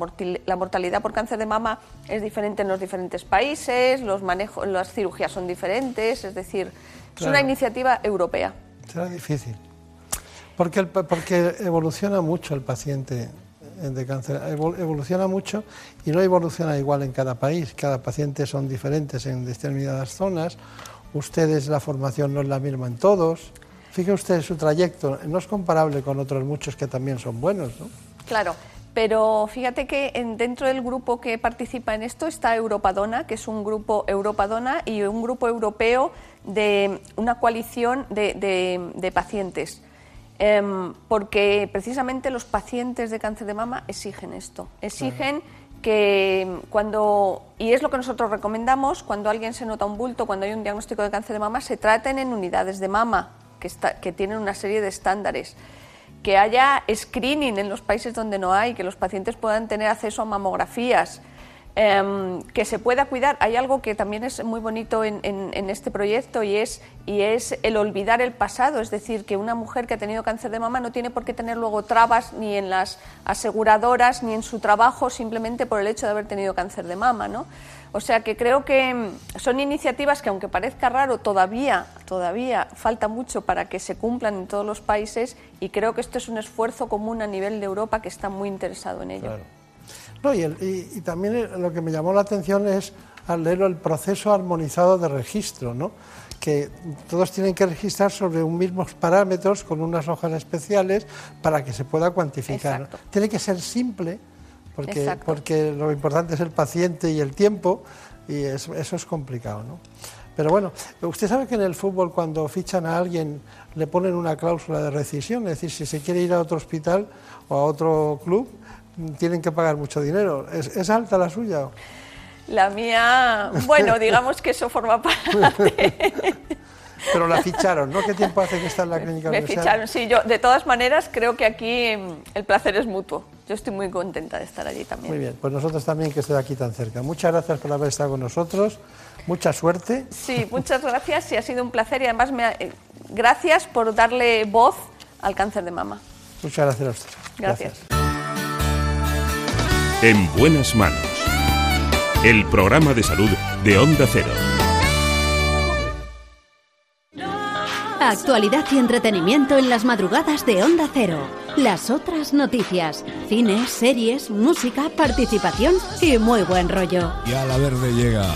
mortalidad por cáncer de mama es diferente en los diferentes países, los manejos, las cirugías son diferentes, es decir, es una iniciativa europea. Será difícil, porque, porque evoluciona mucho el paciente de cáncer evoluciona mucho y no evoluciona igual en cada país. Cada paciente son diferentes en determinadas zonas. Ustedes la formación no es la misma en todos. Fíjense usted su trayecto, no es comparable con otros muchos que también son buenos, ¿no? Claro, pero fíjate que dentro del grupo que participa en esto está Europadona, que es un grupo Europadona y un grupo europeo de una coalición de pacientes. Em, porque precisamente los pacientes de cáncer de mama exigen esto, exigen que cuando, y es lo que nosotros recomendamos, cuando alguien se nota un bulto, cuando hay un diagnóstico de cáncer de mama, se traten en unidades de mama, que, tienen una serie de estándares que haya screening en los países donde no hay, que los pacientes puedan tener acceso a mamografías, Em, que se pueda cuidar. Hay algo que también es muy bonito en, este proyecto y es, y es el olvidar el pasado, es decir, que una mujer que ha tenido cáncer de mama no tiene por qué tener luego trabas ni en las aseguradoras ni en su trabajo simplemente por el hecho de haber tenido cáncer de mama. ¿no? O sea que creo que em, son iniciativas que aunque parezca raro, todavía, todavía falta mucho para que se cumplan en todos los países y creo que esto es un esfuerzo común a nivel de Europa que está muy interesado en ello y, también lo que me llamó la atención es al leer el proceso armonizado de registro, ¿no? que todos tienen que registrar sobre un mismos parámetros con unas hojas especiales para que se pueda cuantificar. Tiene que ser simple, porque, porque lo importante es el paciente y el tiempo, y eso, eso es complicado. ¿no? Pero bueno, usted sabe que en el fútbol cuando fichan a alguien le ponen una cláusula de rescisión, es decir, si se quiere ir a otro hospital o a otro club, tienen que pagar mucho dinero. ¿Es, alta la suya? La mía, bueno, digamos que eso forma parte. Pero la ficharon, ¿no? ¿Qué tiempo hace que está en la clínica? Me ficharon, sí. Yo, de todas maneras, creo que aquí mm, el placer es mutuo. Yo estoy muy contenta de estar allí también. Muy bien, pues nosotros también que esté aquí tan cerca. Muchas gracias por haber estado con nosotros. Mucha suerte. Sí, muchas gracias y ha sido un placer y además me eh, gracias por darle voz al cáncer de mama. Muchas gracias a usted. gracias. En buenas manos. El programa de salud de Onda Cero. Actualidad y entretenimiento en las madrugadas de Onda Cero. Las otras noticias, cine, series, música, participación y muy buen rollo. Y a la verde llega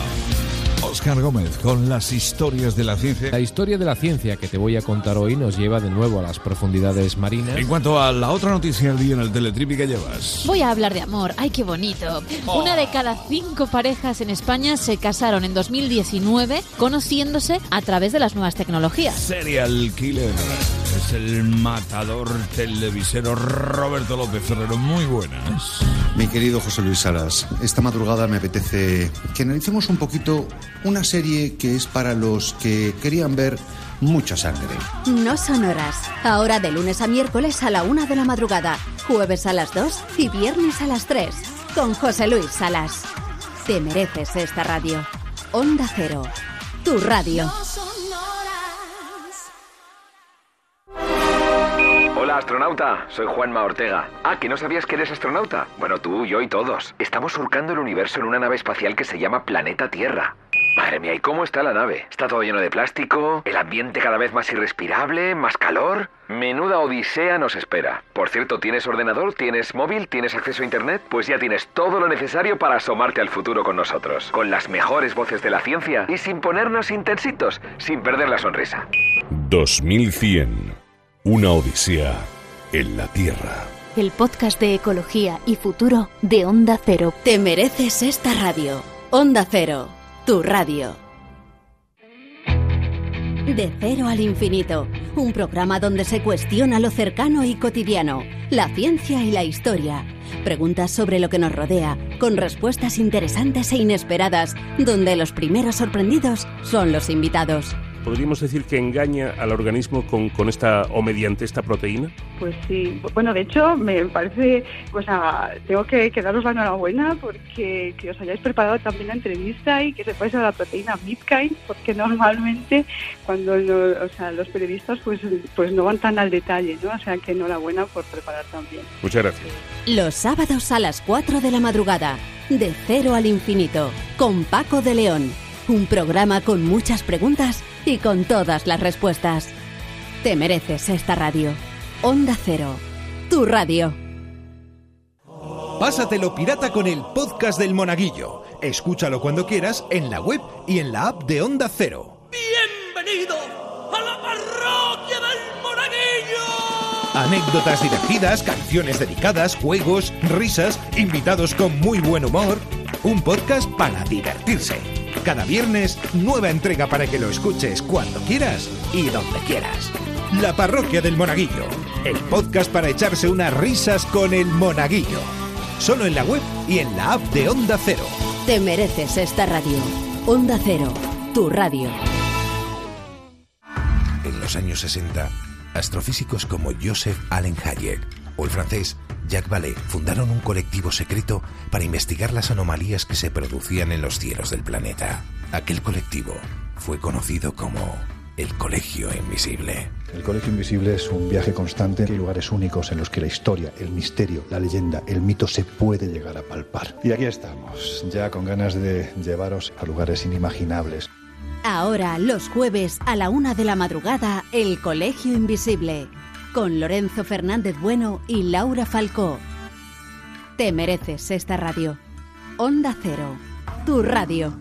Oscar Gómez con las historias de la ciencia. La historia de la ciencia que te voy a contar hoy nos lleva de nuevo a las profundidades marinas. En cuanto a la otra noticia del día en el Teletripi que llevas. Voy a hablar de amor. ¡Ay, qué bonito! Oh. Una de cada cinco parejas en España se casaron en 2019 conociéndose a través de las nuevas tecnologías. Serial Killer. Es el matador televisero Roberto López Ferrero. Muy buenas. Mi querido José Luis Salas, esta madrugada me apetece que analicemos un poquito una serie que es para los que querían ver mucha sangre. No son horas. Ahora de lunes a miércoles a la una de la madrugada, jueves a las dos y viernes a las tres. Con José Luis Salas. Te mereces esta radio. Onda Cero. Tu radio. Hola, astronauta. Soy Juanma Ortega. Ah, ¿que no sabías que eres astronauta? Bueno, tú, yo y todos. Estamos surcando el universo en una nave espacial que se llama Planeta Tierra. Madre mía, ¿y cómo está la nave? Está todo lleno de plástico, el ambiente cada vez más irrespirable, más calor. Menuda odisea nos espera. Por cierto, ¿tienes ordenador? ¿Tienes móvil? ¿Tienes acceso a Internet? Pues ya tienes todo lo necesario para asomarte al futuro con nosotros. Con las mejores voces de la ciencia y sin ponernos intensitos, sin perder la sonrisa. 2100. Una odisea en la Tierra. El podcast de ecología y futuro de Onda Cero. Te mereces esta radio. Onda Cero tu radio. De cero al infinito, un programa donde se cuestiona lo cercano y cotidiano, la ciencia y la historia. Preguntas sobre lo que nos rodea, con respuestas interesantes e inesperadas, donde los primeros sorprendidos son los invitados. ¿Podríamos decir que engaña al organismo con, con esta o mediante esta proteína? Pues sí, bueno, de hecho me parece, o sea, tengo que, que daros la enhorabuena porque que os hayáis preparado también la entrevista y que se puede la proteína Midkind, porque normalmente cuando lo- o sea, los periodistas pues, pues no van tan al detalle, ¿no? O sea, que enhorabuena por preparar también. Muchas gracias. Los sábados a las 4 de la madrugada, de cero al infinito, con Paco de León. Un programa con muchas preguntas y con todas las respuestas. Te mereces esta radio. Onda Cero, tu radio. Pásatelo pirata con el podcast del Monaguillo. Escúchalo cuando quieras en la web y en la app de Onda Cero. ¡Bienvenido a la parroquia del Monaguillo! Anécdotas divertidas, canciones dedicadas, juegos, risas, invitados con muy buen humor. Un podcast para divertirse. Cada viernes, nueva entrega para que lo escuches cuando quieras y donde quieras. La Parroquia del Monaguillo. El podcast para echarse unas risas con el Monaguillo. Solo en la web y en la app de Onda Cero. Te mereces esta radio. Onda Cero, tu radio. En los años 60, astrofísicos como Joseph Allen Hayek o el francés Jacques Vallée fundaron un colectivo secreto para investigar las anomalías que se producían en los cielos del planeta. Aquel colectivo fue conocido como el Colegio Invisible. El Colegio Invisible es un viaje constante. Hay lugares únicos en los que la historia, el misterio, la leyenda, el mito se puede llegar a palpar. Y aquí estamos, ya con ganas de llevaros a lugares inimaginables. Ahora, los jueves a la una de la madrugada, El Colegio Invisible, con Lorenzo Fernández Bueno y Laura Falcó. Te mereces esta radio. Onda Cero, tu radio.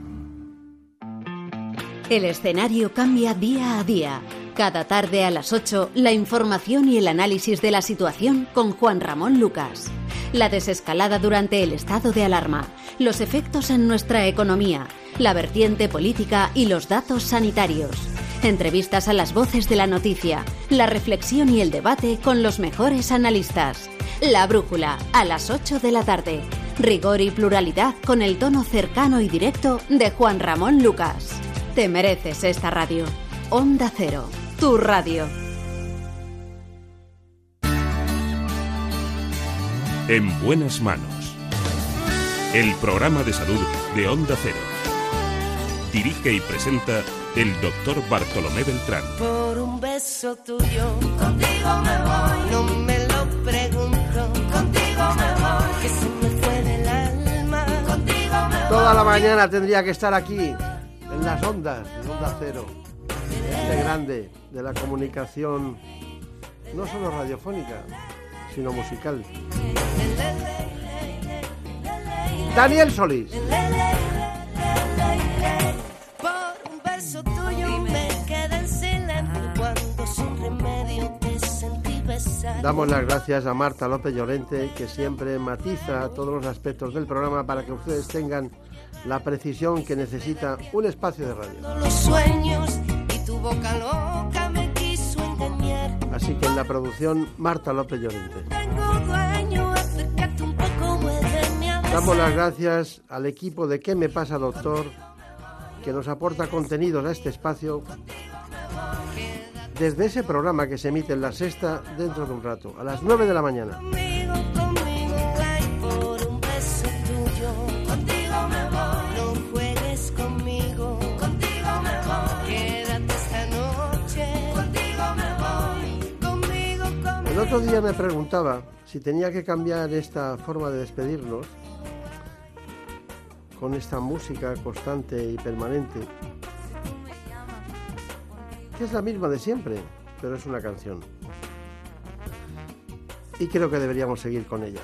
El escenario cambia día a día. Cada tarde a las 8, la información y el análisis de la situación con Juan Ramón Lucas. La desescalada durante el estado de alarma, los efectos en nuestra economía, la vertiente política y los datos sanitarios. Entrevistas a las voces de la noticia, la reflexión y el debate con los mejores analistas. La Brújula, a las 8 de la tarde. Rigor y pluralidad con el tono cercano y directo de Juan Ramón Lucas. Te mereces esta radio. Onda Cero, tu radio. En buenas manos. El programa de salud de Onda Cero. Dirige y presenta el doctor Bartolomé Beltrán. Por un beso tuyo, contigo me voy. No me lo pregunto, contigo me voy. Que se me fue del alma, contigo me voy. Toda la mañana tendría que estar aquí, en las ondas, en Onda Cero. Este grande de la comunicación, no solo radiofónica, sino musical. Daniel Solís. Beso tuyo me quedé en silencio cuando sin remedio te sentí besar. Damos las gracias a Marta López Llorente, que siempre matiza todos los aspectos del programa para que ustedes tengan la precisión que necesita un espacio de radio. Los sueños y tu boca loca me quiso engañar. Así que en la producción, Marta López Llorente. Damos las gracias al equipo de ¿Qué me pasa, doctor? Que nos aporta contenidos a este espacio desde ese programa que se emite en la sexta dentro de un rato, a las 9 de la mañana. El otro día me preguntaba si tenía que cambiar esta forma de despedirnos con esta música constante y permanente, que es la misma de siempre, pero es una canción. Y creo que deberíamos seguir con ella.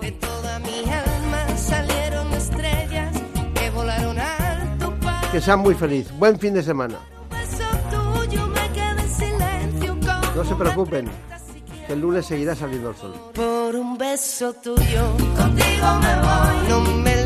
De toda mi alma salieron estrellas que volaron alto para Que sean muy feliz. Buen fin de semana. No se preocupen, que el lunes seguirá saliendo el sol. Por un beso tuyo, contigo me voy. No me